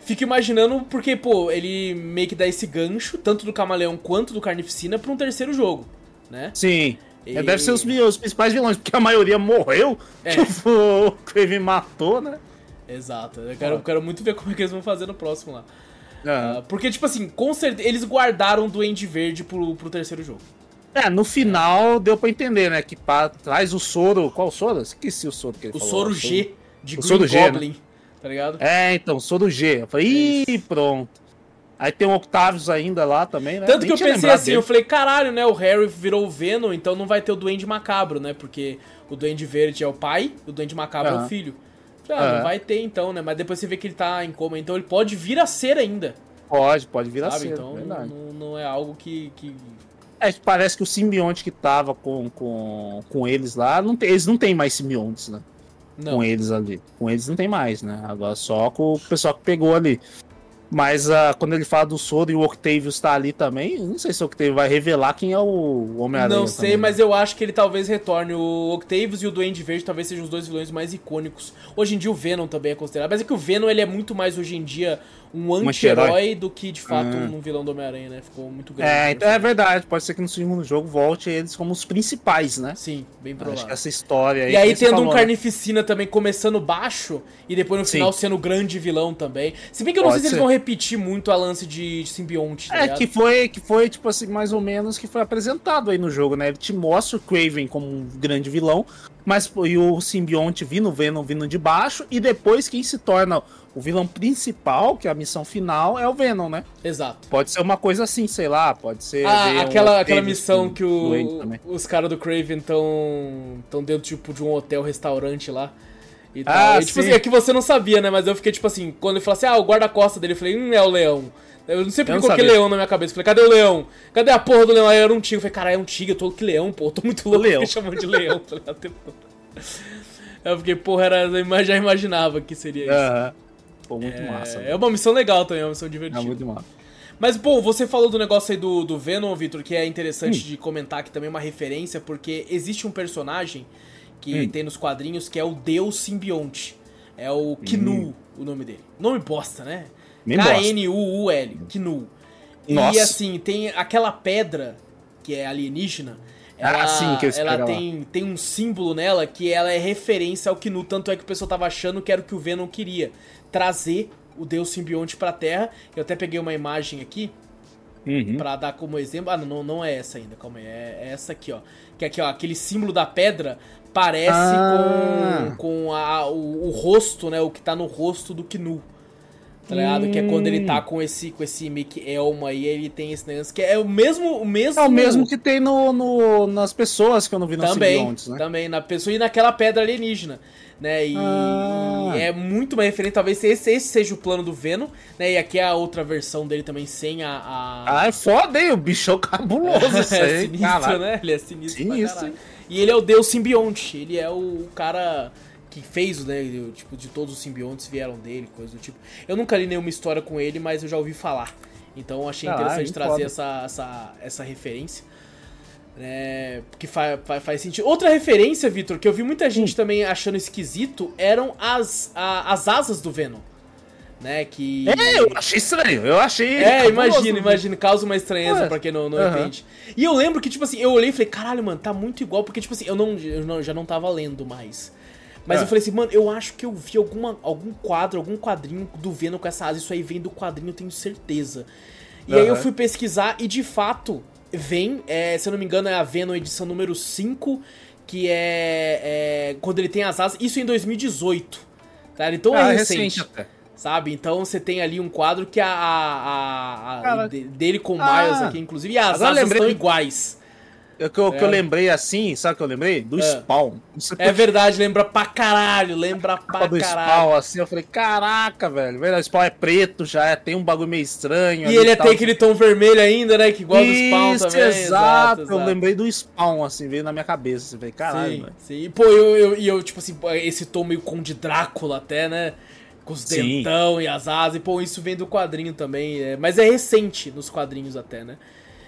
Fico imaginando, porque, pô, ele meio que dá esse gancho, tanto do Camaleão quanto do Carnificina, pra um terceiro jogo, né? Sim. E... É, deve ser os, os, principais vilões, porque a maioria morreu, é. o Craven matou, né? Exato. Eu quero, eu quero muito ver como é que eles vão fazer no próximo lá. Porque, tipo assim, com certeza, eles guardaram o Duende Verde pro, pro terceiro jogo. É, no final deu pra entender, né? Que pra, traz o soro. Qual o soro? Esqueci o soro que ele o falou. Soro G, de o Green soro Goblin, G, né? tá ligado? É, então, soro G. Eu falei, ih, pronto. Aí tem o Octavius ainda lá também, né? Tanto Nem que eu pensei assim, dele. eu falei, caralho, né? O Harry virou o Venom, então não vai ter o Duende Macabro, né? Porque o Duende Verde é o pai, o Duende Macabro uhum. é o filho. Ah, não vai ter então, né? Mas depois você vê que ele tá em coma, então ele pode vir a ser ainda. Pode, pode vir a ser. Então não, não, é algo que, que é, parece que o simbionte que tava com, com, com eles lá, não tem, eles não tem mais simbiontes, né? Não. Com eles ali. Com eles não tem mais, né? Agora só com o pessoal que pegou ali. Mas uh, quando ele fala do Soro e o Octavius tá ali também, não sei se o Octavius vai revelar quem é o Homem-Aranha. Não sei, também. mas eu acho que ele talvez retorne. O Octavius e o Duende Verde talvez sejam os dois vilões mais icônicos. Hoje em dia o Venom também é considerado. Mas é que o Venom ele é muito mais hoje em dia um anti-herói do que de fato uhum. um vilão do Homem-Aranha, né? Ficou muito grande. É, então é verdade. Pode ser que no segundo jogo volte eles como os principais, né? Sim, bem provável. Acho que essa história aí. E aí tendo um né? Carnificina também começando baixo e depois no Sim. final sendo o grande vilão também. Se bem que eu não Pode sei se eles vão repetir muito a lance de, de simbionte. Tá é, ligado? que foi, que foi, tipo assim, mais ou menos que foi apresentado aí no jogo, né? Ele te mostra o Craven como um grande vilão, mas e o simbionte vindo, Venom vindo de baixo, e depois quem se torna o vilão principal, que é a missão final, é o Venom, né? Exato. Pode ser uma coisa assim, sei lá, pode ser. Ah, aquela, aquela missão que o, os caras do Craven estão tão dentro tipo, de um hotel-restaurante lá. E tal. Ah, e, tipo assim, é que você não sabia, né? Mas eu fiquei tipo assim, quando ele falou assim, ah, o guarda-costa dele, eu falei, hum, é o leão. Eu não sei porque eu coloquei leão na minha cabeça. Eu falei, cadê o leão? Cadê a porra do leão? Aí era um tigre. Eu falei, cara, é um tigre, eu tô que leão, pô. Eu tô muito louco. Leão. chamando de leão, tá ligado? Eu fiquei, porra, era, já imaginava que seria isso. Aham. Pô, muito é, massa. É uma missão legal também, é uma missão divertida. É muito massa. Mas, pô, você falou do negócio aí do, do Venom, Victor, que é interessante hum. de comentar que também é uma referência, porque existe um personagem que hum. tem nos quadrinhos que é o Deus Simbionte. É o Knu, hum. o nome dele. Nome bosta, né? K-N-U-U-L, Knu. Nossa. E assim, tem aquela pedra que é alienígena. Ela, ah, sim, que eu ela tem, tem um símbolo nela que ela é referência ao Knu, tanto é que o pessoal tava achando que era o que o Venom queria trazer o deus simbionte pra Terra. Eu até peguei uma imagem aqui uhum. para dar como exemplo. Ah, não, não é essa ainda, calma aí. É, é essa aqui, ó. Que é aqui, ó, aquele símbolo da pedra parece ah. com, com a, o, o, rosto, né? O que tá no rosto do Knu. Tá ligado? Hum. Que é quando ele tá hum. com esse, com esse Mickey Elma aí, ele tem esse negócio que é o mesmo. O mesmo... É o mesmo que tem no, no nas pessoas que eu não vi também, simbiontes, né? Também, na pessoa e naquela pedra alienígena né? E, ah. é muito mais referente, talvez esse, esse seja o plano do Venom, né? E aqui é a outra versão dele também sem a. a... Ah, é foda, hein? O bicho é cabuloso, é, aí. sinistro, né? Ele é sinistro, sinistro. E ele é o Deus simbionte, ele é o cara que fez, né? Tipo, de todos os simbiontes vieram dele, coisa do tipo. Eu nunca li nenhuma história com ele, mas eu já ouvi falar. Então achei interessante trazer essa, essa, essa referência. É, porque fa fa faz sentido. Outra referência, Vitor, que eu vi muita gente hum. também achando esquisito, eram as, a, as asas do Venom. Né, que... É, eu achei estranho, eu achei. É, imagina, imagina, causa uma estranheza Ué. pra quem não, não uhum. entende. E eu lembro que, tipo assim, eu olhei e falei, caralho, mano, tá muito igual, porque, tipo assim, eu não, eu não já não tava lendo mais. Mas é. eu falei assim, mano, eu acho que eu vi alguma, algum quadro, algum quadrinho do Venom com essa asa. Isso aí vem do quadrinho, eu tenho certeza. E uhum. aí eu fui pesquisar e de fato vem, é, se eu não me engano, é a Venom edição número 5, que é, é, quando ele tem as asas, isso em 2018. Tá? Então é ah, é recente. recente sabe? Então você tem ali um quadro que a, a, a, a dele com o ah, Miles aqui, inclusive, e as asas lembrei... estão iguais. O que, eu, é. que eu lembrei assim, sabe o que eu lembrei? Do é. Spawn. É verdade, lembra pra caralho, lembra pra do caralho. Spawn, assim, eu falei, caraca, velho. O Spawn é preto já, é, tem um bagulho meio estranho. E ele tem aquele tom vermelho ainda, né? Que igual Isso, do Spawn também. Exato, exato, eu lembrei do Spawn, assim, veio na minha cabeça. Assim, falei, caralho, sim, velho. Sim, e pô, eu, eu, eu, tipo assim, esse tom meio Conde Drácula até, né? Com os sim. dentão e as asas. E, pô, isso vem do quadrinho também. É, mas é recente nos quadrinhos até, né?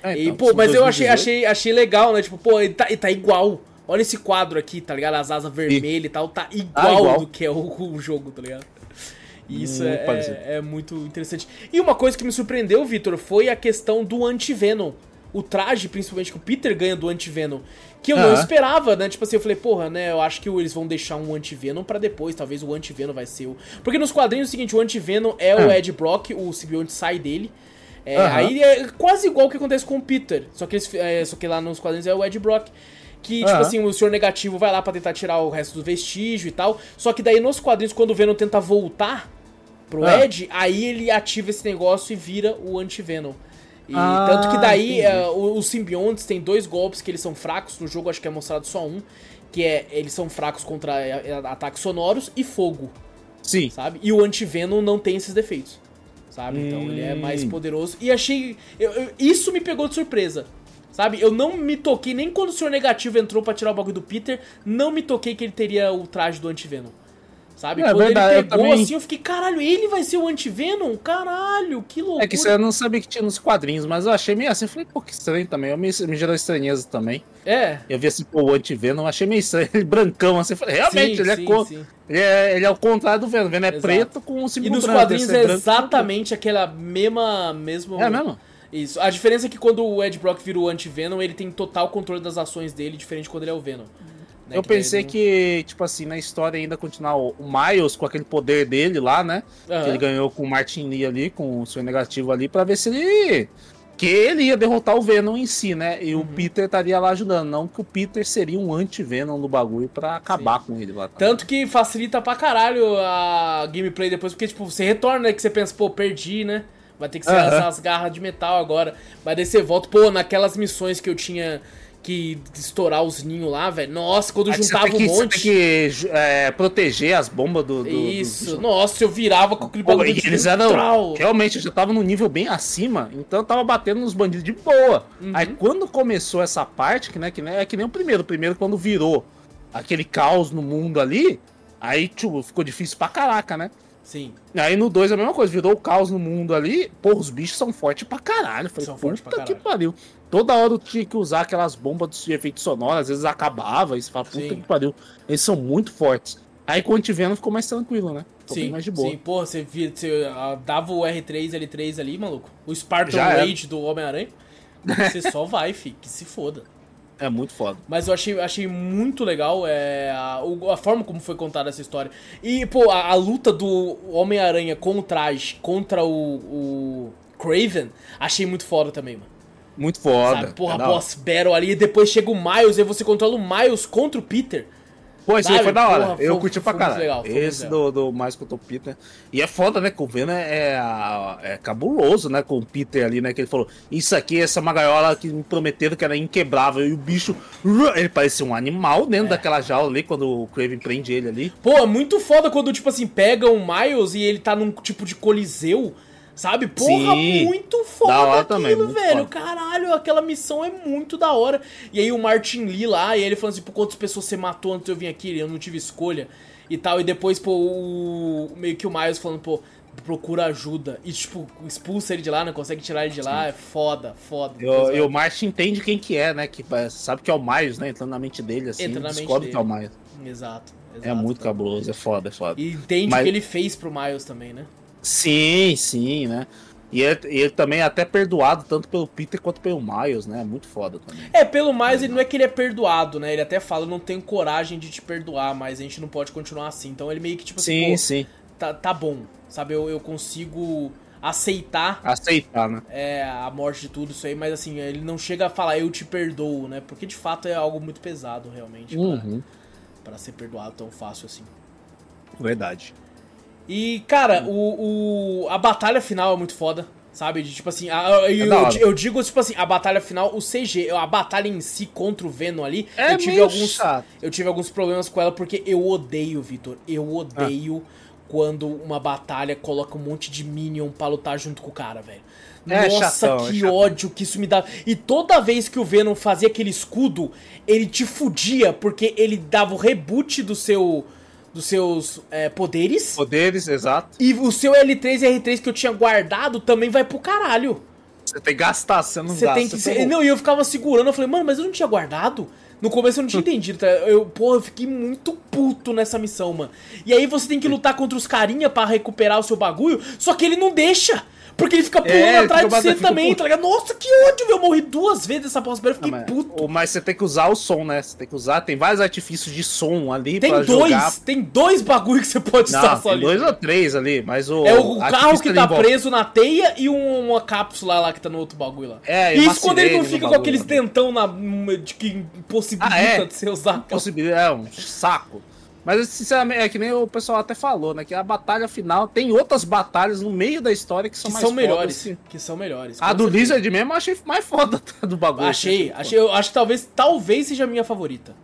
É, então, e, pô, mas eu achei, achei, achei legal, né? Tipo, pô, ele tá, ele tá igual. Olha esse quadro aqui, tá ligado? As asas vermelhas e, tal, tá igual, ah, igual, do que é o, o jogo, tá ligado? Isso é, é, é, muito interessante. E uma coisa que me surpreendeu, Vitor, foi a questão do anti-Venom o traje, principalmente que o Peter ganha do Anti-Venom, que eu não esperava, né? Tipo assim, eu falei, porra, né? Eu acho que eles vão deixar um Anti-Venom pra depois, talvez o Anti-Venom vai ser o. Porque nos quadrinhos é o seguinte: o Anti-Venom é o Ed Brock, o simbionte sai dele. É, Aí é quase igual o que acontece com o Peter. Só que, eles, é, só que lá nos quadrinhos é o Ed Brock. Que, tipo assim, o Senhor Negativo vai lá pra tentar tirar o resto do vestígio e tal. Só que daí nos quadrinhos, quando o Venom tenta voltar pro Ah. Ed, aí ele ativa esse negócio e vira o Anti-Venom. E Ah, tanto que daí o- os simbiontes tem dois golpes que eles são fracos. No jogo acho que é mostrado só um. Que é, eles são fracos contra é, é, ataques sonoros e fogo, Sim. sabe? E o Anti-Venom não tem esses defeitos, sabe? Então ele é Hum. mais poderoso. E achei... eu- eu- isso me pegou de surpresa. Sabe, eu não me toquei, nem quando o Senhor Negativo entrou pra tirar o bagulho do Peter, não me toquei que ele teria o traje do Anti-Venom. Sabe? É quando verdade, eu ele pegou também- assim, eu fiquei, caralho, ele vai ser o Anti-Venom? Caralho, que loucura. É que você não sabia que tinha nos quadrinhos, mas eu achei meio assim, falei, pô, que estranho também. Eu me, me gerou estranheza também. É, Eu vi assim, pô, o anti-Venom, achei meio estranho, ele brancão assim, falei, realmente, Sim, ele, sim, é cor, ele é ele é o contrário do Venom, o Venom é Exato. preto com um E símbolo nos branco, quadrinhos esse é branco. exatamente aquela mesma. mesmo É mesmo? Isso. A diferença é que quando o Ed Brock vira o anti-Venom, ele tem total controle das ações dele, diferente de quando ele é o Venom. Né? Eu daí pensei ele que, tipo assim, na história ainda continuar o Miles com aquele poder dele lá, né? Aham. Que ele ganhou com o Martin Lee ali, com o seu negativo ali, pra ver se ele. Que ele ia derrotar o Venom em si, né? E Uhum. o Peter estaria lá ajudando. Não que o Peter seria um anti-Venom no bagulho pra acabar com ele lá. também. Tanto que facilita pra caralho a gameplay depois, porque, tipo, você retorna, né? Que você pensa, pô, perdi, né? Vai ter que ser Aham. essas garras de metal agora. Mas daí você volta, pô, naquelas missões que eu tinha que estourar os ninhos lá, velho. Nossa, quando Aí você juntava que, um você monte. tem que é, proteger as bombas do. do Isso, do- nossa, eu virava com aquele Pô, bagulho e de eles eram. Realmente, eu já tava num nível bem acima, então eu tava batendo nos bandidos de boa. Uhum. Aí quando começou essa parte, que, né, que né, é que nem o primeiro, o primeiro quando virou aquele caos no mundo ali, aí tipo, ficou difícil pra caraca, né? Sim. Aí no 2 a mesma coisa, virou o caos no mundo ali, pô, os bichos são fortes pra caralho. Eu Falei, São fortes pra que caralho. pariu. Toda hora eu tinha que usar aquelas bombas de efeito sonoro, às vezes acabava, e você fala, puta Sim. que pariu. Eles são muito fortes. Aí quando te vendo ficou mais tranquilo, né? Ficou Sim, mais de boa. sim, porra, você, via, você ah, dava o R3, L3 ali, maluco. O Spartan Já. Rage do Homem-Aranha. Você só vai, fi, que se foda. É muito foda. Mas eu achei, achei muito legal é, a, a forma como foi contada essa história. E, pô, a, a luta do Homem-Aranha com o traje contra o, o Craven, achei muito foda também, mano. Muito foda. Sabe? Porra, É boss battle ali, e depois chega o Miles, e você controla o Miles contra o Peter. Pô, esse aí foi da hora. Porra, eu foi- curti pra caralho. legal, esse do, do mais com o Peter. E é foda, né? Com o Venom é, é, é cabuloso, né? Com o Peter ali, né? Que ele falou: Isso aqui, essa é uma gaiola que me prometeram que era inquebrável. E o bicho, ele parecia um animal dentro É. daquela jaula ali, quando o Craven prende ele ali. Pô, é muito foda quando, tipo assim, pega o Miles e ele tá num tipo de coliseu, sabe? Porra, Sim. muito foda aquilo, também, muito velho. foda. Caralho, aquela missão é muito da hora. E aí o Martin Lee lá, e ele falando assim, pô, quantas pessoas você matou antes de eu vir aqui? Eu não tive escolha e tal. E depois, pô, o... meio que o Miles falando, pô, procura ajuda. E, tipo, expulsa ele de lá, não consegue tirar ele de lá. É foda, foda. E o, e o Martin entende quem que é, né? Que é, sabe que é o Miles, né? Entrando na mente dele, assim. Entra na mente descobre que é o dele. Miles. Exato, exato. É muito tá. cabuloso, é foda, é foda. E entende Mas- o que ele fez pro Miles também, né? Sim, sim, né? E ele, e ele também é até perdoado tanto pelo Peter quanto pelo Miles, né? Muito foda também. É, pelo mais, ele não é que ele é perdoado, né? Ele até fala, eu não tenho coragem de te perdoar, mas a gente não pode continuar assim. Então ele meio que, tipo assim, Sim, pô, sim. tá, tá bom, sabe? Eu, eu consigo aceitar Aceitar, né? é, a morte de tudo isso aí, mas assim, ele não chega a falar, eu te perdoo, né? Porque de fato é algo muito pesado, realmente, Uhum, pra ser perdoado tão fácil assim. verdade. E, cara, o, o- a batalha final é muito foda, sabe? De, tipo assim, a- eu, eu, hora. eu digo, tipo assim, a batalha final, o CG, a batalha em si contra o Venom ali, É eu tive alguns. chato. Eu tive alguns problemas com ela porque eu odeio, Vitor. Eu odeio quando uma batalha coloca um monte de Minion pra lutar junto com o cara, velho. É Nossa, chatão, é que chatão. ódio que isso me dá. E toda vez que o Venom fazia aquele escudo, ele te fudia, porque ele dava o reboot do seu, dos seus é, poderes. Poderes, exato. E o seu L3 e R3 que eu tinha guardado também vai pro caralho. Você tem que gastar, você não Você gasta. tem que você ferrou. Não, e eu ficava segurando, eu falei, mano, mas eu não tinha guardado. No começo eu não tinha entendido, tá? Eu, porra, eu fiquei muito puto nessa missão, mano. E aí você tem que lutar contra os carinha pra recuperar o seu bagulho, só que ele não deixa. Porque ele fica pulando é, atrás de você também, puto. tá ligado? Nossa, que ódio, eu morri duas vezes nessa boss battle, eu fiquei não, mas, puto. Mas você tem que usar o som, né? Você tem que usar, tem vários artifícios de som ali tem pra dois, jogar. Tem dois bagulho que você pode não, usar só ali. dois ou três ali, mas o... É o, o carro que tá preso na teia e um, uma cápsula lá que tá no outro bagulho lá. É, e isso quando ele não fica com aqueles dentão na, de que impossibilita ah, é? de você usar. Impossibilita, é um saco. Mas, sinceramente, é que nem o pessoal até falou, né? Que a batalha final tem outras batalhas no meio da história que são que mais são melhores. Que... que são melhores. A do Lizard mesmo eu achei mais foda do bagulho. Achei, achei. Eu acho que talvez, talvez seja a minha favorita.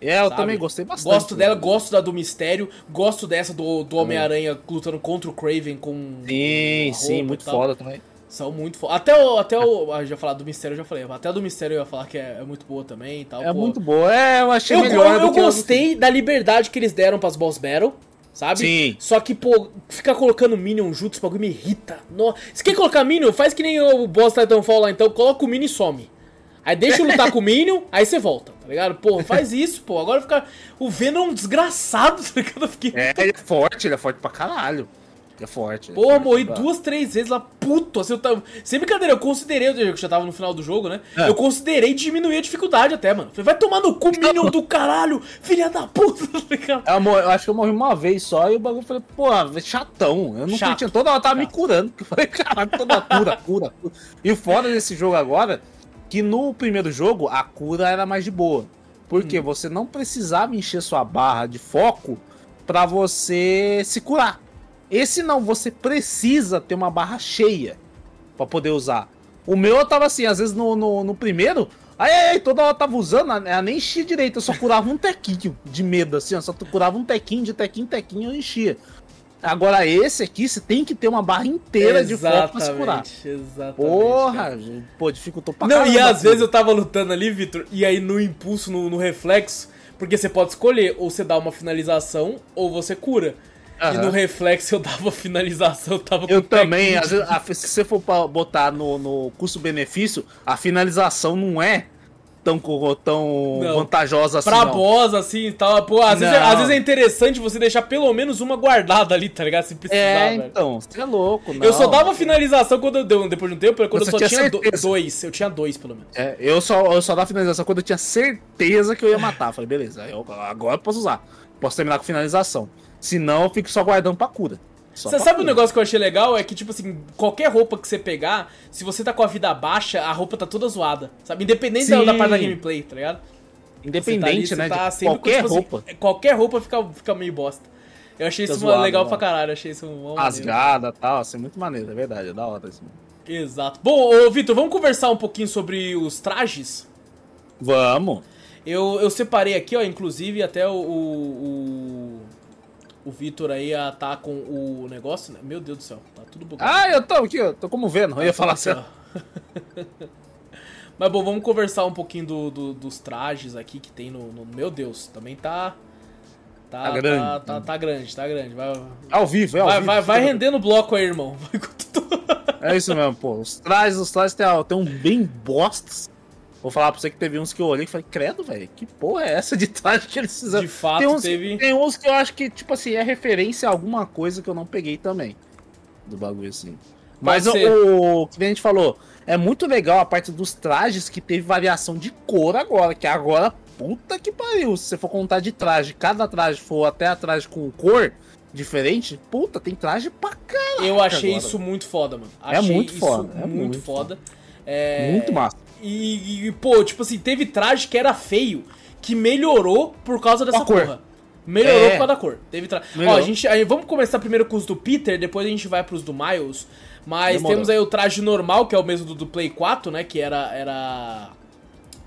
É, eu sabe? também gostei bastante. Gosto dela, gosto da do Mistério, gosto dessa do, do Homem-Aranha lutando contra o Craven com. Sim, sim, muito foda também. São muito foda. Até o. Até o. Já falar do Mistério, eu já falei. Até do Mistério eu ia falar que é, é muito boa também e tal. É pô. muito boa. É, eu achei eu, melhor. Eu, eu gostei da liberdade que eles deram pras Boss Battle. Sabe? Sim. Só que, pô, ficar colocando Minion junto, esse bagulho me irrita. No... Se quer colocar Minion, faz que nem o Boss Titanfall lá, então coloca o Minion e some. Aí deixa eu lutar com o Minion, aí você volta, tá ligado? Pô, faz isso, pô. Agora fica. O Venom é um desgraçado, tá ligado? Fiquei... É, ele é forte, ele é forte pra caralho. É forte. Pô, é morri duas, três vezes lá, puto. Assim, eu tava... Sem brincadeira, eu considerei, eu já tava no final do jogo, né? É. Eu considerei diminuir a dificuldade até, mano. Falei, vai tomar no cu, Minion do caralho, filha da puta, tá eu, eu, acho que eu morri uma vez só e o bagulho falei, pô, chatão. Eu não Chato. tinha toda hora tava Chato. me curando. Eu falei, caralho, toda cura, cura, cura. E fora desse jogo agora, que no primeiro jogo a cura era mais de boa. Porque hum. você não precisava encher sua barra de foco para você se curar. Esse não, você precisa ter uma barra cheia para poder usar. O meu eu tava assim, às vezes no, no, no primeiro, aí, aí, toda hora eu tava usando, eu nem enchia direito, eu só curava um tequinho de medo, assim, eu só curava um tequinho, de tequinho, tequinho eu enchia. Agora esse aqui, você tem que ter uma barra inteira exatamente, de foco pra se curar. Exatamente. Porra, pô, dificultou pra Não, e às vezes eu tava lutando ali, Vitor, e aí no impulso, no, no reflexo, porque você pode escolher, ou você dá uma finalização, ou você cura. Uhum. E no reflexo eu dava finalização, eu tava Eu também, às vezes, a, se você for botar no, no custo-benefício, a finalização não é tão, tão vantajosa assim. Pra boss, assim e tal. Pô, às vezes, é, às vezes, é interessante você deixar pelo menos uma guardada ali, tá ligado? Se precisar. É, velho. então, você é louco, não. Eu só dava finalização quando eu deu, depois de um tempo, quando você eu só tinha, tinha dois. Eu tinha dois, pelo menos. É, eu só, eu só dava finalização quando eu tinha certeza que eu ia matar. Falei, beleza, eu, agora eu posso usar. Posso terminar com finalização. Senão eu fico só guardando pra cura. Você sabe um negócio que eu achei legal? É que, tipo assim, qualquer roupa que você pegar, se você tá com a vida baixa, a roupa tá toda zoada. Sabe? Independente da, da, parte da gameplay, tá ligado? Independente, tá ali, né? Tá qualquer com, tipo, roupa. Assim, qualquer roupa fica, fica meio bosta. Eu achei fica isso zoado, legal pra caralho, achei isso uma Rasgada e tal, assim, muito maneiro, é verdade, é da hora isso. Exato. Bom, ô, Vitor, vamos conversar um pouquinho sobre os trajes? Vamos. Eu, eu separei aqui, ó, inclusive até o, o, o Vitor aí tá com o negócio, né? Meu Deus do céu, tá tudo bugado. Ah, eu tô aqui, eu tô como vendo, eu ia falar assim. Mas bom, vamos conversar um pouquinho do, do, dos trajes aqui que tem no, no, Meu Deus, também tá. Tá, tá grande. Tá, tá, tá, grande, tá grande. Vai, ao vivo, é ao vai, vivo. Vai, vai rendendo bloco aí, irmão. é isso mesmo, pô. Os trajes, os trajes tem, tem um bem bostas. Vou falar pra você que teve uns que eu olhei e falei, credo, velho, que porra é essa de traje que eles fizeram? De fato, tem uns, teve. Tem uns que eu acho que, tipo assim, é referência a alguma coisa que eu não peguei também. Do bagulho assim. Mas o, o, que a gente falou, é muito legal a parte dos trajes que teve variação de cor agora, que agora, puta que pariu. Se você for contar de traje, cada traje for até a traje com cor diferente, puta, tem traje pra caralho. Eu achei agora. isso muito foda, mano. É achei é muito foda. É muito, muito foda. foda. É... Muito massa. E, e, pô, tipo assim, teve traje que era feio, que melhorou por causa dessa porra. Melhorou é. por causa da cor. Teve tra... Ó, a gente, aí, vamos começar primeiro com os do Peter, depois a gente vai pros do Miles. Mas Demorou. temos aí o traje normal, que é o mesmo do, do Play 4, né? Que era, era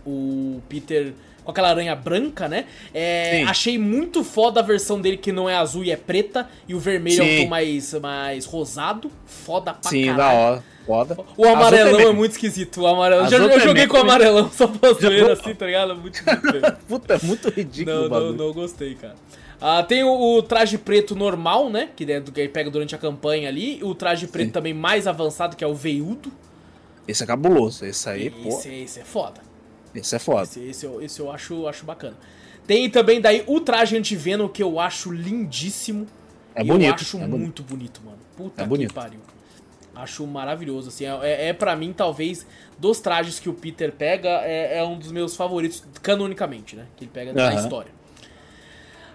o Peter com aquela aranha branca, né? É, achei muito foda a versão dele que não é azul e é preta, e o vermelho Sim. é um tom mais, mais rosado. Foda pra Sim, caralho. da hora. Foda. O amarelão é muito esquisito. O amarelão. Já, eu joguei com o amarelão só pra zoeira assim, tá ligado? Muito esquisito. Puta, é muito ridículo. Não, não, não gostei, cara. Ah, tem o, o, traje preto normal, né? Que, é do que ele pega durante a campanha ali. O traje preto Sim. também mais avançado, que é o veiudo. Esse é cabuloso. Esse aí, esse, pô. Esse é foda. Esse é foda. Esse, esse, eu, esse eu acho, acho bacana. Tem também daí o traje antiveno, que eu acho lindíssimo. É bonito. Eu acho é muito bonito. bonito, mano. Puta é que bonito. pariu. Acho maravilhoso, assim, é, é para mim, talvez, dos trajes que o Peter pega, é, é, um dos meus favoritos, canonicamente, né? Que ele pega uhum. na história.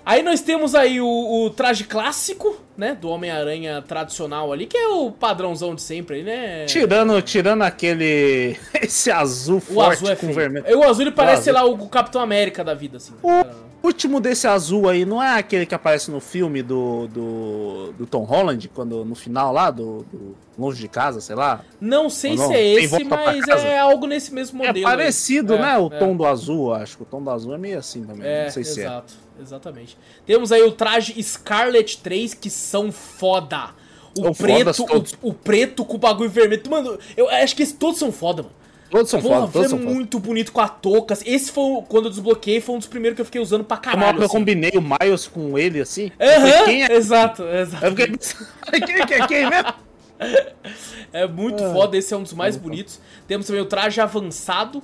Aí nós temos aí o, o traje clássico, né? Do Homem-Aranha tradicional ali, que é o padrãozão de sempre aí, né? Tirando, tirando aquele. Esse azul o forte azul é com feio. vermelho. O azul ele parece, sei lá, o Capitão América da vida, assim. O último desse azul aí não é aquele que aparece no filme do, do, do Tom Holland, quando no final lá, do, do Longe de Casa, sei lá? Não sei não? se é esse, mas é algo nesse mesmo é modelo. É parecido, aí. né? É, o é. tom do azul, acho que o tom do azul é meio assim também. É, não sei exato, se é. Exato, exatamente. Temos aí o traje Scarlet 3, que são foda. O, o preto, o, o, preto com o bagulho vermelho. Mano, eu acho que esses todos são foda, mano. Todos são Porra, foda, todos são muito foda. bonito com a touca. Esse foi, quando eu desbloqueei, foi um dos primeiros que eu fiquei usando pra caralho. Como assim. eu combinei o Miles com ele, assim. Aham, quem é? exato, exato. Eu fiquei... quem que é quem mesmo? É muito ah, foda, esse é um dos mais é bonitos. Temos também o traje avançado.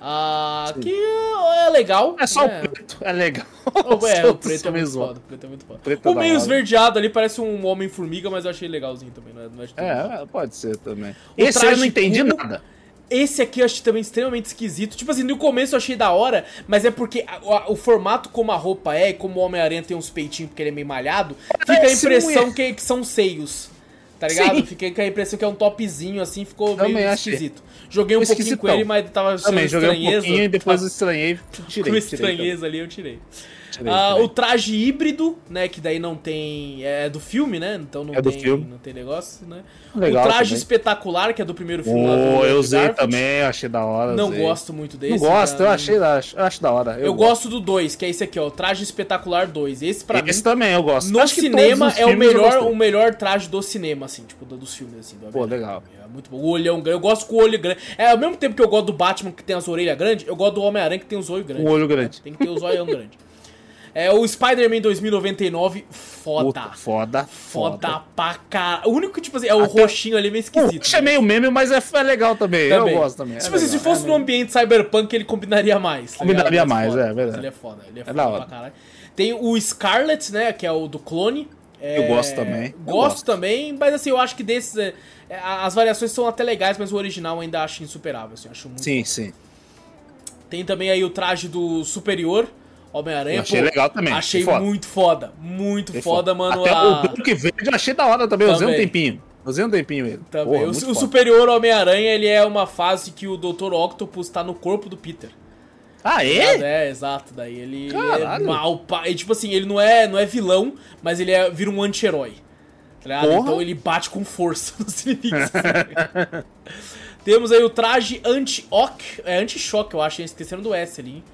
Ah, que é legal. É só né? o preto, é legal. Oh, é, o preto é muito foda. O preto é muito foda. Preto o é meio esverdeado ali parece um Homem-Formiga, mas eu achei legalzinho também. Não é, não é, é pode ser também. O Esse eu não entendi nada. Esse aqui eu achei também extremamente esquisito. Tipo assim, no começo eu achei da hora, mas é porque a, a, o formato como a roupa é, e como o Homem-Aranha tem uns peitinhos porque ele é meio malhado, fica a impressão que, que, são seios. Tá ligado? Sim. Fiquei com a impressão que é um topzinho assim, ficou Também meio achei. esquisito. Joguei um pouquinho com ele, mas tava Também, joguei um pouquinho e depois eu estranhei, tirei. Com estranheza ali eu tirei. Ah, o traje híbrido, né? Que daí não tem. É do filme, né? Então não, é tem, filme. não tem negócio, né? Legal o traje também. espetacular, que é do primeiro filme. Oh, eu usei também, achei da hora. Não usei. gosto muito desse. Não gosto, eu achei acho, acho da hora. Eu, eu gosto do 2, que é esse aqui, ó. O traje espetacular 2. Esse pra esse mim. Esse também eu gosto. No acho cinema é o melhor, o melhor traje do cinema, assim, tipo, dos filmes, assim. Pô, legal. É muito bom. O olhão grande. Eu gosto com o olho grande. É ao mesmo tempo que eu gosto do Batman que tem as orelhas grandes, eu gosto do Homem-Aranha que tem os olhos grandes. O olho grande. Tem que ter os olhos grandes. É o Spider-Man 2099, foda. Puta, foda. Foda, foda pra caralho. O único que, tipo assim, é o Até... roxinho ali meio esquisito. Puxa, é meio meme, mas é, é legal também. também. Eu gosto também. Tipo é assim, se fosse é no ambiente cyberpunk, ele combinaria mais. Tá combinaria mais, foda. é verdade. Ele é foda, ele é, é foda pra caralho. Tem o Scarlet, né, que é o do clone. É... Eu gosto também. Gosto, gosto, também, mas assim, eu acho que desses. É, as variações são até legais, mas o original ainda acho insuperável. Assim, acho muito sim, sim. Tem também aí o traje do Superior. Homem-Aranha. Achei pô, legal também. Achei foda. muito foda. Muito foda, foda, mano. Até a... o Duque Verde eu achei da hora também. também. Usei um tempinho. Usei um tempinho ele. Também. Porra, o, o superior Homem-Aranha, ele é uma fase que o Dr. Octopus tá no corpo do Peter. Ah, é? É, exato. Daí ele Caralho. é mal. Tipo assim, ele não é, não é vilão, mas ele é, vira um anti-herói. Tá Então ele bate com força nos inimigos. Temos aí o traje anti-ock. É anti-choque, eu acho. Esqueceram do S ali.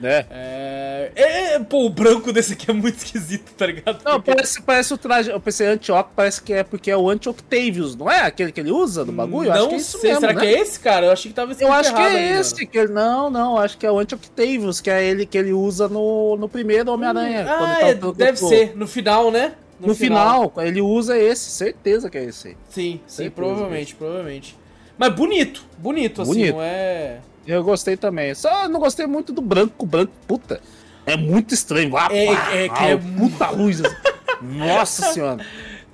Né? É... É, é... Pô, o branco desse aqui é muito esquisito, tá ligado? Não, porque... parece, parece o traje. Eu pensei anti-oc, parece que é porque é o anti-octavius, não é? Aquele que ele usa no bagulho? Não acho que é isso sei, mesmo, será né? que é esse, cara? Eu achei que tava Eu acho que é esse. Que ele... Não, não, acho que é o anti-octavius, que é ele que ele usa no, no primeiro Homem-Aranha. Hum, ah, tá é, deve ser, no final, né? No, no final. final. ele usa esse, certeza que é esse. Sim, certeza sim, provavelmente, provavelmente. Mas bonito, bonito, assim, bonito. não é. Eu gostei também. Só não gostei muito do branco, branco, puta. É muito estranho. Ah, é, pá, é, que é muita luz. Nossa senhora.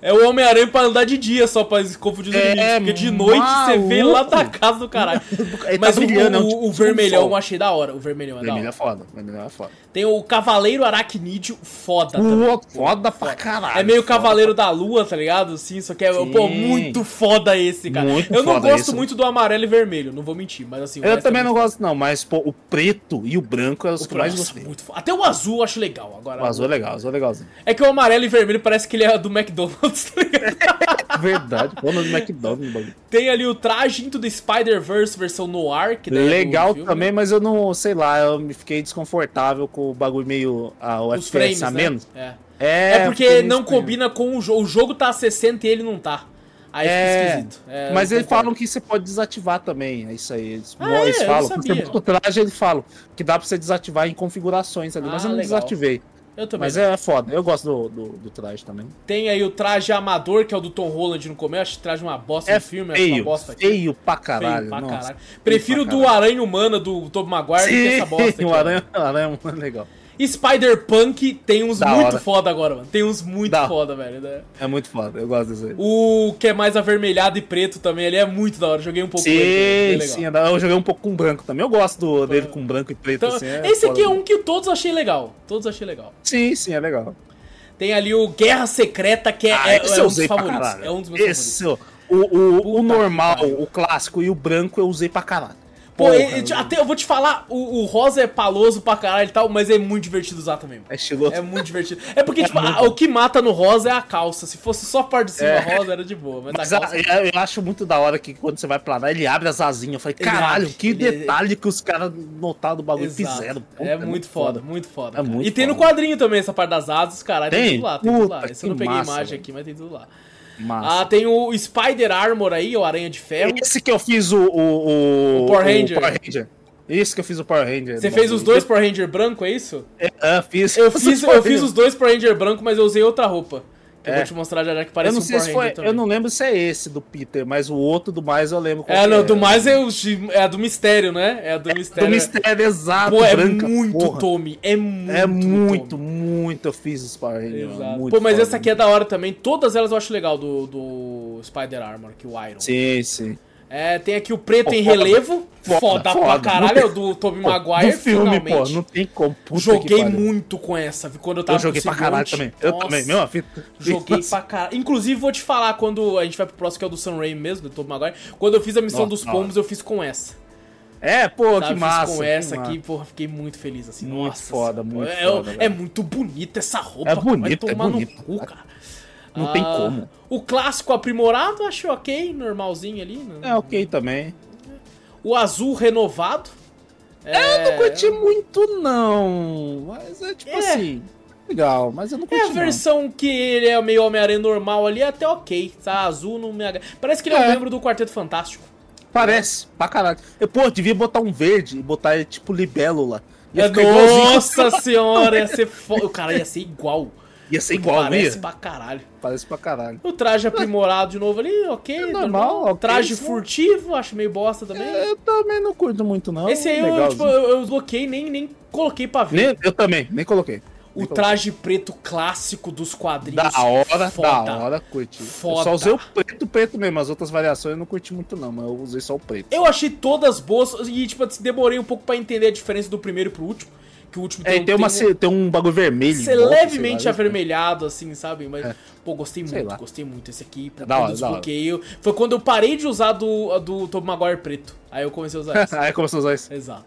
É o Homem-Aranha pra andar de dia só pra confundir os é, inimigos. Porque de noite maluco. você vê lá da casa do caralho. Mas tá o, brilhando, o, o, o vermelhão eu achei da hora. O vermelhão é vermelho da hora. É foda. Vermelhão é foda. Tem o Cavaleiro Aracnídeo, foda Pô, também. Foda pra caralho. É meio foda. Cavaleiro da Lua, tá ligado? Sim, só que é, Sim. pô, muito foda esse, cara. Muito eu não gosto esse. muito do amarelo e vermelho, não vou mentir, mas assim... Eu também é não gosto não, mas pô, o preto e o branco é os o que mais gostei. Foda. Até o azul eu acho legal. Agora, o azul é legal, o azul é legalzinho. É que o amarelo e vermelho parece que ele é do McDonald's, tá ligado? Verdade, pô, no McDonald's. Tem ali o traje do Spider-Verse versão noir, que Legal também, mas eu não, sei lá, eu me fiquei desconfortável com o bagulho meio. Ah, o Os FPS frames, a né? menos. É. É, é porque não combina com o jogo. O jogo tá a 60 e ele não tá. Aí é, fica esquisito. É, mas eles falam que você pode desativar também. É isso aí. Eles, ah, eles é, falam. Por traje eles falam que dá pra você desativar em configurações ali, ah, mas eu não legal. desativei. Eu também. Mas é foda. Eu gosto do, do, do, traje também. Tem aí o traje amador, que é o do Tom Holland no começo. Traje uma bosta é no filme. Feio, uma bosta aqui. feio pra caralho. Feio pra caralho. Prefiro do Aranha Humana do Tobey Maguire Sim, do que essa bosta aqui. o Aranha, Aranha Humana é legal. Spider-Punk tem uns Da muito hora. foda agora, mano. Tem uns muito Da- foda, velho. né? É muito foda, eu gosto desse aí. O que é mais avermelhado e preto também, ele é muito da hora. Joguei um pouco com ele, Sim, legal. sim, é eu joguei um pouco com branco também. Eu gosto do, dele com branco e preto, Então, assim. é esse aqui é um que todos achei legal. Todos achei legal. Sim, sim, é legal. Tem ali o Guerra Secreta, que é, Ah, é, é um dos favoritos. É um dos meus favoritos. esse, ó, o, o, o normal, o clássico e o branco eu usei pra caralho. Pô, Porra, ele- até eu vou te falar, o, o rosa é paloso pra caralho e tal, mas é muito divertido usar também. mano. É estiloso. É muito divertido. É porque, É tipo, a- o que mata no rosa é a calça. Se fosse só a parte de cima É. rosa, era de boa. Mas, Mas a calça. eu, eu acho muito da hora que quando você vai planar, ele abre as asinhas. Eu falei, Ele caralho, abre, que ele- detalhe que os caras notaram do bagulho Exato. fizeram. Puta, é muito foda, muito foda. É muito e tem no foda. quadrinho também essa parte das asas, caralho. Tem, Tem? tudo lá, tem tudo lá. Puta, eu não peguei massa, imagem velho. aqui, mas tem tudo lá. Massa. Ah, tem o Spider Armor aí, o Aranha de Ferro. Esse que eu fiz o. O, o, O Power Ranger. Ranger. Esse que eu fiz o Power Ranger. Você fez os dois Power Ranger branco, é isso? É, é, fiz. Eu fiz, Power eu fiz Ranger. os dois Power Ranger branco, mas eu usei outra roupa. Eu É. vou te mostrar já já que Eu parece não um sei Power se foi. também. Eu não lembro se é esse do Peter, mas o outro do mais eu lembro É, não, do mais é, o, é a do mistério, né? É a do mistério. Do mistério exato, Pô, é branca, muito porra. Tommy. É muito. É muito, Tommy. muito eu fiz os Power Ranger. mano, Exato. muito Pô, mas essa aqui é da hora também. Todas elas eu acho legal do, do Spider Armor, que o Iron. Sim, sim. É, tem aqui o preto Pô, em relevo. Foda, Foda, pra foda. caralho. Não É o do Tobey Maguire, do filme, finalmente. pô, não tem como. Joguei muito com essa. Quando eu tava Eu joguei pra caralho também. Eu Nossa. também, mesma fita. Joguei Nossa. pra caralho. Inclusive, vou te falar, quando a gente vai pro próximo, que é o do Sam Raimi mesmo, do Tobey Maguire. Quando eu fiz a missão Nossa, dos pombos, eu fiz com essa. É, pô, Sabe? que massa. Fiz com essa aqui, porra, fiquei muito feliz, assim. Muito Nossa foda, senhora, muito é, foda, É, velho. muito bonita essa roupa. É bonito, é no cu, cara. Não tem Ah, como. O clássico aprimorado, acho ok, normalzinho ali. né? É ok também. O azul renovado. É, Eu não curti muito, não. Mas é tipo É. assim. Legal, mas eu não É curti. a versão que ele é meio Homem-Aranha normal ali, é até ok. Tá azul não me agrada. Parece que ele é, um É. membro do Quarteto Fantástico. não. Parece, pra caralho. Eu, pô, devia botar um verde e botar ele tipo libélula. Ia É, ficar igualzinho. nossa senhora, ia ser foda. O cara ia ser igual. Ia ser igual, não Parece ia? pra caralho. Parece pra caralho. O traje aprimorado de novo ali, ok. É normal. normal, traje sim. furtivo, acho meio bosta também. Eu também não curto muito, não. Esse aí eu, Legalzinho. tipo, eu, eu bloqueei, nem, nem coloquei pra ver. Nem- eu também, nem coloquei. o traje preto clássico dos quadrinhos. Da hora, foda. da hora, curti. Foda. Eu só usei o preto, preto mesmo. As outras variações eu não curti muito, não, mas eu usei só o preto. Eu achei todas boas e, tipo, demorei um pouco pra entender a diferença do primeiro pro último. Que o último É, e tem, uma, um- tem um bagulho vermelho. ser volta, levemente lá, avermelhado, assim, sabe? Mas, É. pô, gostei Sei muito, lá. gostei muito. Esse aqui, pô, da hora, eu da hora. foi quando eu parei de usar do, do Tobey Maguire preto. Aí eu comecei a usar esse. Aí começou a usar isso. Exato.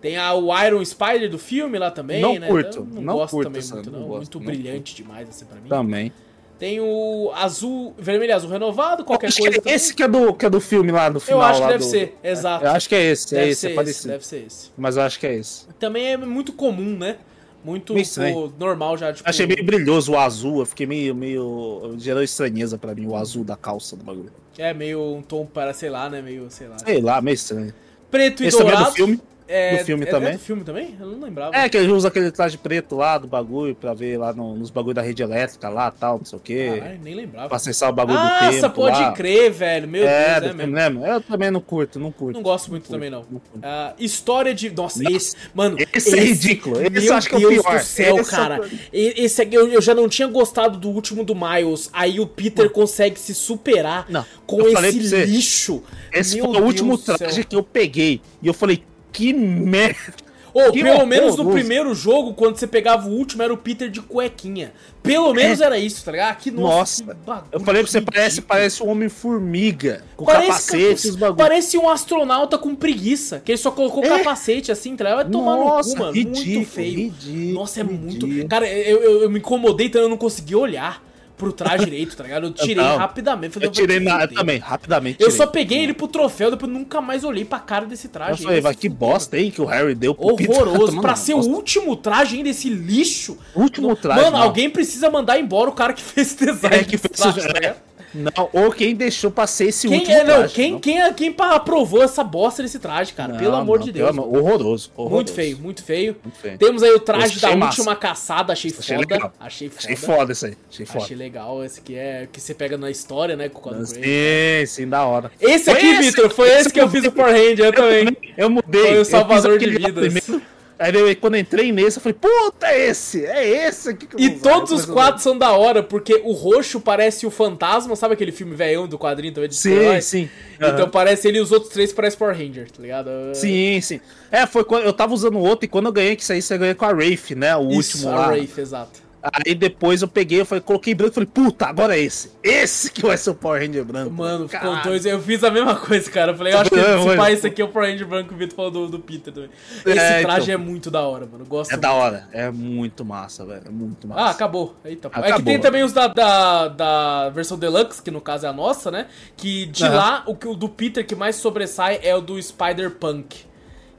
Tem a, o Iron Spider do filme lá também, Não né? curto, Eu não, não gosto curto também essa, muito, não não. gosto, muito não brilhante demais, assim, pra mim. Também. Tem o azul, vermelho e azul renovado, qualquer Acho que coisa. é esse que é, do, que é do filme lá, do final. eu acho que deve do- ser, exato. Eu acho que é esse, deve é esse, ser é parecido. deve ser esse. Mas eu acho que é esse. Também é muito comum, né? Muito pô, normal já, tipo... Achei meio brilhoso o azul, eu fiquei meio, meio. Gerou estranheza pra mim, o azul da calça do bagulho. É meio um tom para, sei lá, né? Meio, sei lá. Sei lá, meio estranho. Preto e Esse também é dourado. do filme. É, do filme é- também? É do filme também? Eu não lembrava. É, que ele usa aquele traje preto lá do bagulho pra ver lá no- nos bagulho da rede elétrica lá tal, não sei o quê. Caralho, nem lembrava. Pra acessar o bagulho do Nossa, tempo. pode lá. crer, velho. Meu é, Deus, do filme, mesmo? né? Eu também não curto, não curto. Não gosto muito curto, também, não. curto. Ah, história de. Nossa, Nossa, esse. Mano, esse é ridículo. Esse meu eu acho que é o Deus pior. do céu, Esse é cara. Esse aqui eu, eu já não tinha gostado do último do Miles. Aí o Peter consegue se superar Não, com esse lixo. Esse Meu foi o último Deus traje que eu peguei. E eu falei, que merda. Ou Que pelo menos no primeiro jogo, quando você pegava o último, era o Peter de cuequinha. Pelo menos era isso, tá ligado? Ah, que nossa. É. Nossa, eu falei pra você, ridículo. parece, parece um Homem-Formiga. Com Parece, capacete, parece um astronauta com preguiça, que ele só colocou É. capacete assim, tá ligado? Vai tomar Nossa, no cu, mano. ridículo, muito feio. ridículo, Nossa, é muito. ridículo. Cara, eu, eu, eu me incomodei, então eu não consegui olhar pro traje direito, tá ligado? Eu tirei Não, rapidamente. Falei, Eu tirei na, também, rapidamente. Eu tirei. só peguei ele pro troféu, depois nunca mais olhei pra cara desse traje. Aí, vai se que bosta aí que o Harry deu pro. Horroroso. Pra ser o último traje ainda, esse lixo. Último traje, Mano, não. alguém precisa mandar embora o cara que fez esse design. É, que fez traje, isso- tá ligado? Não, ou quem deixou pra ser esse Quem, último é, não, traje. quem, não. quem, quem pa- aprovou essa bosta desse traje, cara? Não, pelo amor não, de Deus. amor- Horroroso, horroroso. Muito feio, muito feio. Muito feio. Temos aí o traje da massa. última caçada, achei, Achei foda. legal. Achei foda. Achei foda isso aí. Achei foda. Achei legal. Esse aqui é que você pega na história, né? Com o Colin Gray. Sim, sim, da hora. Esse Foi aqui, Vitor, foi esse que eu fiz o Ranger, eu também. Eu mudei. Foi o salvador de vidas. primeiro. Aí eu, quando eu entrei nesse, eu falei, puta, é esse! É esse aqui que eu E usar. todos Eu os a quatro são da hora, porque o roxo parece o fantasma, sabe aquele filme velhão do quadrinho também de Sim, super-herói? sim. Então parece ele e os outros três parecem Power Ranger, tá ligado? Sim, sim. É, foi quando eu tava usando o outro e quando eu ganhei que isso aí, você ganhou com a Wraith, né? O Isso, último a lá. Wraith, exato. Aí depois eu peguei, eu falei, coloquei branco e falei, puta, agora é esse. Esse que vai ser o Power Ranger branco. Mano, ficou Caralho. dois. Eu fiz a mesma coisa, cara. Eu falei, eu acho que É, esse foi. pai, esse aqui é o Power Ranger branco que o Vitor falou do, do Peter também. Esse É, traje então. é muito da hora, mano. eu Gosto É muito. da hora. É muito massa, velho. É muito massa. Ah, acabou. Eita, pô. É que Acabou. tem também os da, da, da versão deluxe, que no caso é a nossa, né? Que de Aham. lá, o, o do Peter que mais sobressai é o do Spider-Punk.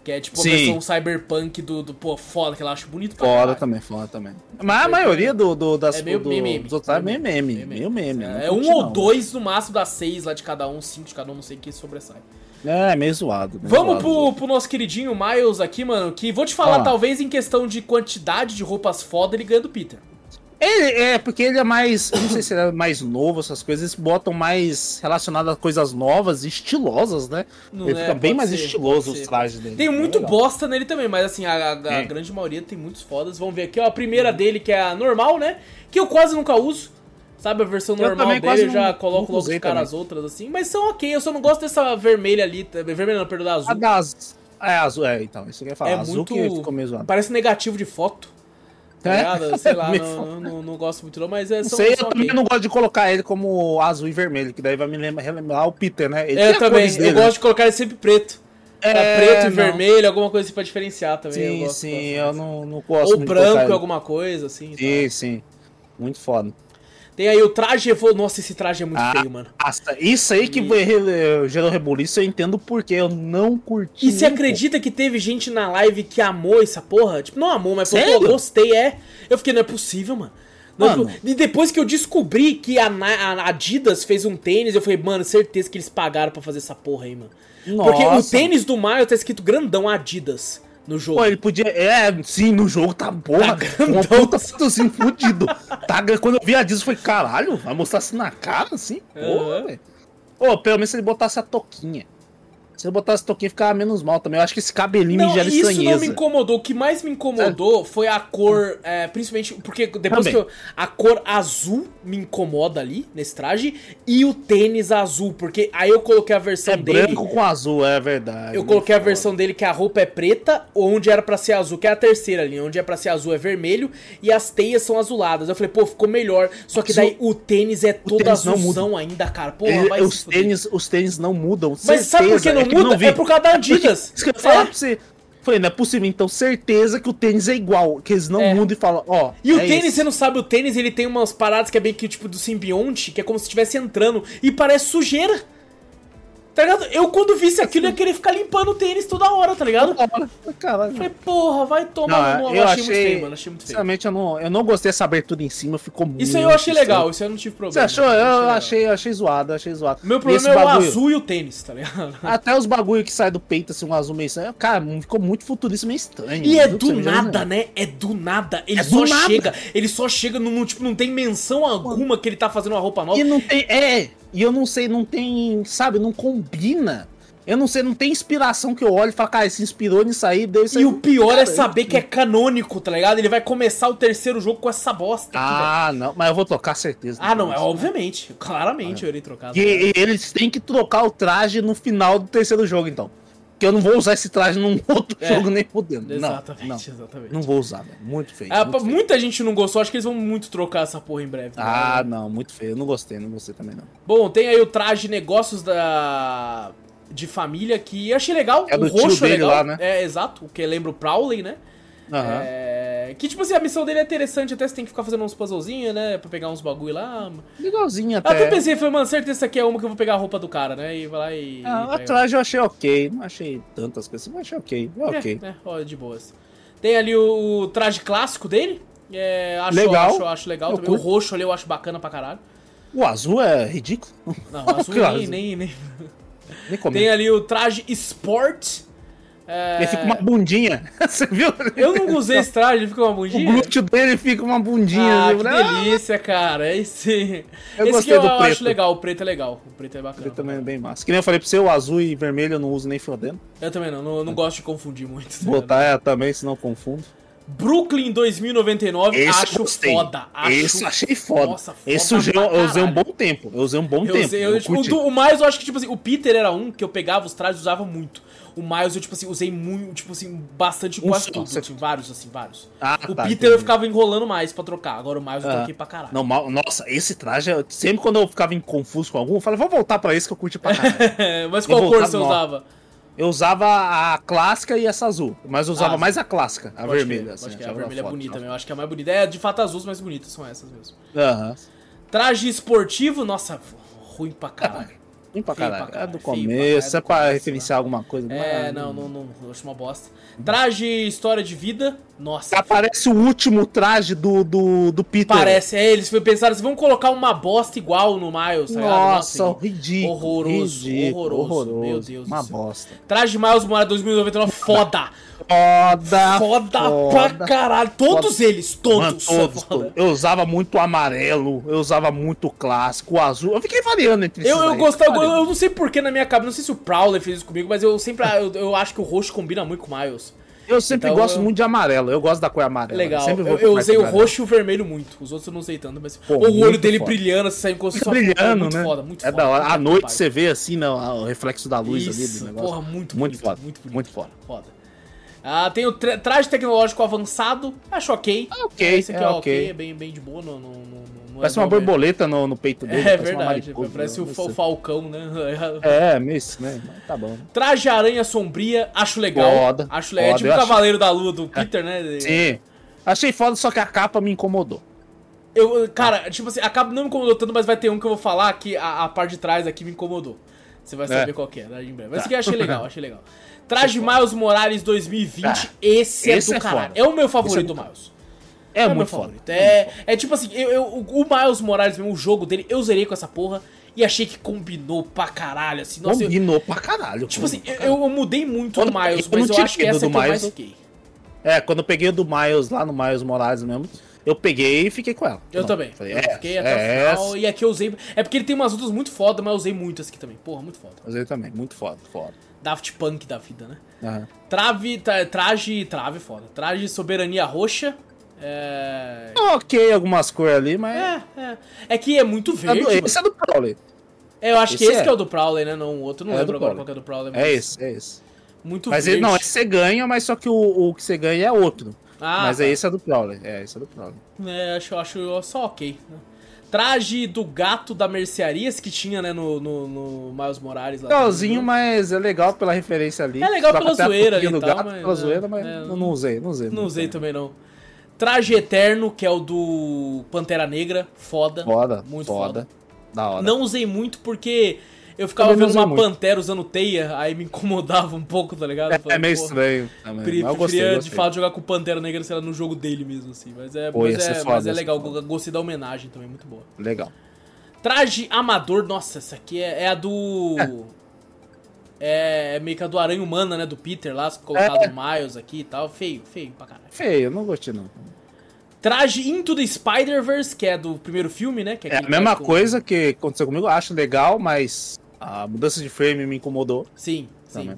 Que é tipo a Sim. versão cyberpunk do, do. Pô, foda, que eu acho bonito pra Foda caralho. também, foda também. Mas a maioria do, do, das É meio do, meme. dos outros é meio meme. Meio meme. não É um ou não. dois no máximo das seis lá de cada um, cinco de cada um, não sei que sobressai. É, meio zoado. meio Vamos zoado. pro, pro nosso queridinho Miles aqui, mano, que vou te falar, lá. talvez em questão de quantidade de roupas foda, ele ganha do Peter. Ele, é, porque ele é mais. Não sei se ele é mais novo, essas coisas. Eles botam mais relacionado a coisas novas e estilosas, né? Não ele é? fica bem mais ser, estiloso os trajes dele. Tem É muito legal. bosta nele também, mas assim, a, a- a É. grande maioria tem muitos fodas. Vamos ver aqui, ó, a primeira dele, que é a normal, né? Que eu quase nunca uso. Sabe, a versão Eu normal dele, quase eu já não- coloco nunca logo de usei cara também. as outras, assim. Mas são ok, eu só não gosto dessa vermelha ali. tá- Vermelha não, perdão, da azul. A das. É, azul, é, então, isso que eu ia falar. É azul muito- que ficou meio zoado. Parece negativo de foto. Tá É? ligado? Sei lá, não, não, não- gosto muito não, mas é são, sei, eu também não gosto de colocar ele como azul e vermelho, que daí vai me lembrar, relembrar o Peter, né? Ele Eu tem a também, eu dele, né? gosto de colocar ele sempre preto. Tá É, preto e não. vermelho, alguma coisa assim pra diferenciar também. eu Sim, gosto sim, eu não, não gosto Ou branco, alguma coisa, assim. Sim, sim. Muito foda. Tem aí o traje evol... Nossa, esse traje é muito Ah, feio, mano. Nossa, isso aí que E- gerou rebuliço, eu entendo porque eu não curti. E você acredita que teve gente na live que amou essa porra? Tipo, não amou, mas falou, pô, gostei, é. Eu fiquei, não é possível, mano. É Mano. E depois que eu descobri que a, a Adidas fez um tênis, eu falei, mano, certeza que eles pagaram pra fazer essa porra aí, mano. pouco. Porque o Nossa. tênis do Mario tá escrito grandão Adidas no jogo. Pô, ele podia. É, sim, no jogo tá porra. Tá uma puta fudido. Tá, quando eu vi a eu falei, caralho, vai mostrar assim na cara, assim? Porra, Aham. velho. Pô, pelo menos se ele botasse a toquinha. Se ele botasse a toquinha, ficava menos mal também. Eu acho que esse cabelinho Não, me gera isso não estranheza. me incomodou. O que mais me incomodou foi a cor, é, principalmente porque depois Também. que eu, a cor azul me incomoda ali nesse traje e o tênis azul, porque aí eu coloquei a versão É dele. branco com azul, é verdade. Eu coloquei a versão dele que a roupa é preta, onde era pra ser azul, que é a terceira ali, onde é pra ser azul é vermelho e as teias são azuladas. Eu falei, pô, ficou melhor. Só que daí o tênis é todo não azulzão ainda, cara. Porra, se os, tênis, os tênis não mudam. Mas sabe por que certeza, não que muda? vi. É por causa da Adidas. Isso que eu ia falar É. pra você. Falei, não é possível. Então, certeza que o tênis é igual. Que eles não É. mudam e falam, ó. E o é tênis, esse. você não sabe, o tênis ele tem umas paradas que é bem que tipo do simbionte, que é como se estivesse entrando e parece sujeira. Tá ligado? Eu quando visse aquilo ia querer ficar limpando o tênis toda hora, tá ligado? Caralho. Falei, porra, vai tomar Não, no. eu achei, achei, muito feio, mano. Achei muito feio. Sinceramente, eu não, eu não gostei dessa abertura em cima, ficou muito. Isso aí eu achei estranho. legal, isso aí eu não tive Você problema. achou? Eu legal. achei, achei zoado, achei zoado. Meu problema é o bagulho- azul e o tênis, tá ligado? Até os bagulho que sai do peito, assim, um azul meio estranho. Cara, ficou muito futurista, meio estranho. E é do Você nada, né? É do nada. Ele É só nada. chega. Ele só chega no, no- Tipo, não tem menção alguma que ele tá fazendo uma roupa nova. E não tem. É, e eu não sei, não tem. Sabe, não combina. Eu não sei, não tem inspiração que eu olho e falo, cara, se inspirou nisso aí, deu isso aí. E o pior é Cara, saber que é canônico, tá ligado? Ele vai começar o terceiro jogo com essa bosta aqui. Ah, não, mas eu vou trocar certeza. Ah, não, é obviamente. Claramente eu irei trocar. tá E, e eles têm que trocar o traje no final do terceiro jogo, então. Porque eu não vou usar esse traje num outro É. jogo nem fudendo. Não, Exatamente, não, exatamente. não vou usar, velho. Muito feio. Ah, muito feio. muita gente não gostou, acho que eles vão muito trocar essa porra em breve. tá Ah, não, muito feio. Eu não gostei, não gostei também, não. Bom, tem aí o traje negócios da de família que eu achei legal. É o do tio roxo é dele legal. lá, né? É, exato. O que lembra o Prowley, né? Aham. É, que tipo assim, a missão dele é interessante, até você tem que ficar fazendo uns puzzlezinhos, né? Pra pegar uns bagulho lá. Legalzinho Eu até até. pensei, falei, mano, certeza essa aqui é uma que eu vou pegar a roupa do cara, né? E vai lá e. Ah, a pega. traje eu achei ok. Não achei tantas coisas, mas achei ok. É ok. É, é, ó, de boas. Tem ali o, o traje clássico dele. É, acho, Legal. Acho, acho legal Eu também. O roxo ali eu acho bacana pra caralho. O azul é ridículo. Não, o azul Que nem, nem, nem, Nem. Tem ali o traje Sport É... Ele fica uma bundinha. Você viu? Eu não usei esse traje, ele fica uma bundinha. O glúteo dele fica uma bundinha. Ah, que delícia, cara. Esse, eu esse que eu, eu acho legal. O preto é legal. O preto é bacana. O preto também é bem massa. Que nem eu falei pra você, o azul e vermelho eu não uso nem fodendo. Eu também não. Não, não gosto de confundir muito. Tá Botar é, também, senão confundo. Brooklyn 2099, esse acho gostei. foda. Acho... Esse achei foda. Nossa, foda esse eu, eu usei um bom tempo. Eu usei um bom eu tempo. Usei, eu, tipo, o, o mais eu acho que, tipo assim, o Peter era um que eu pegava os trajes e usava muito. O Miles eu, tipo assim, usei muito, tipo assim, bastante um quase tudo. Assim, vários, assim, vários. Ah, o tá, Peter entendi. eu ficava enrolando mais pra trocar. Agora o Miles eu ah. troquei pra caralho. Não, nossa, esse traje, sempre quando eu ficava em confuso com algum, eu falei, vou voltar pra esse que eu curti pra caralho. Mas qual cor você usava? Eu usava a clássica e essa azul. Mas eu usava ah, mais a clássica, a vermelha. assim, que a vermelha é bonita mesmo. Eu acho que é a mais bonita. É de fato azuis mais bonitas são essas mesmo. Aham. Traje esportivo, nossa, ruim pra caralho. Ruim pra caralho. pra caralho. É do começo, é, é pra referenciar alguma coisa. É, não, não, não, eu acho uma bosta. Traje história de vida, nossa. Aparece o último traje do, do, do Peter. Parece, é, eles pensaram assim, vamos colocar uma bosta igual no Miles, tá Nossa, nossa ridículo. Horroroso, ridículo, horroroso, horroroso, meu Deus Uma bosta. Traje de Miles Morales 2099, foda. Foda, foda, foda pra caralho. Todos foda. eles, todos. Mano, todos, todos. Eu usava muito amarelo, eu usava muito clássico, o azul. Eu fiquei variando entre Eu, eu gostava, eu, eu, não sei porquê na minha cabeça, não sei se o Prowler fez isso comigo, mas eu sempre eu, eu acho que o roxo combina muito com o Miles. Eu sempre então, gosto eu... muito de amarelo, eu gosto da cor amarela. Legal, eu, eu usei o roxo e o vermelho muito, os outros eu não usei tanto, mas Pô, o olho dele foda. brilhando, assim, saindo com Fica brilhando, muito né? Foda, muito é foda, da hora. À noite você vê assim, não, o reflexo da luz Isso, ali do negócio. Porra, muito, muito bonito, foda. Muito, bonito, muito foda. foda. Ah, tem o tra traje tecnológico avançado, acho ok. Ah, ok, Esse aqui é, é ok, é bem, bem de boa, não, não, não parece é uma borboleta no, no, peito dele. É verdade, parece o, o Falcão, né? É, meio isso, né? Tá bom. Traje aranha sombria, acho legal. Foda. Acho legal. É tipo o Cavaleiro da Lua do Peter, né? Sim. Achei foda, só que a capa me incomodou. Eu, cara, tipo assim, a capa não me incomodou tanto, mas vai ter um que eu vou falar que a, a parte de trás aqui me incomodou. Você vai saber é. qual que é, né, em breve. Mas tá. isso aqui eu achei legal, achei legal. Traje Miles Morales 2020, ah, esse é esse do é caralho. É, é, o meu favorito é do Miles. É, é muito foda. É, é tipo assim, eu, eu, o Miles Morales mesmo, o jogo dele, eu zerei com essa porra e achei que combinou pra caralho, assim. Nossa, combinou eu, pra caralho. Tipo assim, eu, eu, mudei muito quando, do Miles, mas eu acho que essa é que eu mais fiquei. É, quando eu peguei o do Miles lá no Miles Morales mesmo, eu peguei e fiquei com ela. Eu Não, também. Falei, eu é, fiquei até é o final. Essa. E aqui eu usei. É porque ele tem umas outras muito foda, mas eu usei muito esse aqui também. Porra, muito foda. Usei também, muito foda, foda. Daft Punk da vida, né? Uhum. Trave, tra, traje, trave foda. Traje soberania roxa. É... Ok, algumas cores ali, mas. É, é. É que é muito verde. É do, esse é do Prowler. É, eu acho esse que esse é. que é o do Prowler, né? Não, o outro não é lembro agora qual é do Prowler. Mas... É esse, é esse. Muito mas verde. Ele, não, esse você ganha, mas só que o, o que você ganha é outro. Ah, mas tá. é esse é do Prowler. É, esse é do Prowler. É, acho, acho só ok. Né? Traje do gato da mercearia que tinha, né, no, no, no Miles Morales. Lá Legalzinho, mas é legal pela referência ali. É legal pela zoeira ali, do tal, gato, mas, pela é, zoeira, mas é, não, não, usei, não usei. Não, não usei também não. Traje Eterno, que é o do Pantera Negra, foda. Foda, muito foda. foda. Da hora. Não usei muito porque eu ficava vendo uma muito. pantera usando teia, aí me incomodava um pouco, tá ligado? É, falei, é meio estranho. Também. Pre preferia gostei, de fato jogar com Pantera Negra, sei lá, no jogo dele mesmo, assim. Mas é, Pô, mas, é, foda, mas é legal, gostei da homenagem também, muito boa. Legal. Traje amador, nossa, essa aqui é, é a do. É. é. meio que a do Aranha Humana, né? Do Peter lá, colocado é. no Miles aqui e tal. Feio, feio pra caralho. Feio, não gostei não. Traje Into the Spider-Verse, que é do primeiro filme, né? é, é a mesma com... coisa que aconteceu comigo, acho legal, mas a mudança de frame me incomodou. Sim, sim.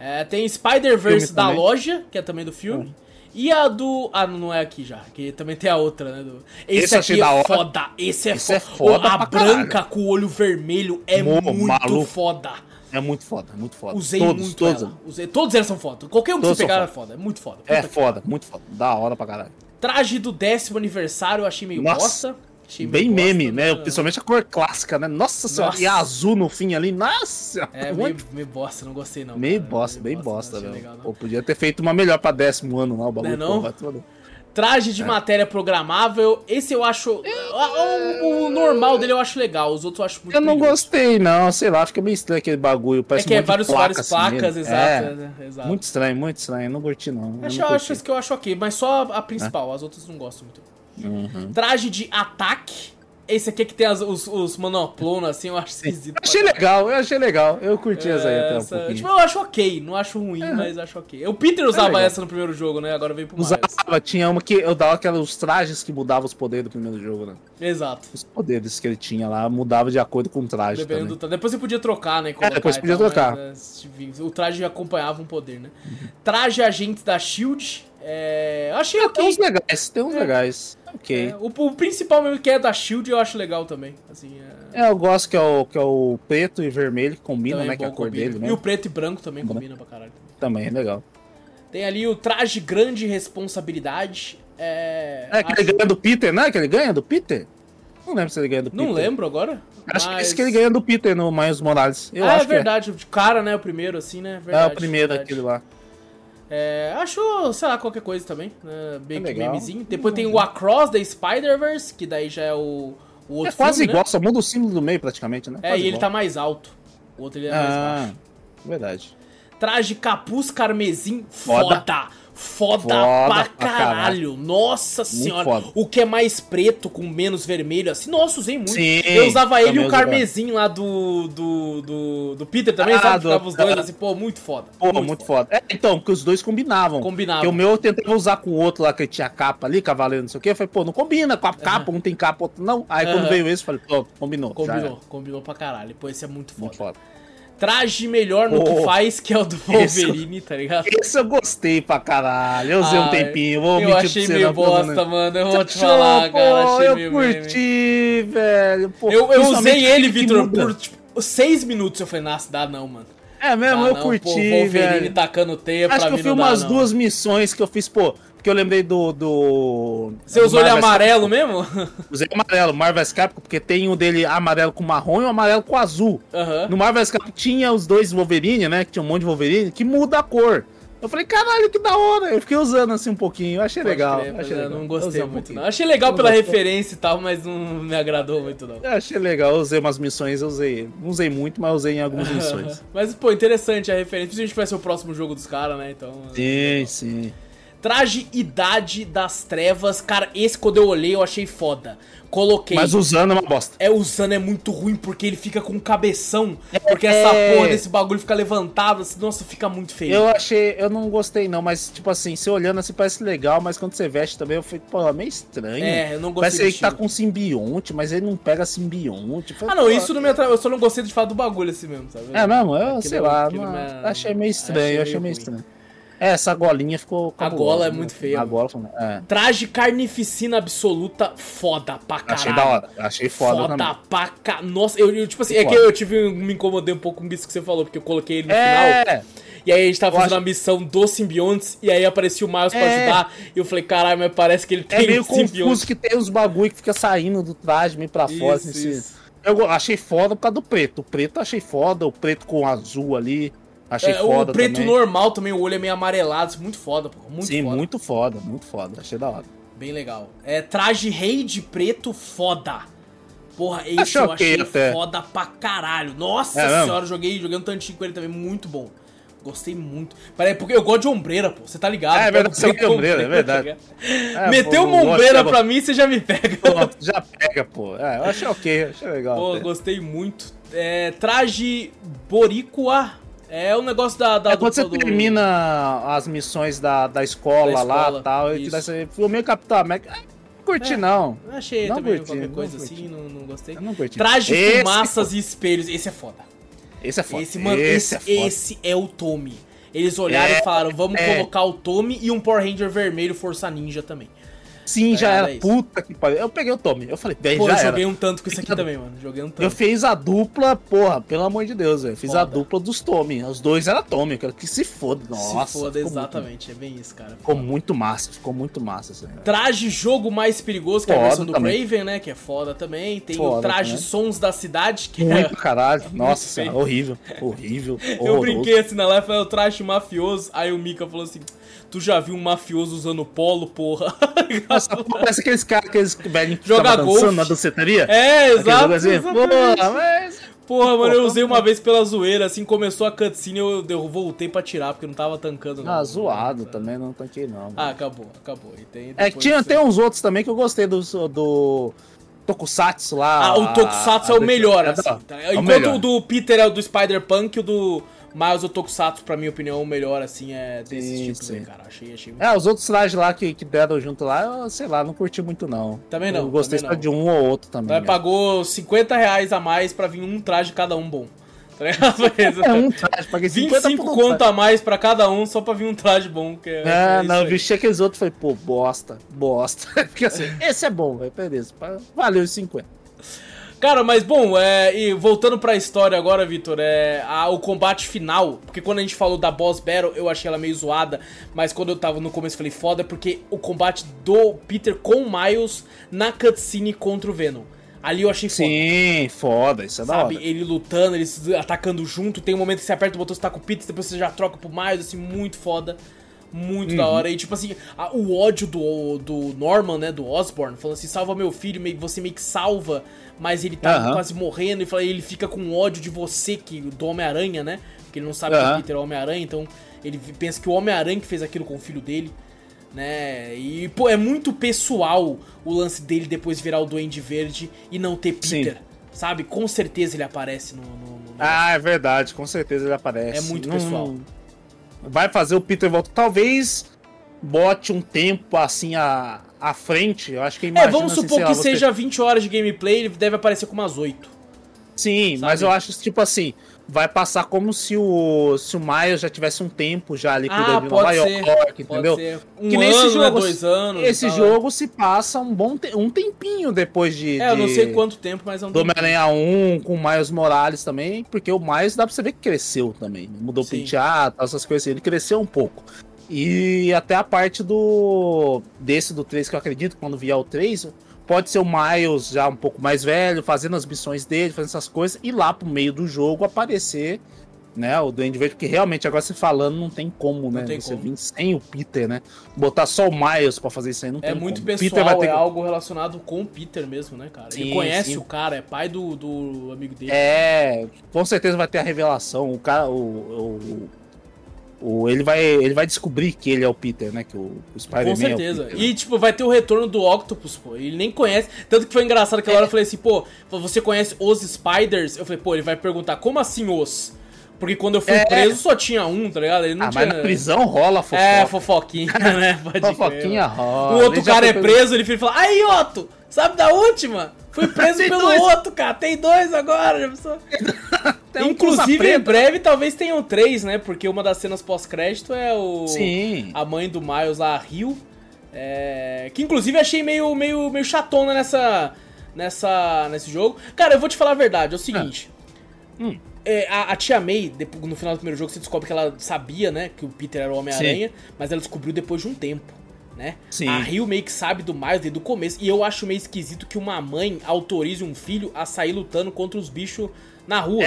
É, tem Spider-Verse da também. loja, que é também do filme. É. E a do. Ah, não é aqui já, que também tem a outra, né? Do... Esse, Esse aqui é foda. Esse é, Esse é foda. A branca caralho. com o olho vermelho é Mo, muito maluco. foda. É muito foda, muito foda. Usei todos, muito todos. ela. Usei, todos eles são foda. Qualquer um que todos você pegar é foda. É muito foda. É foda, muito foda. Da hora pra caralho. Traje do décimo aniversário eu achei meio Nossa. bosta. Bem meme, né? né? Principalmente a cor clássica, né? Nossa senhora. Nossa. E azul no fim ali. Nossa! É, meio, meio bosta, não gostei não. Meio cara. bosta, meio bem bosta, velho. Legal, Pô, podia ter feito uma melhor pra décimo ano lá, o bagulho. Não, é não? Traje de é. matéria programável, esse eu acho. O, o, normal dele eu acho legal, os outros eu acho muito. Eu não gostei, não, sei lá, fica meio estranho aquele bagulho. Parece é que um é vários, placa, várias assim placas, exato, é, é, exato, Muito estranho, muito estranho, não curti não. Acho, eu acho esse que eu acho ok, mas só a principal, as outras não gosto muito. Uhum. Traje de ataque esse aqui é que tem as, os, os monoplonos, assim, eu acho esquisito. Achei legal, eu achei legal. Eu curti essa aí até um Essa- pouquinho. Tipo, eu acho ok, não acho ruim, mas acho ok. O Peter usava legal. essa no primeiro jogo, né? Agora veio pro Miles. Usava, tinha uma que eu dava aqueles trajes que mudavam os poderes do primeiro jogo, né? Exato. Os poderes que ele tinha lá mudava de acordo com o traje Dependendo também. do Depois você podia trocar, né? colocar depois podia tal, trocar. mas, né, o traje acompanhava um poder, né? Traje agente da Shield. É... Achei Tem ok. uns legais, tem uns É. legais. Ok. É, o, o principal mesmo que é da Shield eu acho legal também. Assim, é... É, eu gosto que é, o, que é o preto e vermelho que combina, também né? Que é a bom, cor combina. dele, né? E o preto e branco também Bom. combina pra caralho. Também é legal. Tem ali o traje grande responsabilidade. É, É, que acho- ele ganha do Peter, né? Que ele ganha do Peter? Não lembro se ele ganha do Peter. Não lembro agora. Acho que mas- esse que ele ganha do Peter no Miles Morales. Eu ah, acho é verdade. De cara, né? O primeiro, assim, né? que é. É Verdade, o primeiro verdade. aquele lá. É, acho, sei lá, qualquer coisa também. Né? Bem É memezinho. Depois tem o Across the Spider-Verse, que daí já é o, o outro É quase filme, igual, Né? só muda o símbolo do meio praticamente, né? É, Quase e ele igual. tá mais alto. O outro ele é mais Ah, baixo. verdade. Traje capuz carmesim, foda. Foda. Foda, Foda pra pra caralho. Nossa senhora. foda. O que é mais preto com menos vermelho, assim. Nossa, usei muito. Sim, Eu usava ele e o carmesim lá do, do, do, do Peter também, Ah, sabe? do- Ficava os dois assim, pô, muito foda. Pô, muito, foda. É, então, porque os dois combinavam. Combinava. Porque o meu eu tentava usar com o outro lá, que tinha capa ali, cavaleiro, não sei o quê. Eu falei, pô, não combina com a capa, um tem capa, outro não. Aí quando Aham. veio esse, eu falei, pronto, combinou. Combinou, combinou pra caralho. Pô, esse é muito foda. Muito foda. Traje melhor no que faz, que é o do Esse- Wolverine, tá ligado? Esse eu gostei pra caralho. Eu usei Ah, um tempinho, vou Eu achei meio não, bosta, não. mano. Eu vou te falar, cara. Pô, Achei eu meio meme. curti, velho. Pô, Eu, eu usei ele, Vitor, por tipo, seis minutos. Eu falei, nossa, dá não, mano. É mesmo, Dá eu não, curti, pô, Wolverine velho. tacando teia Acho pra que eu fiz dá, umas duas missões que eu fiz, pô, porque eu lembrei do. do Você usou ele amarelo mesmo? Usei amarelo, Marvel's Capcom, porque tem o dele amarelo com marrom e o amarelo com azul. No Marvel's Capcom tinha os dois Wolverine, né? Que tinha um monte de Wolverine, que muda a cor. Eu falei, caralho, que da hora. Eu fiquei usando assim um pouquinho, eu achei Pode legal. crer, achei eu legal. não gostei um muito, não. Achei legal Não pela gostou? referência e tal, mas não me agradou muito, não. Eu achei legal, eu usei umas missões, eu usei. Não usei muito, mas usei em algumas missões. Mas, pô, interessante a referência. Principalmente que vai ser o próximo jogo dos caras, né? Então. sim, sim. Traje Idade das Trevas. Cara, esse quando eu olhei eu achei foda. Coloquei. Mas usando é uma bosta. É, usando é muito ruim porque ele fica com um cabeção. Porque essa É. porra desse bagulho fica levantado. Assim, nossa, fica muito feio. Eu achei, eu não gostei não, mas tipo assim, você olhando assim parece legal, mas quando você veste também eu falei, pô, é meio estranho. É, eu não gostei Parece que tá com simbionte, mas ele não pega simbionte. Falei, Ah, não, pô, isso não me atrai. Eu só não gostei de falar do bagulho assim mesmo, sabe? É mesmo? Eu Aquele- sei lá, não- achei meio estranho, achei achei, meio meio ruim. estranho. É, essa golinha ficou. A cabulosa, gola é né? muito feia, A gola, é. Traje carnificina absoluta, foda pra caralho. Achei da hora, achei foda, Foda também. pra ca... Nossa, eu, eu, tipo assim, é que eu tive, me incomodei um pouco com isso que você falou, porque eu coloquei ele no final. É, E aí a gente tava Eu fazendo acho- a missão dos simbiontes, e aí aparecia o Miles pra É. ajudar, e eu falei, caralho, mas parece que ele é tem meio um simbionte. confuso que tem os bagulho que fica saindo do traje meio pra fora. Isso, assim, isso. Eu achei foda por causa do preto. O preto eu achei foda, o preto com azul ali. Achei É, foda o preto também. normal também, o olho é meio amarelado, isso é muito foda, pô. Muito Sim, foda. muito foda, muito foda. Achei da hora. Bem legal. É, traje rei de preto foda. Porra, esse Achei eu achei até. foda pra caralho. Nossa É senhora, joguei, joguei um tantinho com ele também, muito bom. Gostei muito. Peraí, porque eu gosto de ombreira, pô. Você tá ligado? É, é verdade, você de ombreira, é verdade. tá É, Meteu pô, uma ombreira pra mim, você já me pega. Pronto, já pega, pô. É, eu achei ok, achei legal. Pô, até. gostei muito. É, traje boricua. É o negócio da. da É quando você do- termina as missões da, da escola, Da escola, lá e tal, e isso. dá esse- foi meio Capitão América. Ah, não curti, É. não. Eu achei Não também curti, qualquer não coisa curti. assim, não, não gostei. Eu não curti. Traje Esse fumaças é e espelhos. Esse é foda. Esse é foda. Esse, mano, esse, é foda. esse é o Tommy. Eles olharam É, e falaram, vamos é. colocar o Tommy e um Power Ranger vermelho Força Ninja também. Sim, já Era era. isso. Puta que pariu. Eu peguei o Tommy. Eu falei, velho, já eu era. joguei um tanto com isso aqui Eu- também, mano. Joguei um Eu tanto. fiz a dupla, porra, pelo amor de Deus, velho. Fiz a Foda. dupla dos Tommy. Os dois eram Tommy, eu quero que se foda. Nossa, Se foda, exatamente. É bem isso, cara. Muito, ficou muito massa, ficou muito massa isso aí. Traje jogo mais perigoso, que é a Foda versão do também. Craven, né? Que é foda também. Tem o Foda traje também. Sons da Cidade, que Muito é. caralho. Nossa feio. senhora, horrível. Horrível. Eu brinquei assim na live, falei, o traje mafioso. Aí o Mika falou assim: Tu já viu um mafioso usando polo, porra? Nossa, parece aqueles caras, aqueles velhinhos que Joga golfe. na danceteria. É, exato. assim. Porra, mas... Porra, mano, eu usei uma vez pela zoeira, assim, começou a cutscene, eu, eu voltei pra tirar, porque não tava tancando. não. Ah, zoado também, não tanquei não. Ah, acabou, acabou. Tem é que tinha você- até uns outros também que eu gostei do... do Tokusatsu lá. Ah, o Tokusatsu a, é o melhor, é assim. tá? é o Enquanto melhor. o do Peter é o do Spider-Punk, o do Miles, o Tokusatsu, pra minha opinião, é o melhor, assim, é desses Sim, tipos sim. aí, cara. Achei, achei muito... É, os outros trajes lá que, que deram junto lá, eu, sei lá, não curti muito não. Também não, Eu gostei só de um ou outro também. Né? pagou 50 reais a mais pra vir um traje cada um bom. Tá? É um traje, paguei 50 25 por um conto a mais pra cada um só pra vir um traje bom. Que é, É, é não, eu vesti aqueles outros e falei, pô, bosta, bosta. Porque assim, esse é bom, velho, beleza. pa- Valeu os 50. Cara, mas bom, é, e voltando pra história agora, Vitor, é a- o combate final, porque quando a gente falou da boss battle, eu achei ela meio zoada, mas quando eu tava no começo eu falei foda, porque o combate do Peter com o Miles na cutscene contra o Venom. Ali eu achei foda. Sim, foda, isso é da Sabe, hora. ele lutando, eles atacando junto. Tem um momento que você aperta o botão, você tá com o Peter, depois você já troca pro Miles, assim, muito foda. Muito Uhum. da hora. E tipo assim, a- o ódio do, do Norman, né, do Osborn, falando assim, salva meu filho, meio, você meio que salva, mas ele tá Aham. quase morrendo. E fala, ele fica com ódio de você, que do Homem-Aranha, né? Porque ele não sabe que o. Peter é o Homem-Aranha, então ele pensa que o Homem-Aranha que fez aquilo com o filho dele. Né? E, pô, é muito pessoal o lance dele depois virar o Duende Verde e não ter Sim. Peter. Sabe? Com certeza ele aparece no. no- no- Ah, é verdade, com certeza ele aparece. É muito pessoal. Vai fazer o Peter voltar. Talvez bote um tempo assim à, à frente. Eu acho que É, imagina, vamos assim, supor que lá, você- seja 20 horas de gameplay, ele deve aparecer com umas 8. Sim, mas sabe? eu acho que, tipo assim, vai passar como se o, se o Miles já tivesse um tempo já ali Ah, cuidando de Nova ser, York, entendeu? ser. Um Que ano, né, jogo, dois anos. Esse tal. jogo se passa um bom te- um tempinho depois de. É, eu não sei quanto tempo, mas é um Do. Homem-Aranha 1 com o Miles Morales também, porque o Miles dá pra você ver que cresceu também. Mudou o Sim. penteado, essas coisas assim. Ele cresceu um pouco. E até a parte do. desse do 3, que eu acredito, quando vier o 3, pode ser o Miles já um pouco mais velho, fazendo as missões dele, fazendo essas coisas, e lá pro meio do jogo aparecer. Né, o Duende Verde, porque realmente agora você falando não tem como, né? tem você como. vir sem o Peter, né? Botar só o Miles pra fazer isso aí não tem É muito como. pessoal, Peter vai ter é algo relacionado com o Peter mesmo, né, cara? ele Sim, conhece sim. o cara, é pai do, do amigo dele. É, com certeza vai ter a revelação. O cara, o, o, o- ele vai, ele vai descobrir que ele é o Peter, né? Que o, o Spider-Man Com é o certeza. Peter, e, tipo, vai ter o retorno do Octopus, pô. Ele nem conhece. Tanto que foi engraçado aquela hora eu falei assim, pô, você conhece os Spiders? Eu falei, pô, ele vai perguntar, como assim os? Porque quando eu fui É. preso só tinha um, tá ligado? Ele não Ah, tinha. mas na prisão rola fofoca. É, fofoquinha, né? Pode Fofoquinha rola. O outro cara é preso, ele fica fala, aí, Otto, sabe da última? Fui preso pelo dois. outro, cara. Tem dois agora. já pensou? Tem um Inclusive, em breve, talvez tenham três, né? Porque uma das cenas pós-crédito é o. Sim. A mãe do Miles lá, a Rio. é, Que inclusive achei meio, meio, meio chatona nessa, nessa, nesse jogo. Cara, eu vou te falar a verdade, é o seguinte. Hum. É, a, a tia May, no final do primeiro jogo, você descobre que ela sabia, né, que o Peter era o Homem-Aranha, mas ela descobriu depois de um tempo, né? Sim. A Rio meio que sabe do Miles desde o começo, e eu acho meio esquisito que uma mãe autorize um filho a sair lutando contra os bichos na rua.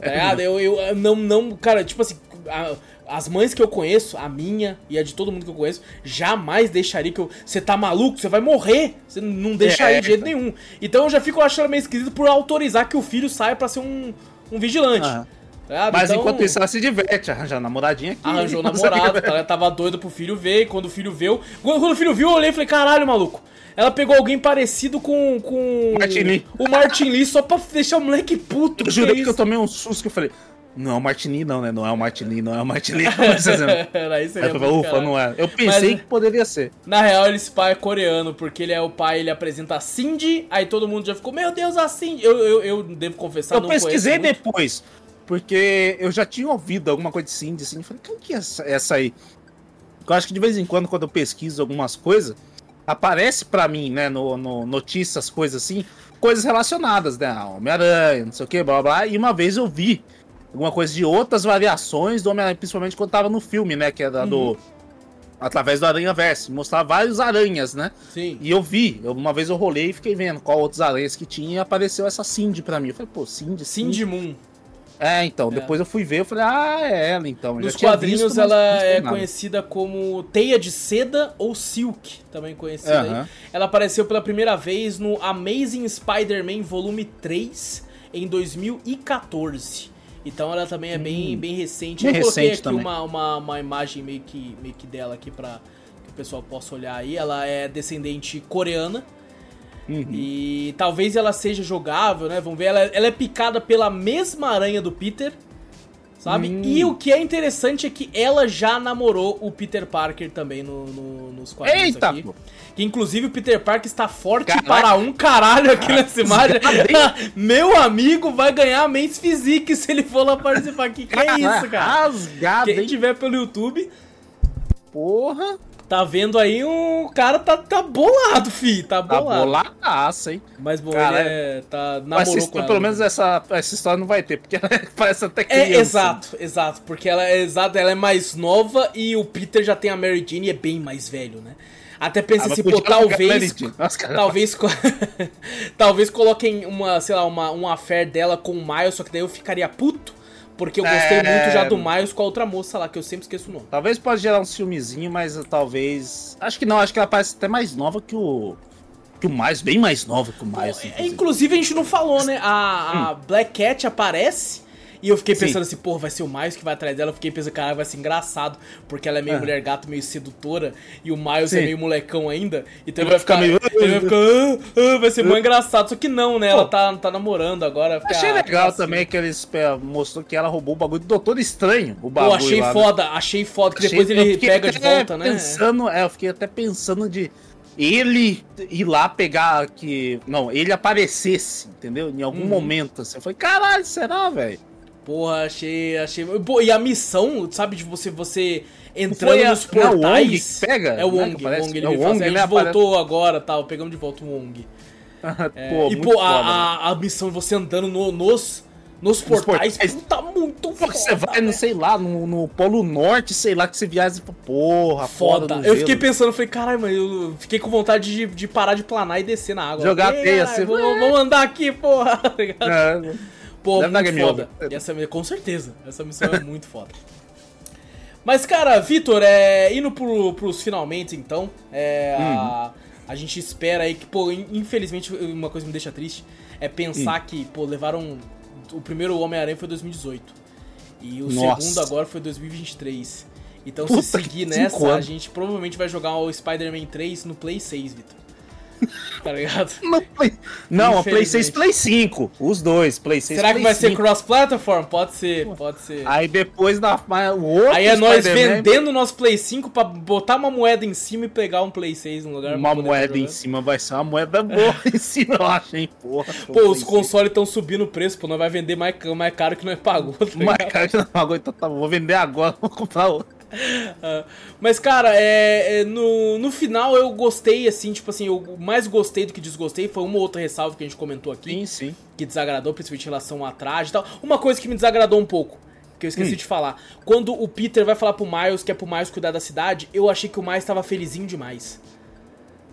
Tá ligado? Eu, eu não, não, cara, tipo assim, a- as mães que eu conheço, a minha e a de todo mundo que eu conheço, jamais deixaria que eu. Você tá maluco? Você vai morrer. Você não deixaria É. de jeito nenhum. Então eu já fico achando meio esquisito por autorizar que o filho saia pra ser um, um vigilante. Ah. tá? Mas Então, enquanto isso, ela se diverte, arranja a namoradinha aqui. Arranjou namorado, tá? Ela tava doida pro filho ver, e quando o filho viu. Quando, quando o filho viu, eu olhei e falei, caralho, maluco. Ela pegou alguém parecido com. com Martin Lee. O Martin Lee só pra deixar o moleque puto. Eu jurei que que eu tomei um susto que eu falei. Não é o Martini, não, né? Não é o Martini, não é o Martini. Aí Aí seria muito ufa, não é. Eu pensei Mas- que poderia ser. Na real, esse pai é coreano, porque ele é o pai, ele apresenta a Cindy, aí todo mundo já ficou, meu Deus, a Cindy. Eu, eu, eu devo confessar, eu não pesquisei depois, porque eu já tinha ouvido alguma coisa de Cindy, assim, eu falei, quem que é essa, essa aí? Eu acho que de vez em quando, quando eu pesquiso algumas coisas, aparece pra mim, né, no, no notícias, coisas assim, coisas relacionadas, né, Homem-Aranha, não sei o que, blá, blá, blá, e uma vez eu vi alguma coisa de outras variações do Homem-Aranha, principalmente quando tava no filme, né, que era do... Através do Aranha Verso, mostrava vários aranhas, né? Sim. E eu vi, eu- uma vez eu rolei e fiquei vendo qual outros aranhas que tinha e apareceu essa Cindy pra mim. Eu falei, pô, Cindy, Cindy Moon. É, então, É. depois eu fui ver, eu falei, ah, é ela então. Nos quadrinhos visto, ela é nada. conhecida como Teia de Seda ou Silk, também conhecida Aham. aí. Ela apareceu pela primeira vez no Amazing Spider-Man Volume 3 em 2014. Então ela também é bem, bem recente. Hum. bem Eu coloquei recente aqui também. uma, uma, uma imagem meio que, meio que dela aqui pra que o pessoal possa olhar aí. Ela é descendente coreana. Uhum. E talvez ela seja jogável, né? Vamos ver. Ela, ela é picada pela mesma aranha do Peter, sabe? Hum. E o que é interessante é que ela já namorou o Peter Parker também no, no, nos quadrinhos Eita. aqui. Que inclusive o Peter Parker está forte Caraca. para um caralho aqui nessa imagem. Meu amigo vai ganhar Men's Physique se ele for lá participar aqui. Que é isso, cara? Rasgado, Quem tiver pelo YouTube. Porra. Tá vendo aí um cara tá, tá bolado, fi. Tá, tá bolado. Tá boladaço, hein? Mas bom, cara, ele é, tá namorou com ela, Pelo menos essa, essa história não vai ter, porque ela parece até criança. É, exato, exato. Porque ela é exato, ela é mais nova e o Peter já tem a Mary Jane e é bem mais velho, né? Até pensa ah, assim, pô, talvez. Nossa, talvez. talvez coloquem uma, sei lá, uma, uma affair dela com o Miles, só que daí eu ficaria puto. Porque eu gostei é... muito já do Miles com a outra moça lá, que eu sempre esqueço o nome. Talvez pode gerar um filmezinho, mas talvez. Acho que não, acho que ela parece até mais nova que o. Que o Miles, bem mais nova que o Miles. Inclusive, inclusive a gente não falou, né? A, a hum. Black Cat aparece e eu fiquei pensando Sim. assim, porra, vai ser o Miles que vai atrás dela. Eu fiquei pensando, caralho, vai ser engraçado, porque ela é meio é. mulher gato, meio sedutora, e o Miles é Sim. é meio molecão ainda. Então ele vai ficar meio. Ele vai ficar. Ah, ah, vai ser muito engraçado. Só que não, né? Ela tá, tá namorando agora. Fica, achei legal assim. também que eles é, mostrou que ela roubou o bagulho do Doutor Estranho. O bagulho. Pô, achei lá, né? foda, né? achei foda, que achei, depois ele pega de volta, né? Pensando, é, eu fiquei até pensando de ele ir lá pegar que. Não, ele aparecesse, entendeu? Em algum hum. momento. Assim. Eu falei, caralho, será, velho? Porra, achei, achei. Pô, e a missão, sabe, de você, você entrando nos portais. É o Wong pega? É o Wong, né, Wong, ele é o Wong, faz, né? voltou agora, tal, pegamos de volta o Wong. é, pô, e pô, foda, a, a, a, missão de você andando no, nos, nos portais, portais, puta, muito foda. Você vai, não sei lá, no, no Polo Norte, sei lá, que você viaja e porra, foda. foda eu fiquei pensando, falei, caralho, mano, eu fiquei com vontade de, de parar de planar e descer na água. Jogar teia, assim. Vamos andar aqui, porra. Tá é, Pô, Deve muito foda. Essa, com certeza. Essa missão é muito foda. Mas, cara, Vitor, é, indo pro, pros finalmente, então, é, uhum. a, a gente espera aí que, pô, infelizmente, uma coisa me deixa triste é pensar uhum. que, pô, levaram. O primeiro Homem-Aranha foi 2018. E o Nossa. segundo agora foi 2023. Então, Puta se seguir nessa, a gente provavelmente vai jogar o Spider-Man 3 no Play 6, Vitor. tá ligado? No play... Não, a Play 6 Play 5. Os dois, Play 6 Será Play que vai 5. ser cross-platform? Pode ser, pode ser. Aí depois da. O outro Aí é nós vendendo o nosso Play 5 pra botar uma moeda em cima e pegar um Play 6 no lugar. Uma moeda em cima vai ser uma moeda boa em cima, eu acho, hein, porra. Pô, os consoles estão subindo o preço, pô. Nós vai vender mais, mais caro que nós pagou. Tá mais caro que nós pagou, então tá, vou vender agora, vou comprar outro. Uh, mas, cara, é, é, no, no final eu gostei, assim, tipo assim, eu mais gostei do que desgostei. Foi uma outra ressalva que a gente comentou aqui. Sim, sim. Que desagradou, principalmente em relação à traje e tal. Uma coisa que me desagradou um pouco, que eu esqueci hum. de falar. Quando o Peter vai falar pro Miles que é pro Miles cuidar da cidade, eu achei que o Miles tava felizinho demais.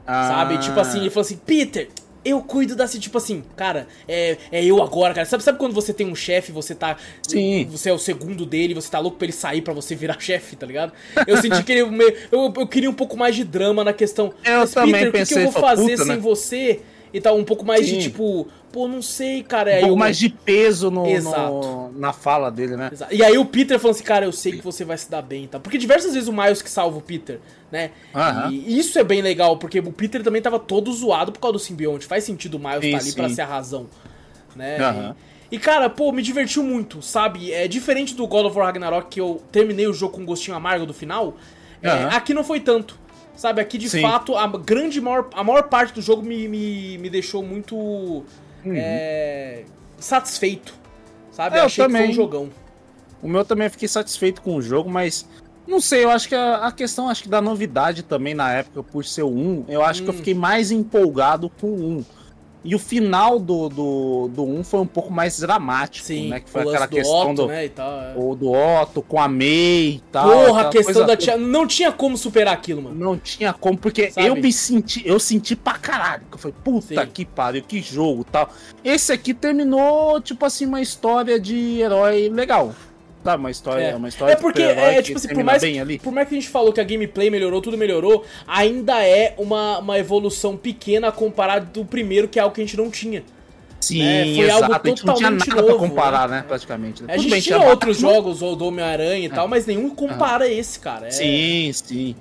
Ah. Sabe? Tipo assim, ele falou assim, Peter, eu cuido da tipo assim, cara, é, é eu agora, cara. Sabe, sabe quando você tem um chefe, você tá. Sim. Você é o segundo dele, você tá louco pra ele sair para você virar chefe, tá ligado? Eu senti que ele. Eu, eu queria um pouco mais de drama na questão. Eu Mas, também Peter, pensei, o que, que eu vou fazer puta, sem né? você? E tal, um pouco mais Sim. de tipo, pô, não sei, cara. Um pouco mais de peso no, no, na fala dele, né? Exato. E aí o Peter falando assim, cara, eu sei que você vai se dar bem e tal. Porque diversas vezes o Miles que salva o Peter, né? Uhum. E isso é bem legal, porque o Peter também tava todo zoado por causa do simbionte. Faz sentido o Miles estar tá ali pra ser a razão, né? Uhum. E, e, cara, pô, me divertiu muito, sabe? É diferente do God of War Ragnarok, que eu terminei o jogo com um gostinho amargo do final. Uhum. É, aqui não foi tanto. Sabe, aqui de Sim. fato, a grande maior, a maior parte do jogo me, me, me deixou muito uhum. é, satisfeito. Sabe? É, eu Achei também. que foi um jogão. O meu também fiquei satisfeito com o jogo, mas não sei, eu acho que a, a, questão acho que da novidade também na época, por ser o 1, eu acho hum. que eu hum. fiquei mais empolgado com o 1. E o final do, do, do 1 foi um pouco mais dramático, Sim, né? Que foi aquela questão do, Otto, né, tal, é. o, do Otto com a May e tal. Porra, a questão da tia. Não tinha como superar aquilo, mano. Não tinha como, porque Sabe? eu me senti. Eu senti pra caralho. Que eu falei, puta Sim. que pariu, que jogo tal. Esse aqui terminou, tipo assim, uma história de herói legal tá uma história, é. uma história É porque, é, tipo assim, por mais, por mais que a gente falou que a gameplay melhorou, tudo melhorou, ainda é uma, uma evolução pequena comparado do primeiro, que é algo que a gente não tinha. Sim, né? Foi exato. algo totalmente não tinha nada novo, pra comparar, né? né praticamente. Né? A gente bem, tinha, outros jogos, o do Homem-Aranha e é. tal, mas nenhum compara esse, cara. É... Sim, sim.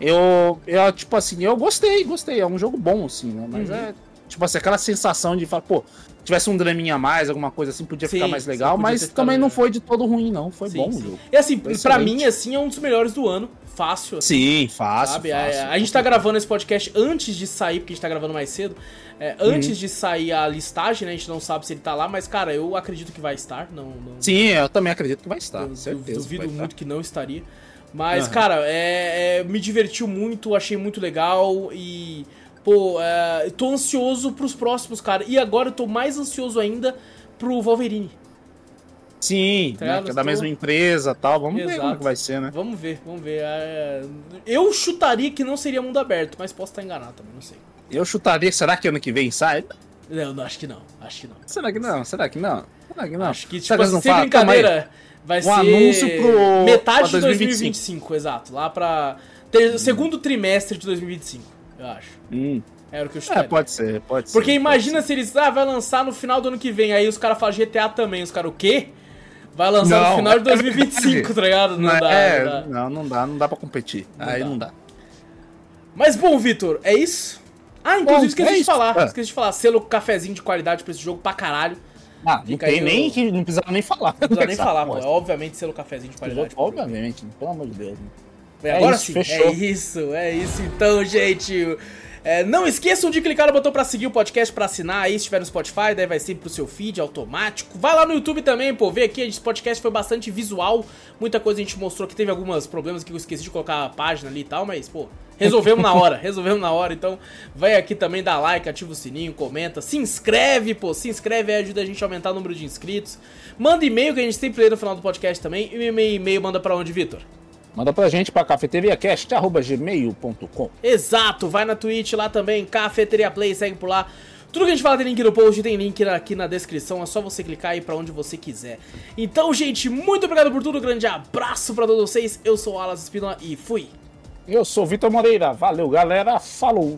Eu, eu, tipo assim, eu gostei, gostei. É um jogo bom, assim, né? Mas uhum. é tipo assim, aquela sensação de falar, pô, tivesse um draminha a mais, alguma coisa assim, podia sim, ficar mais legal, sim, mas também não foi de todo ruim, não. Foi sim, bom o jogo. E assim, pra mim, assim, é um dos melhores do ano. Fácil. Assim, sim, fácil. Sabe? fácil a, a, gente tá gravando esse podcast antes de sair, porque a gente tá gravando mais cedo. É, antes uhum. de sair a listagem, né? A gente não sabe se ele tá lá, mas, cara, eu acredito que vai estar. Não, não... Sim, eu também acredito que vai estar. Eu, certeza duvido muito estar. que não estaria. Mas, uhum. cara, é, é, me divertiu muito, achei muito legal e. Pô, é, tô ansioso pros próximos, cara. E agora eu tô mais ansioso ainda pro Wolverine. Sim, tá né, que é da tô... mesma empresa tal. Vamos Exato. ver como que vai ser, né? Vamos ver, vamos ver. É... Eu chutaria que não seria mundo aberto, mas posso estar enganado também, não sei. Eu chutaria, será que ano que vem sai? Não, não, acho que não. Acho que não. Será que não? Será que não? Será que não? Acho que, tipo, assim, sem brincadeira, vai um ser anúncio pro... metade de 2025, exato. Lá pra ter... segundo trimestre de 2025, eu acho. Hum. Era o que eu chutaria. É, pode ser, pode ser. Porque imagina ser. se eles, ah, vai lançar no final do ano que vem, aí os caras falam GTA também, os caras, o quê? Vai lançar não, no final de 2025, é tá ligado? Não, não dá, é, não dá. Não, não dá, não dá pra competir. Não aí dá. não dá. Mas bom, Vitor, é isso? Ah, inclusive bom, esqueci é de falar. É. Esqueci de falar. Selo cafezinho de qualidade pra esse jogo pra caralho. Ah, não tem nem não precisa nem falar. Não precisa nem falar, pô. É, obviamente selo cafezinho de qualidade. Obviamente, pelo amor de Deus. É, agora isso, sim. Fechou. É isso, é isso então, gente. É, não esqueçam de clicar no botão para seguir o podcast, para assinar aí, se estiver no Spotify, daí vai sempre pro seu feed automático. Vai lá no YouTube também, pô, vê aqui, esse podcast foi bastante visual, muita coisa a gente mostrou que teve alguns problemas que eu esqueci de colocar a página ali e tal, mas, pô, resolvemos na hora, resolvemos na hora, então vai aqui também, dá like, ativa o sininho, comenta, se inscreve, pô, se inscreve aí, ajuda a gente a aumentar o número de inscritos. Manda e-mail que a gente sempre lê no final do podcast também, e o e-mail manda para onde, Vitor? Manda pra gente pra cafeteriacast.gmail.com Exato, vai na Twitch lá também, Cafeteria Play, segue por lá. Tudo que a gente fala tem link no post, tem link aqui na descrição, é só você clicar aí pra onde você quiser. Então, gente, muito obrigado por tudo, grande abraço pra todos vocês, eu sou o Alas Espinola e fui! Eu sou o Vitor Moreira, valeu galera, falou!